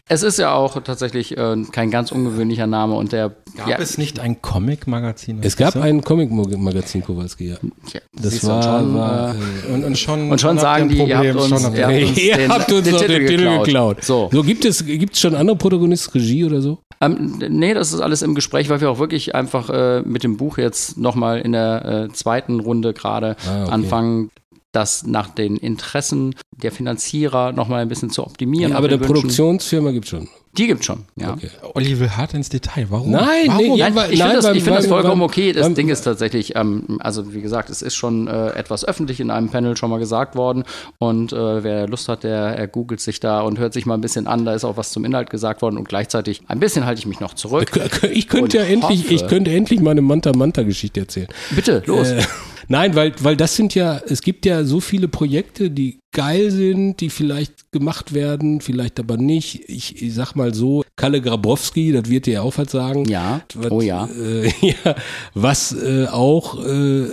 es ist ja auch tatsächlich äh, kein ganz ungewöhnlicher Name und der Gab ja, es nicht ein Comic-Magazin? Es gab ein Comic-Magazin Kowalski, ja. ja, Das war, schon, war äh, Und, und schon, Und schon sagen die, ihr habt Problem, uns- schon ihr ihr- habt uns Ihr den- habt uns den doch Titel den Titel geklaut. geklaut. So. so gibt es gibt's schon andere Protagonisten Regie oder so? Ähm, nee, das ist alles im Gespräch, weil wir auch wirklich einfach äh, mit dem Buch jetzt nochmal in der äh, zweiten Runde gerade Ah, okay. anfangen, das nach den Interessen der Finanzierer nochmal ein bisschen zu optimieren. aber nach eine. Produktionsfirma gibt schon. Die gibt schon, ja. Okay. Olli will hart ins Detail. Warum? Nein, Warum? nee, ja, Nein, weil- ich finde das, weil- ich find das vollkommen okay. Das Ding ist tatsächlich, ähm, also wie gesagt, es ist schon äh, etwas öffentlich in einem Panel schon mal gesagt worden. Und äh, wer Lust hat, der er googelt sich da und hört sich mal ein bisschen an. Da ist auch was zum Inhalt gesagt worden. Und gleichzeitig ein bisschen halte ich mich noch zurück. Ich könnte ja endlich, hoffe- ich könnte endlich meine Manta-Manta-Geschichte erzählen. Bitte, los. Äh, nein, weil, weil das sind ja, es gibt ja so viele Projekte, die geil sind, die vielleicht gemacht werden, vielleicht aber nicht. Ich, ich sag mal so, Kalle Grabowski, das wird dir ja auch was sagen. Ja. Was, Oh ja. Äh, ja, was äh, auch äh,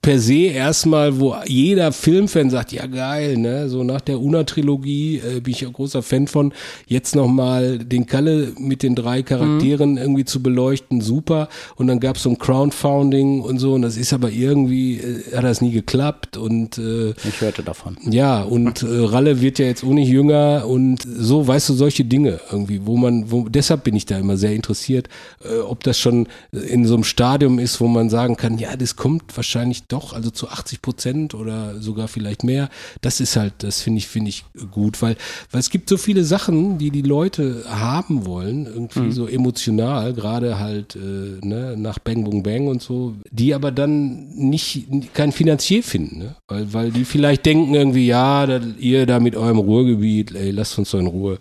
per se erstmal, wo jeder Filmfan sagt, ja geil, ne, so nach der Una-Trilogie äh, bin ich ein großer Fan von, jetzt nochmal den Kalle mit den drei Charakteren irgendwie zu beleuchten, super. Und dann gab es so ein Crowdfunding und so, und das ist aber irgendwie, äh, hat das nie geklappt und äh, Ich hörte davon. ja, und äh, Ralle wird ja jetzt auch nicht jünger und so, weißt du, solche Dinge irgendwie, wo man, wo, deshalb bin ich da immer sehr interessiert, äh, ob das schon in so einem Stadium ist, wo man sagen kann, ja, das kommt wahrscheinlich doch, also zu 80 Prozent oder sogar vielleicht mehr. Das ist halt, das finde ich, finde ich gut, weil, weil es gibt so viele Sachen, die die Leute haben wollen, irgendwie so emotional, gerade halt, äh, ne, nach Bang Boom Bang und so, die aber dann nicht, kein Finanzier finden, ne? weil, weil die vielleicht denken irgendwie, ja, das, ihr da mit eurem Ruhrgebiet, ey, lasst uns doch in Ruhe,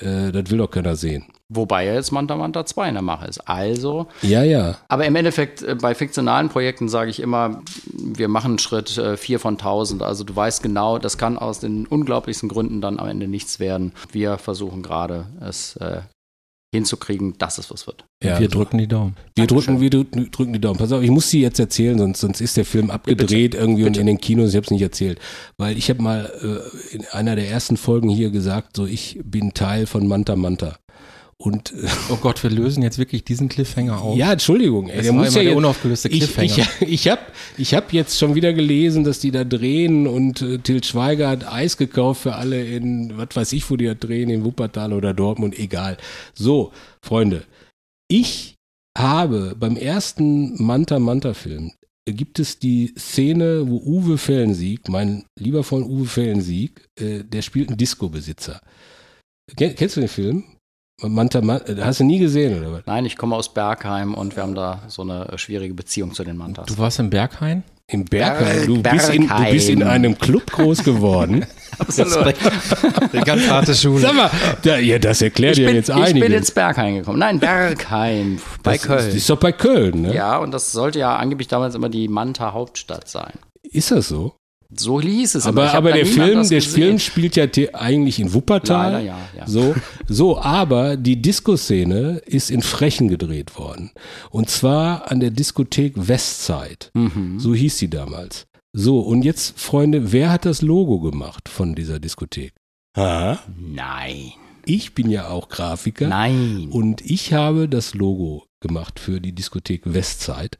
äh, das will doch keiner sehen. Wobei ja jetzt Manta Manta 2 in der Mache ist. Also, Ja, ja. aber im Endeffekt äh, bei fiktionalen Projekten sage ich immer, wir machen einen Schritt äh, 4 von 1000. Also du weißt genau, das kann aus den unglaublichsten Gründen dann am Ende nichts werden. Wir versuchen gerade es äh, hinzukriegen, dass es was wird. ja Wir drücken die Daumen. Wir drücken, wir drücken, die Daumen. Pass auf, ich muss sie jetzt erzählen, sonst, sonst ist der Film abgedreht irgendwie und in den Kinos, ich habe es nicht erzählt. Weil ich habe mal äh, in einer der ersten Folgen hier gesagt, so ich bin Teil von Manta Manta. Und äh, Oh Gott, wir lösen jetzt wirklich diesen Cliffhanger auf. ja, Entschuldigung, ey, Das der muss ja der jetzt, unaufgelöste ich, Cliffhanger. ich, ich habe ich hab jetzt schon wieder gelesen, dass die da drehen und äh, Til Schweiger hat Eis gekauft für alle in, was weiß ich, wo die da drehen, in Wuppertal oder Dortmund, egal. So, Freunde, ich habe beim ersten Manta Manta Film äh, gibt es die Szene, wo Uwe Fellensieg, mein lieber Freund Uwe Fellensieg, äh, der spielt einen Disco-Besitzer. Ken- Kennst du den Film? Manta Manta, hast du nie gesehen oder was? Nein, ich komme aus Bergheim und wir haben da so eine äh, schwierige Beziehung zu den Mantas. Du warst im Berghain? Im Bergheim. Du Berg- bist, in, du bist in Bergheim. einem Club groß geworden. Absolut. Die ganz harte Schule. Sag mal, da, ja, das erklärt Ich ja bin, jetzt ich bin einiges. ins Bergheim gekommen. Nein, Bergheim bei das Köln. Ist, ist doch bei Köln, ne? ja, und das sollte ja angeblich damals immer die Manta-Hauptstadt sein. Ist das so? So hieß es. Aber, aber da der Film, der gesehen. Film spielt ja eigentlich in Wuppertal. Leider ja, ja. So, so, aber die Disco-Szene ist in Frechen gedreht worden. Und zwar an der Diskothek Westside. Mhm. So hieß sie damals. So, und jetzt, Freunde, wer hat das Logo gemacht von dieser Diskothek? Ah, Nein. ich bin ja auch Grafiker. Nein. Und ich habe das Logo gemacht für die Diskothek Westside.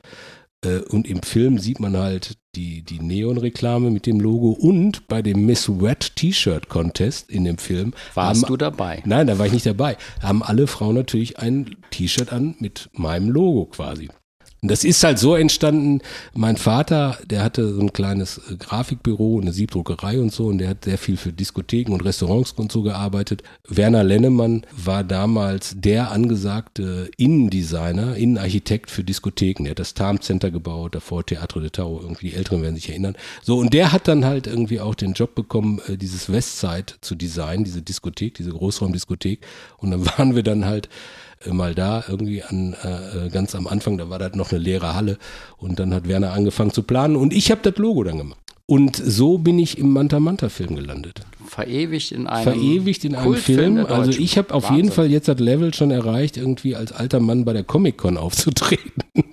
Äh, Und im Film sieht man halt die, die Neon-Reklame mit dem Logo und bei dem Miss Wet T-Shirt Contest in dem Film. Warst haben, du dabei? Nein, da war ich nicht dabei. Haben alle Frauen natürlich ein T-Shirt an mit meinem Logo quasi. Und das ist halt so entstanden, mein Vater, der hatte so ein kleines äh, Grafikbüro, eine Siebdruckerei und so, und der hat sehr viel für Diskotheken und Restaurants und so gearbeitet. Werner Lennemann war damals der angesagte Innendesigner, Innenarchitekt für Diskotheken. Der hat das Tarm Center gebaut, davor Teatro de Tau, irgendwie die Älteren werden sich erinnern. So, und der hat dann halt irgendwie auch den Job bekommen, äh, dieses Westside zu designen, diese Diskothek, diese Großraumdiskothek. Und dann waren wir dann halt mal da irgendwie an äh, äh, ganz am Anfang, da war das noch eine leere Halle und dann hat Werner angefangen zu planen und ich habe das Logo dann gemacht. Und so bin ich im Manta Manta Film gelandet. Verewigt in einem Verewigt in einem Film. Also ich habe auf Wahnsinn. jeden Fall jetzt das Level schon erreicht, irgendwie als alter Mann bei der Comic-Con aufzutreten.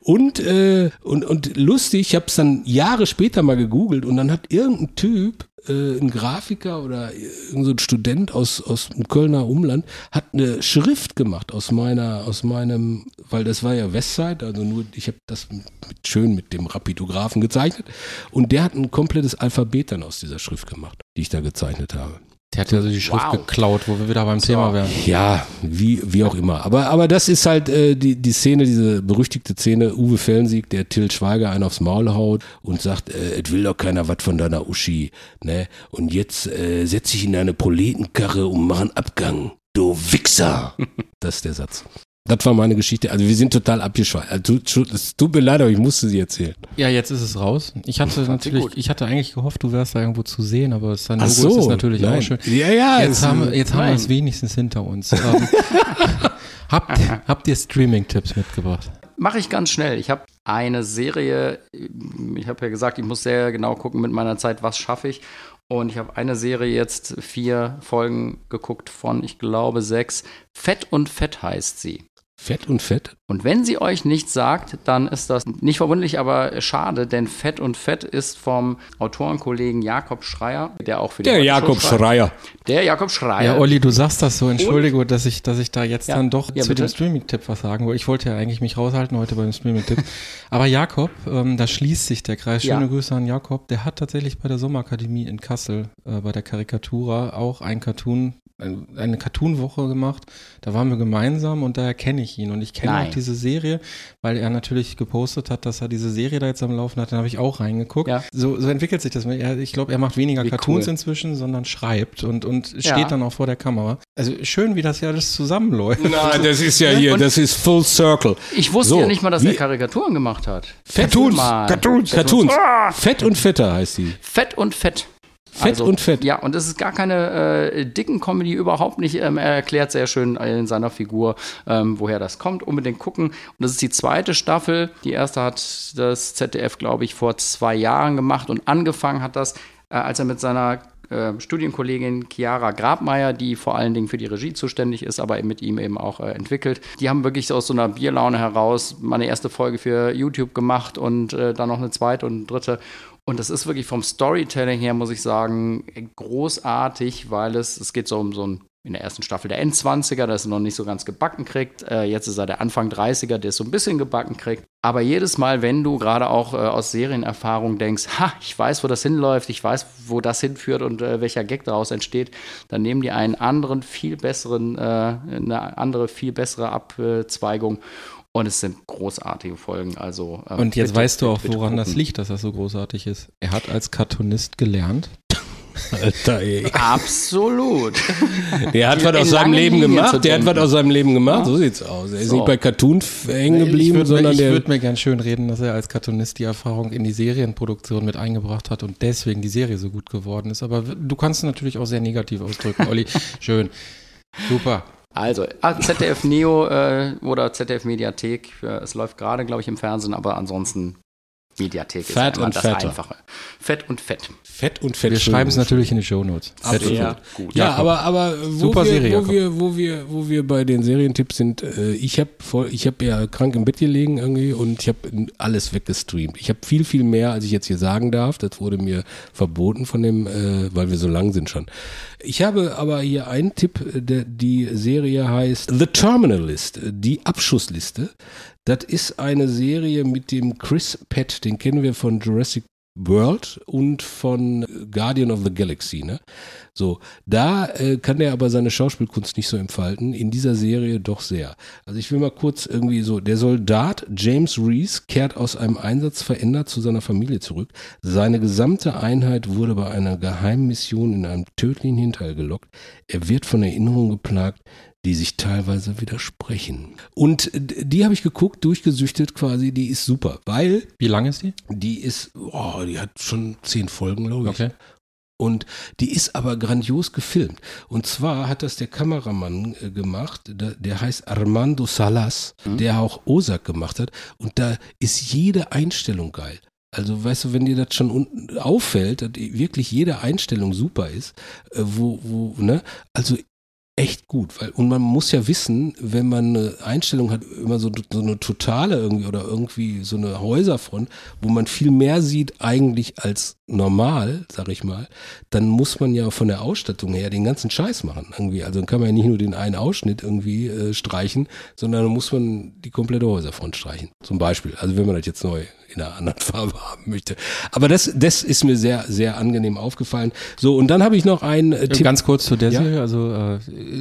Und, äh, und, und lustig, ich habe es dann Jahre später mal gegoogelt und dann hat irgendein Typ, äh, ein Grafiker oder irgendein so ein Student aus, aus dem Kölner Umland, hat eine Schrift gemacht aus meiner, aus meinem, weil das war ja Westside, also nur, ich habe das mit, schön mit dem Rapidographen gezeichnet und der hat ein komplettes Alphabet dann aus dieser Schrift gemacht, die ich da gezeichnet habe. Der hat ja so die Schrift Wow. geklaut, wo wir wieder beim Thema wären. Ja, wie, wie auch immer. Aber, aber das ist halt äh, die, die Szene, diese berüchtigte Szene, Uwe Fellensieg, der Till Schweiger einen aufs Maul haut und sagt, äh, es will doch keiner was von deiner Uschi, ne? Und jetzt äh, setz dich in deine Proletenkarre und mach einen Abgang. Du Wichser! das ist der Satz. Das war meine Geschichte. Also wir sind total abgeschweift. Also, es tut mir leid, aber ich musste sie erzählen. Ja, jetzt ist es raus. Ich hatte natürlich, gut. ich hatte eigentlich gehofft, du wärst da irgendwo zu sehen, aber Ach Logo so, ist es natürlich nein. auch schön. Ja, ja. Jetzt es- haben, wir- jetzt haben wir es wenigstens hinter uns. Ähm, habt, habt ihr Streaming-Tipps mitgebracht? Mache ich ganz schnell. Ich habe eine Serie, ich habe ja gesagt, ich muss sehr genau gucken mit meiner Zeit, was schaffe ich. Und ich habe eine Serie jetzt, vier Folgen geguckt von, ich glaube, sechs. Fett und Fett heißt sie. Fett und Fett. Und wenn sie euch nichts sagt, dann ist das nicht verwunderlich, aber schade, denn Fett und Fett ist vom Autorenkollegen Jakob Schreier, der auch für die Der Jakob schreibt. Schreier. Der Jakob Schreier. Ja, Olli, du sagst das so. Entschuldige, dass ich, dass ich da jetzt Ja. dann doch Ja, zu bitte. dem Streaming-Tipp was sagen wollte. Ich wollte ja eigentlich mich raushalten heute beim Streaming-Tipp. Aber Jakob, ähm, da schließt sich der Kreis. Schöne Ja. Grüße an Jakob. Der hat tatsächlich bei der Sommerakademie in Kassel, äh, bei der Karikatura, auch ein Cartoon, ein- eine Cartoon-Woche gemacht. Da waren wir gemeinsam und daher kenne ich ihn. Und ich kenne auch diese Serie, weil er natürlich gepostet hat, dass er diese Serie da jetzt am Laufen hat. Dann habe ich auch reingeguckt. Ja. So, so entwickelt sich das. Er, ich glaube, er macht weniger Wie Cartoons cool. inzwischen, sondern schreibt und, und steht Ja. dann auch vor der Kamera. Also schön, wie das ja alles zusammenläuft. Nein, das ist ja hier, das ist Full Circle. ich wusste So, ja nicht mal, dass wie- er Karikaturen gemacht hat. Cartoons, Mal. Cartoons, Cartoons. Fett und Fetter heißt die. Fett und Fett. Fett und Fett. Ja, und es ist gar keine äh, dicken Comedy, überhaupt nicht. Ähm, er erklärt sehr schön in seiner Figur, ähm, woher das kommt. Unbedingt gucken. Und das ist die zweite Staffel. Die erste hat das ZDF, glaube ich, vor zwei Jahren gemacht und angefangen hat das, äh, als er mit seiner äh, Studienkollegin Chiara Grabmeier, die vor allen Dingen für die Regie zuständig ist, aber mit ihm eben auch äh, entwickelt. Die haben wirklich aus so einer Bierlaune heraus meine erste Folge für YouTube gemacht und äh, dann noch eine zweite und eine dritte. Und das ist wirklich vom Storytelling her, muss ich sagen, großartig, weil es, es geht so um so ein, in der ersten Staffel der Endzwanziger, der es noch nicht so ganz gebacken kriegt. Äh, jetzt ist er der Anfang 30er, der es so ein bisschen gebacken kriegt. Aber jedes Mal, wenn du gerade auch äh, aus Serienerfahrung denkst, ha, ich weiß, wo das hinläuft, ich weiß, wo das hinführt und äh, welcher Gag daraus entsteht, dann nehmen die einen anderen, viel besseren, äh, eine andere, viel bessere Abzweigung. Und es sind großartige Folgen. Also, äh, Und jetzt bitte, weißt du auch, bitte woran das gucken. liegt, dass das so großartig ist. Er hat als Cartoonist gelernt. Alter, ey. Absolut. Der hat was aus seinem Leben Linien gemacht. Der hat was aus seinem Leben gemacht. So sieht's aus. Er ist So. nicht bei Cartoon hängen ich geblieben, würde sondern ich der. würd mir gern schön reden, dass er als Cartoonist die Erfahrung in die Serienproduktion mit eingebracht hat und deswegen die Serie so gut geworden ist. Aber du kannst es natürlich auch sehr negativ ausdrücken, Olli. Schön. Super. Also, ah, ZDF Neo äh, oder ZDF Mediathek. Es läuft gerade, glaube ich, im Fernsehen, aber ansonsten Mediathek Fett ist immer und das fetter. Einfache. Fett und Fett. Fett und Fett. Wir schreiben es natürlich in die Shownotes. Fett und Fett. gut. Ja, aber, aber wo, Super wir, Serie, wo, wir, wo, wir, wo wir bei den Serientipps sind, äh, ich habe ich hab ja krank im Bett gelegen irgendwie und ich habe alles weggestreamt. Ich habe viel, viel mehr, als ich jetzt hier sagen darf. Das wurde mir verboten von dem, äh, weil wir so lang sind schon. Ich habe aber hier einen Tipp, der, die Serie heißt The Terminal List, die Abschussliste. Das ist eine Serie mit dem Chris Pett, den kennen wir von Jurassic World und von Guardian of the Galaxy, ne? So, da äh, kann er aber seine Schauspielkunst nicht so entfalten, in dieser Serie doch sehr. Also ich will mal kurz irgendwie so, der Soldat James Reese kehrt aus einem Einsatz verändert zu seiner Familie zurück. Seine gesamte Einheit wurde bei einer geheimen Mission in einem tödlichen Hinterhalt gelockt. Er wird von Erinnerungen geplagt, die sich teilweise widersprechen. Und die habe ich geguckt, durchgesüchtet quasi, die ist super, weil Wie lang ist die? die ist, oh, die hat schon zehn Folgen, glaube ich. Okay. Und die ist aber grandios gefilmt. Und zwar hat das der Kameramann äh, gemacht, der, der heißt Armando Salas, der auch Ozark gemacht hat. Und da ist jede Einstellung geil. Also weißt du, wenn dir das schon auffällt, dass wirklich jede Einstellung super ist, äh, wo, wo, ne, also echt gut, weil und man muss ja wissen, wenn man eine Einstellung hat, immer so, so eine totale irgendwie oder irgendwie so eine Häuserfront, wo man viel mehr sieht eigentlich als normal, sag ich mal, dann muss man ja von der Ausstattung her den ganzen Scheiß machen irgendwie. Also dann kann man ja nicht nur den einen Ausschnitt irgendwie äh, streichen, sondern dann muss man die komplette Häuserfront streichen. Zum Beispiel. Also wenn man das jetzt neu in einer anderen Farbe haben möchte. Aber das, das ist mir sehr, sehr angenehm aufgefallen. So, und dann habe ich noch einen äh, Tipp. Ganz kurz zu der Ja? Serie, also äh,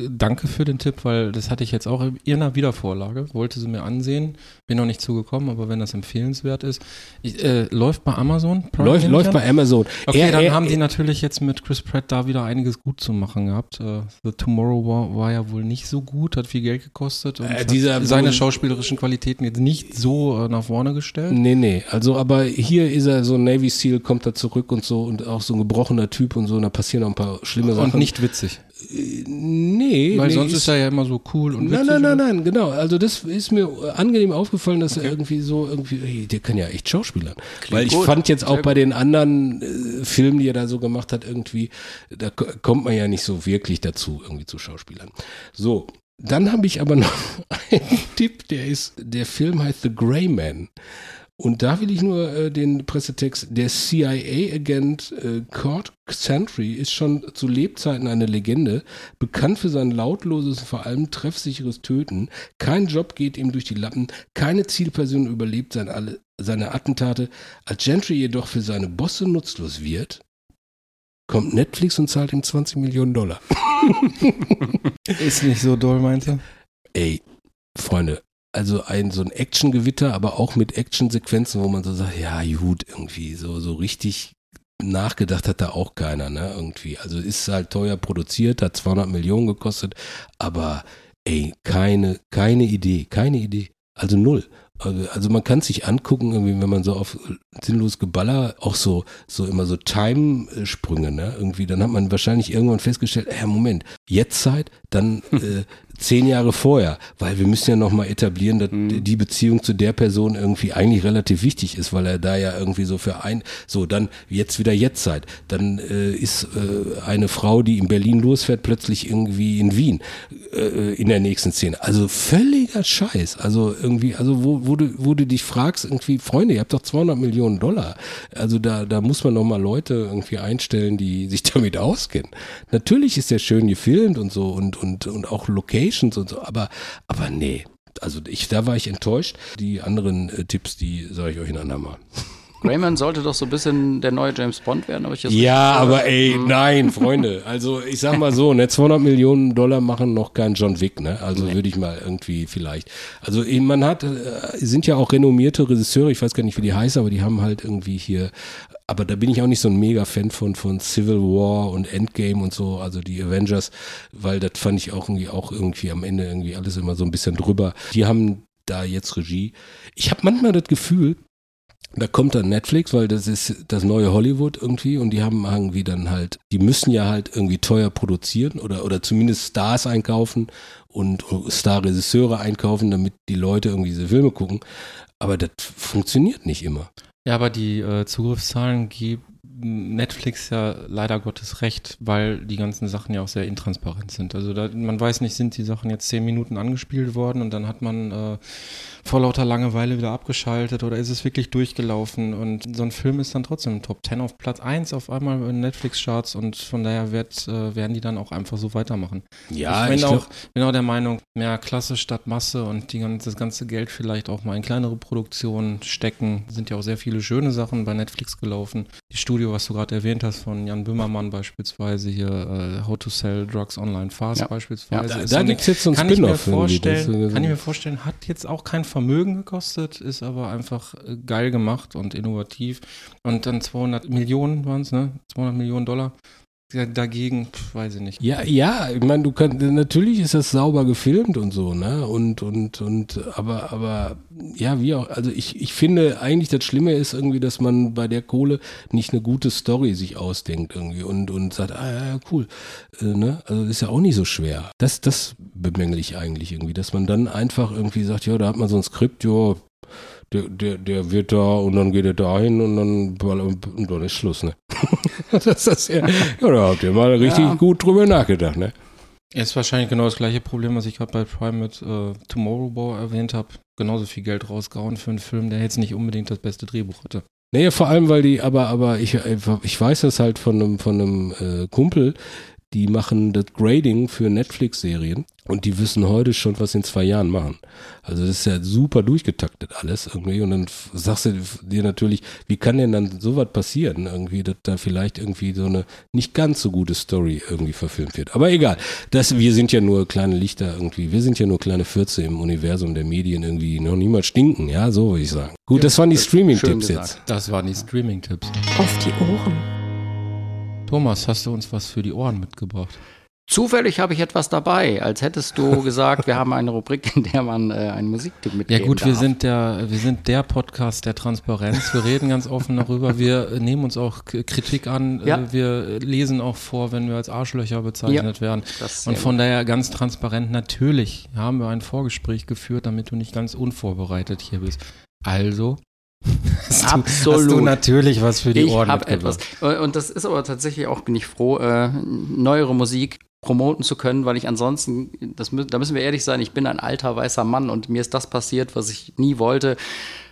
danke für den Tipp, weil das hatte ich jetzt auch in einer Wiedervorlage, wollte sie mir ansehen, bin noch nicht zugekommen, aber wenn das empfehlenswert ist, ich, äh, läuft bei Amazon. Prime, läuft, läuft bei Amazon. Okay, Er- dann er- haben die natürlich jetzt mit Chris Pratt da wieder einiges gut zu machen gehabt. Äh, The Tomorrow war, war ja wohl nicht so gut, hat viel Geld gekostet und Äh, dieser- seine schauspielerischen Qualitäten jetzt nicht so äh, nach vorne gestellt. Nee, nee, also aber hier ist er so ein Navy Seal, kommt da zurück und so und auch so ein gebrochener Typ und so, und da passieren auch ein paar schlimme Sachen. Und nicht witzig. Nee, Weil nee, sonst ist er ja immer so cool und Nein, witzig. nein, nein, nein, genau. Also das ist mir angenehm aufgefallen, dass er irgendwie so irgendwie, hey, der kann ja echt Schauspielern. Weil ich gut. fand jetzt auch Sehr bei den anderen äh, Filmen, die er da so gemacht hat, irgendwie, da ko- kommt man ja nicht so wirklich dazu, irgendwie zu Schauspielern. So. Dann habe ich aber noch einen Tipp, der ist, der Film heißt The Grey Man. Und da will ich nur äh, den Pressetext, der CIA-Agent äh, Cord Sentry ist schon zu Lebzeiten eine Legende, bekannt für sein lautloses, vor allem treffsicheres Töten. Kein Job geht ihm durch die Lappen, keine Zielperson überlebt sein alle, seine Attentate. Als Gentry jedoch für seine Bosse nutzlos wird, kommt Netflix und zahlt ihm 20 Millionen Dollar. Ist nicht so doll, meinst du? Ey, Freunde, also ein so ein Actiongewitter, aber auch mit Actionsequenzen, wo man so sagt, ja gut, irgendwie so so richtig nachgedacht hat da auch keiner, ne, irgendwie. Also ist halt teuer produziert, hat 200 Millionen gekostet, aber ey, keine keine Idee, keine Idee. Also null. Also also man kann sich angucken, irgendwie, wenn man so auf sinnlos Geballer, auch so, so immer so Time-Sprünge, ne? Irgendwie, dann hat man wahrscheinlich irgendwann festgestellt, äh, Moment, jetzt Zeit, dann äh, zehn Jahre vorher, weil wir müssen ja nochmal etablieren, dass die Beziehung zu der Person irgendwie eigentlich relativ wichtig ist, weil er da ja irgendwie so für ein, so dann jetzt wieder Jetztzeit, dann äh, ist äh, eine Frau, die in Berlin losfährt, plötzlich irgendwie in Wien äh, in der nächsten Szene. Also völliger Scheiß. Also irgendwie, also wo, wo, du, wo du dich fragst, irgendwie, Freunde, ihr habt doch 200 Millionen Dollar. Also da, da muss man noch mal Leute irgendwie einstellen, die sich damit auskennen. Natürlich ist der schön gefilmt und so und, und, und auch Locations und so, aber, aber nee. Also ich, da war ich enttäuscht. Die anderen äh, Tipps, die sage ich euch ein andermal. Greyman sollte doch so ein bisschen der neue James Bond werden, aber ich das Ja, aber ey, nein, Freunde. Also ich sag mal so, ne, 200 Millionen Dollar machen noch kein John Wick, ne? Also würde ich mal irgendwie vielleicht. Also man hat, äh, sind ja auch renommierte Regisseure, ich weiß gar nicht, wie die heißen, aber die haben halt irgendwie hier, aber da bin ich auch nicht so ein Mega-Fan von, von Civil War und Endgame und so, also die Avengers, weil das fand ich auch irgendwie, auch irgendwie am Ende irgendwie alles immer so ein bisschen drüber. Die haben da jetzt Regie. Ich habe manchmal das Gefühl, da kommt dann Netflix, weil das ist das neue Hollywood irgendwie und die haben irgendwie dann halt, die müssen ja halt irgendwie teuer produzieren oder, oder zumindest Stars einkaufen und Star-Regisseure einkaufen, damit die Leute irgendwie diese Filme gucken. Aber das funktioniert nicht immer. Ja, aber die äh, Zugriffszahlen geben Netflix ja leider Gottes recht, weil die ganzen Sachen ja auch sehr intransparent sind. Also da, man weiß nicht, sind die Sachen jetzt zehn Minuten angespielt worden und dann hat man äh, vor lauter Langeweile wieder abgeschaltet oder ist es wirklich durchgelaufen und so ein Film ist dann trotzdem Top 10 auf Platz 1 auf einmal in Netflix-Charts und von daher wird, äh, werden die dann auch einfach so weitermachen. Ja, ich bin, ich auch, bin auch der Meinung, mehr Klasse statt Masse und die ganze, das ganze Geld vielleicht auch mal in kleinere Produktionen stecken. Sind ja auch sehr viele schöne Sachen bei Netflix gelaufen. Die Studio, was du gerade erwähnt hast, von Jan Böhmermann beispielsweise, hier äh, How to Sell Drugs Online Fast Ja. beispielsweise. Da, ist da eine- gibt es jetzt so ein kann ich mir vorstellen, kann ich mir vorstellen, hat jetzt auch kein Vermögen gekostet, ist aber einfach äh, geil gemacht und innovativ. Und dann 200 Millionen waren es, ne? 200 Millionen Dollar. Dagegen, pf, weiß ich nicht. Ja, ja, ich meine, du kannst, natürlich ist das sauber gefilmt und so, ne? Und, und, und, aber, aber, ja, wie auch, also ich, ich finde eigentlich das Schlimme ist irgendwie, dass man bei der Kohle nicht eine gute Story sich ausdenkt irgendwie und, und sagt, ah, ja, ja, cool, äh, ne? Also ist ja auch nicht so schwer. Das, das bemängel ich eigentlich irgendwie, dass man dann einfach irgendwie sagt, ja, da hat man so ein Skript, ja, Der, der, der wird da und dann geht er dahin und dann, und dann ist Schluss, ne? das ist ja, ja, da habt ihr mal richtig Ja. gut drüber nachgedacht, ne? Ist wahrscheinlich genau das gleiche Problem, was ich gerade bei Prime mit äh, Tomorrowboy erwähnt habe. Genauso viel Geld rausgehauen für einen Film, der jetzt nicht unbedingt das beste Drehbuch hatte. Naja, vor allem, weil die, aber, aber ich, ich weiß das halt von einem, von einem äh, Kumpel, die machen das Grading für Netflix-Serien und die wissen heute schon, was sie in zwei Jahren machen. Also das ist ja super durchgetaktet alles irgendwie und dann sagst du dir natürlich, wie kann denn dann sowas passieren irgendwie, dass da vielleicht irgendwie so eine nicht ganz so gute Story irgendwie verfilmt wird. Aber egal, das, wir sind ja nur kleine Lichter irgendwie, wir sind ja nur kleine Fürze im Universum der Medien irgendwie, noch niemals stinken, ja, so würde ich sagen. Gut, das waren die Streaming-Tipps jetzt. Das waren die Streaming-Tipps. Auf die Ohren. Thomas, hast du uns was für die Ohren mitgebracht? Zufällig habe ich etwas dabei, als hättest du gesagt, wir haben eine Rubrik, in der man äh, einen Musiktipp Ja mitgeben gut, wir darf. sind der, wir sind der Podcast der Transparenz. Wir reden ganz offen darüber. Wir nehmen uns auch Kritik an. Äh, Ja. Wir lesen auch vor, wenn wir als Arschlöcher bezeichnet werden. Das ist Und von daher ganz transparent, natürlich haben wir ein Vorgespräch geführt, damit du nicht ganz unvorbereitet hier bist. Also hast du, Absolut. hast du natürlich was für die ich Ohren habe etwas. Und das ist aber tatsächlich auch, bin ich froh, äh, neuere Musik promoten zu können, weil ich ansonsten, das, da müssen wir ehrlich sein, ich bin ein alter weißer Mann und mir ist das passiert, was ich nie wollte.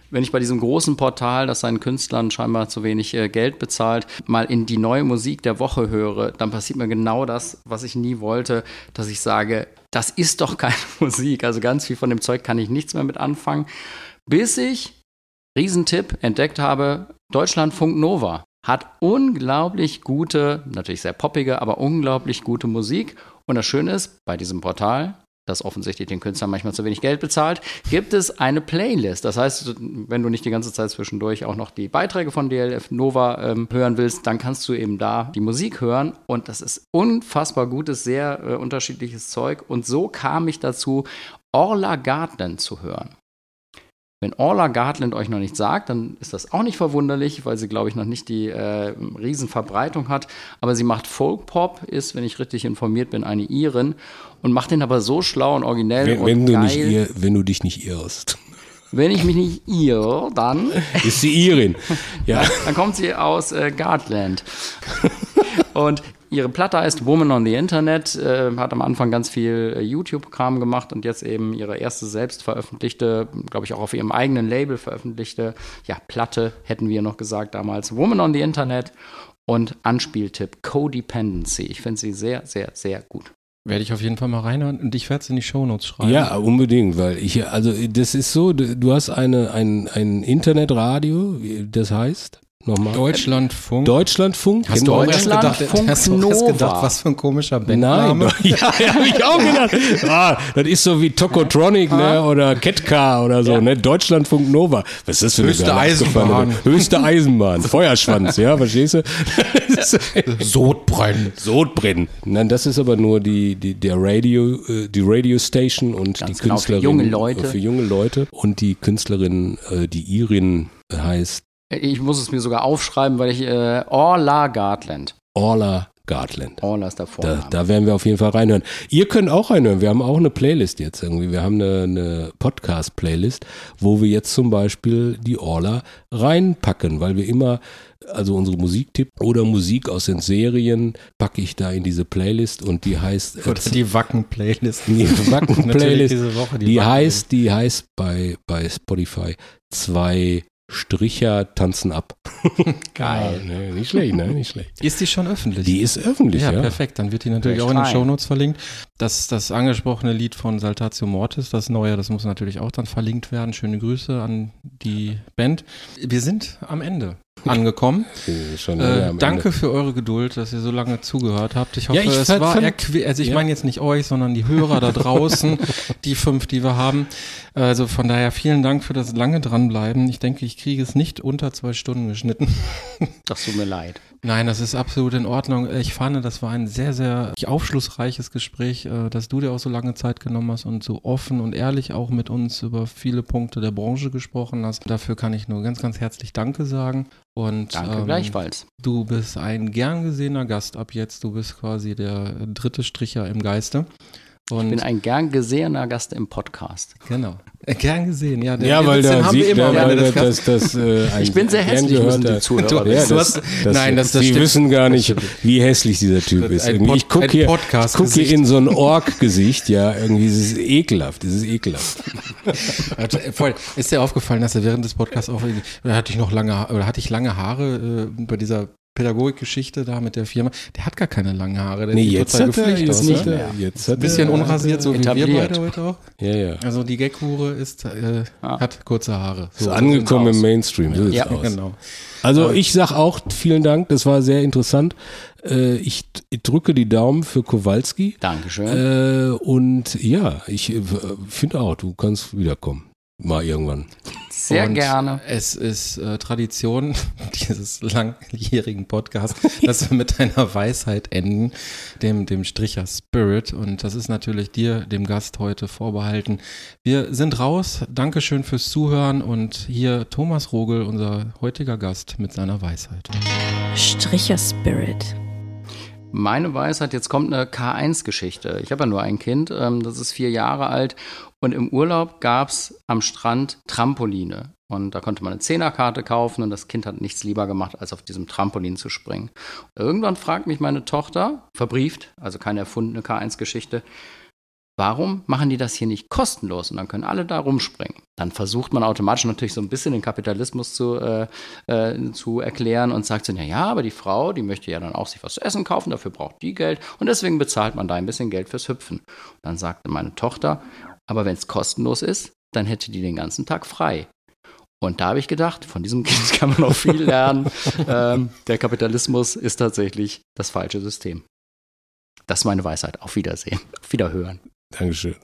Wenn ich bei diesem großen Portal, das seinen Künstlern scheinbar zu wenig äh, Geld bezahlt, mal in die neue Musik der Woche höre, dann passiert mir genau das, was ich nie wollte, dass ich sage, das ist doch keine Musik. Also ganz viel von dem Zeug kann ich nichts mehr mit anfangen. Bis ich Riesentipp entdeckt habe, Deutschlandfunk Nova hat unglaublich gute, natürlich sehr poppige, aber unglaublich gute Musik. Und das Schöne ist, bei diesem Portal, das offensichtlich den Künstlern manchmal zu wenig Geld bezahlt, gibt es eine Playlist. Das heißt, wenn du nicht die ganze Zeit zwischendurch auch noch die Beiträge von DLF Nova ähm, hören willst, dann kannst du eben da die Musik hören. Und das ist unfassbar gutes, sehr äh, unterschiedliches Zeug. Und so kam ich dazu, Orla Gartland zu hören. Wenn Orla Gartland euch noch nicht sagt, dann ist das auch nicht verwunderlich, weil sie, glaube ich, noch nicht die äh, Riesenverbreitung hat. Aber sie macht Folk-Pop, ist, wenn ich richtig informiert bin, eine Irin und macht den aber so schlau und originell Wenn, und wenn, du geil. nicht ir, wenn du dich nicht irrst. wenn ich mich nicht irre, dann, Ist sie Irin. Ja. dann kommt sie aus äh, Gartland. und ihre Platte heißt Woman on the Internet, äh, hat am Anfang ganz viel äh, YouTube-Kram gemacht und jetzt eben ihre erste selbst veröffentlichte, glaube ich auch auf ihrem eigenen Label veröffentlichte, ja, Platte, hätten wir noch gesagt damals, Woman on the Internet und Anspieltipp Codependency. Ich finde sie sehr, sehr, sehr gut. Werde ich auf jeden Fall mal reinhören und ich werde es in die Shownotes schreiben. Ja, unbedingt, weil ich, also das ist so, du hast eine, ein, ein Internetradio, wie das heißt, nochmal. Deutschlandfunk. Deutschlandfunk. Hast genau. du auch erst gedacht, Deutschlandfunk hast du erst Nova. gedacht, was für ein komischer Nein, Bandname? doch, ja, ja habe ich auch gedacht. Ah, das ist so wie Tokotronic ne, oder Ketka oder so, ne? Deutschlandfunk Nova. Was ist das für eine Höchste geile Eisenbahn. Höchste Eisenbahn. Feuerschwanz, ja, verstehst du? Sodbrennen. Sodbrennen. Nein, das ist aber nur die, die, der Radio, äh, die Radio Station und Ganz die genau, für Künstlerin. junge Leute. äh, Für junge Leute. Und die Künstlerin, äh, die Irin heißt Ich muss es mir sogar aufschreiben, weil ich äh, Orla Gartland. Orla Gartland. Orla ist der Da, Vorname. da werden wir auf jeden Fall reinhören. Ihr könnt auch reinhören. Wir haben auch eine Playlist jetzt irgendwie. Wir haben eine, eine Podcast-Playlist, wo wir jetzt zum Beispiel die Orla reinpacken, weil wir immer, also unsere Musiktipp oder Musik aus den Serien packe ich da in diese Playlist und die heißt äh, Oder die Wacken-Playlist. die Natürlich Wacken-Playlist. diese Woche die, Die Wacken- heißt, die heißt bei, bei Spotify zwei Stricher tanzen ab. Geil. Ja, ne, nicht schlecht, ne? Nicht schlecht. Ist die schon öffentlich? Die ist öffentlich, ja, ja. perfekt. Dann wird die natürlich Hör auch in den rein. Shownotes verlinkt. Das, das angesprochene Lied von Saltatio Mortis, das neue, das muss natürlich auch dann verlinkt werden. Schöne Grüße an die Band. Wir sind am Ende angekommen. Schon Äh, danke Ende. für eure Geduld, dass ihr so lange zugehört habt. Ich hoffe, Ja, ich es war fand- erqui- also ich ja. meine jetzt nicht euch, sondern die Hörer da draußen, die fünf, die wir haben. Also von daher vielen Dank für das lange dranbleiben. Ich denke, ich kriege es nicht unter zwei Stunden geschnitten. Das tut mir leid. Nein, das ist absolut in Ordnung. Ich fand, das war ein sehr, sehr aufschlussreiches Gespräch, äh, dass du dir auch so lange Zeit genommen hast und so offen und ehrlich auch mit uns über viele Punkte der Branche gesprochen hast. Dafür kann ich nur ganz, ganz herzlich Danke sagen. Und Danke ähm, gleichfalls. Du bist ein gern gesehener Gast ab jetzt. Du bist quasi der dritte Stricher im Geiste. Und Ich bin ein gern gesehener Gast im Podcast. genau. Äh, Gern gesehen, ja. Den- Ja, weil da haben wir sieht, immer, da, das, das das, das, äh, ein Ich bin sehr hässlich, müssen die Zuhörer Du- Ja, du das, nein, das- das Sie stimmt. wissen gar nicht, wie hässlich dieser Typ ist. Irgendwie. Pod- ich gucke hier, Podcast-Gesicht. guck hier in so ein Org-Gesicht, ja, irgendwie ist es ekelhaft, es ist ekelhaft. Äh, voll. Ist dir aufgefallen, dass er während des Podcasts auch hatte ich noch lange, oder hatte ich lange Haare äh, bei dieser Pädagogikgeschichte da mit der Firma? Der hat gar keine langen Haare. Der Nee, sieht jetzt hat er, jetzt aus, nicht ne? mehr. Jetzt hat Ein bisschen er, unrasiert, so wie wir etabliert. beide heute auch. Ja, ja. Also die Gaghure ist, äh, Ah. hat kurze Haare. Ist So angekommen sieht's im. Mainstream, so Ja, aus. Genau. Also ich sag auch vielen Dank, das war sehr interessant. Äh, ich, ich drücke die Daumen für Kowalski. Dankeschön. Äh, und ja, ich äh, finde auch, du kannst wiederkommen. Mal irgendwann. Sehr Und gerne. Es ist äh, Tradition dieses langjährigen Podcasts, dass wir mit einer Weisheit enden, dem, dem Stricher Spirit. Und das ist natürlich dir, dem Gast heute vorbehalten. Wir sind raus. Dankeschön fürs Zuhören. Und hier Thomas Rogel, unser heutiger Gast, mit seiner Weisheit. Stricher Spirit. Meine Weisheit, jetzt kommt eine K1-Geschichte. Ich habe ja nur ein Kind, ähm, das ist vier Jahre alt. Und im Urlaub gab es am Strand Trampoline. Und da konnte man eine Zehnerkarte kaufen und das Kind hat nichts lieber gemacht, als auf diesem Trampolin zu springen. Irgendwann fragt mich meine Tochter, verbrieft, also keine erfundene K1-Geschichte, warum machen die das hier nicht kostenlos und dann können alle da rumspringen? Dann versucht man automatisch natürlich so ein bisschen den Kapitalismus zu, äh, äh, zu erklären und sagt so, na ja, aber die Frau, die möchte ja dann auch sich was zu essen kaufen, dafür braucht die Geld und deswegen bezahlt man da ein bisschen Geld fürs Hüpfen. Und dann sagte meine Tochter, aber wenn es kostenlos ist, dann hätte die den ganzen Tag frei. Und da habe ich gedacht, von diesem Kind kann man noch viel lernen. ähm, der Kapitalismus ist tatsächlich das falsche System. Das ist meine Weisheit. Auf Wiedersehen. Auf Wiederhören. Dankeschön.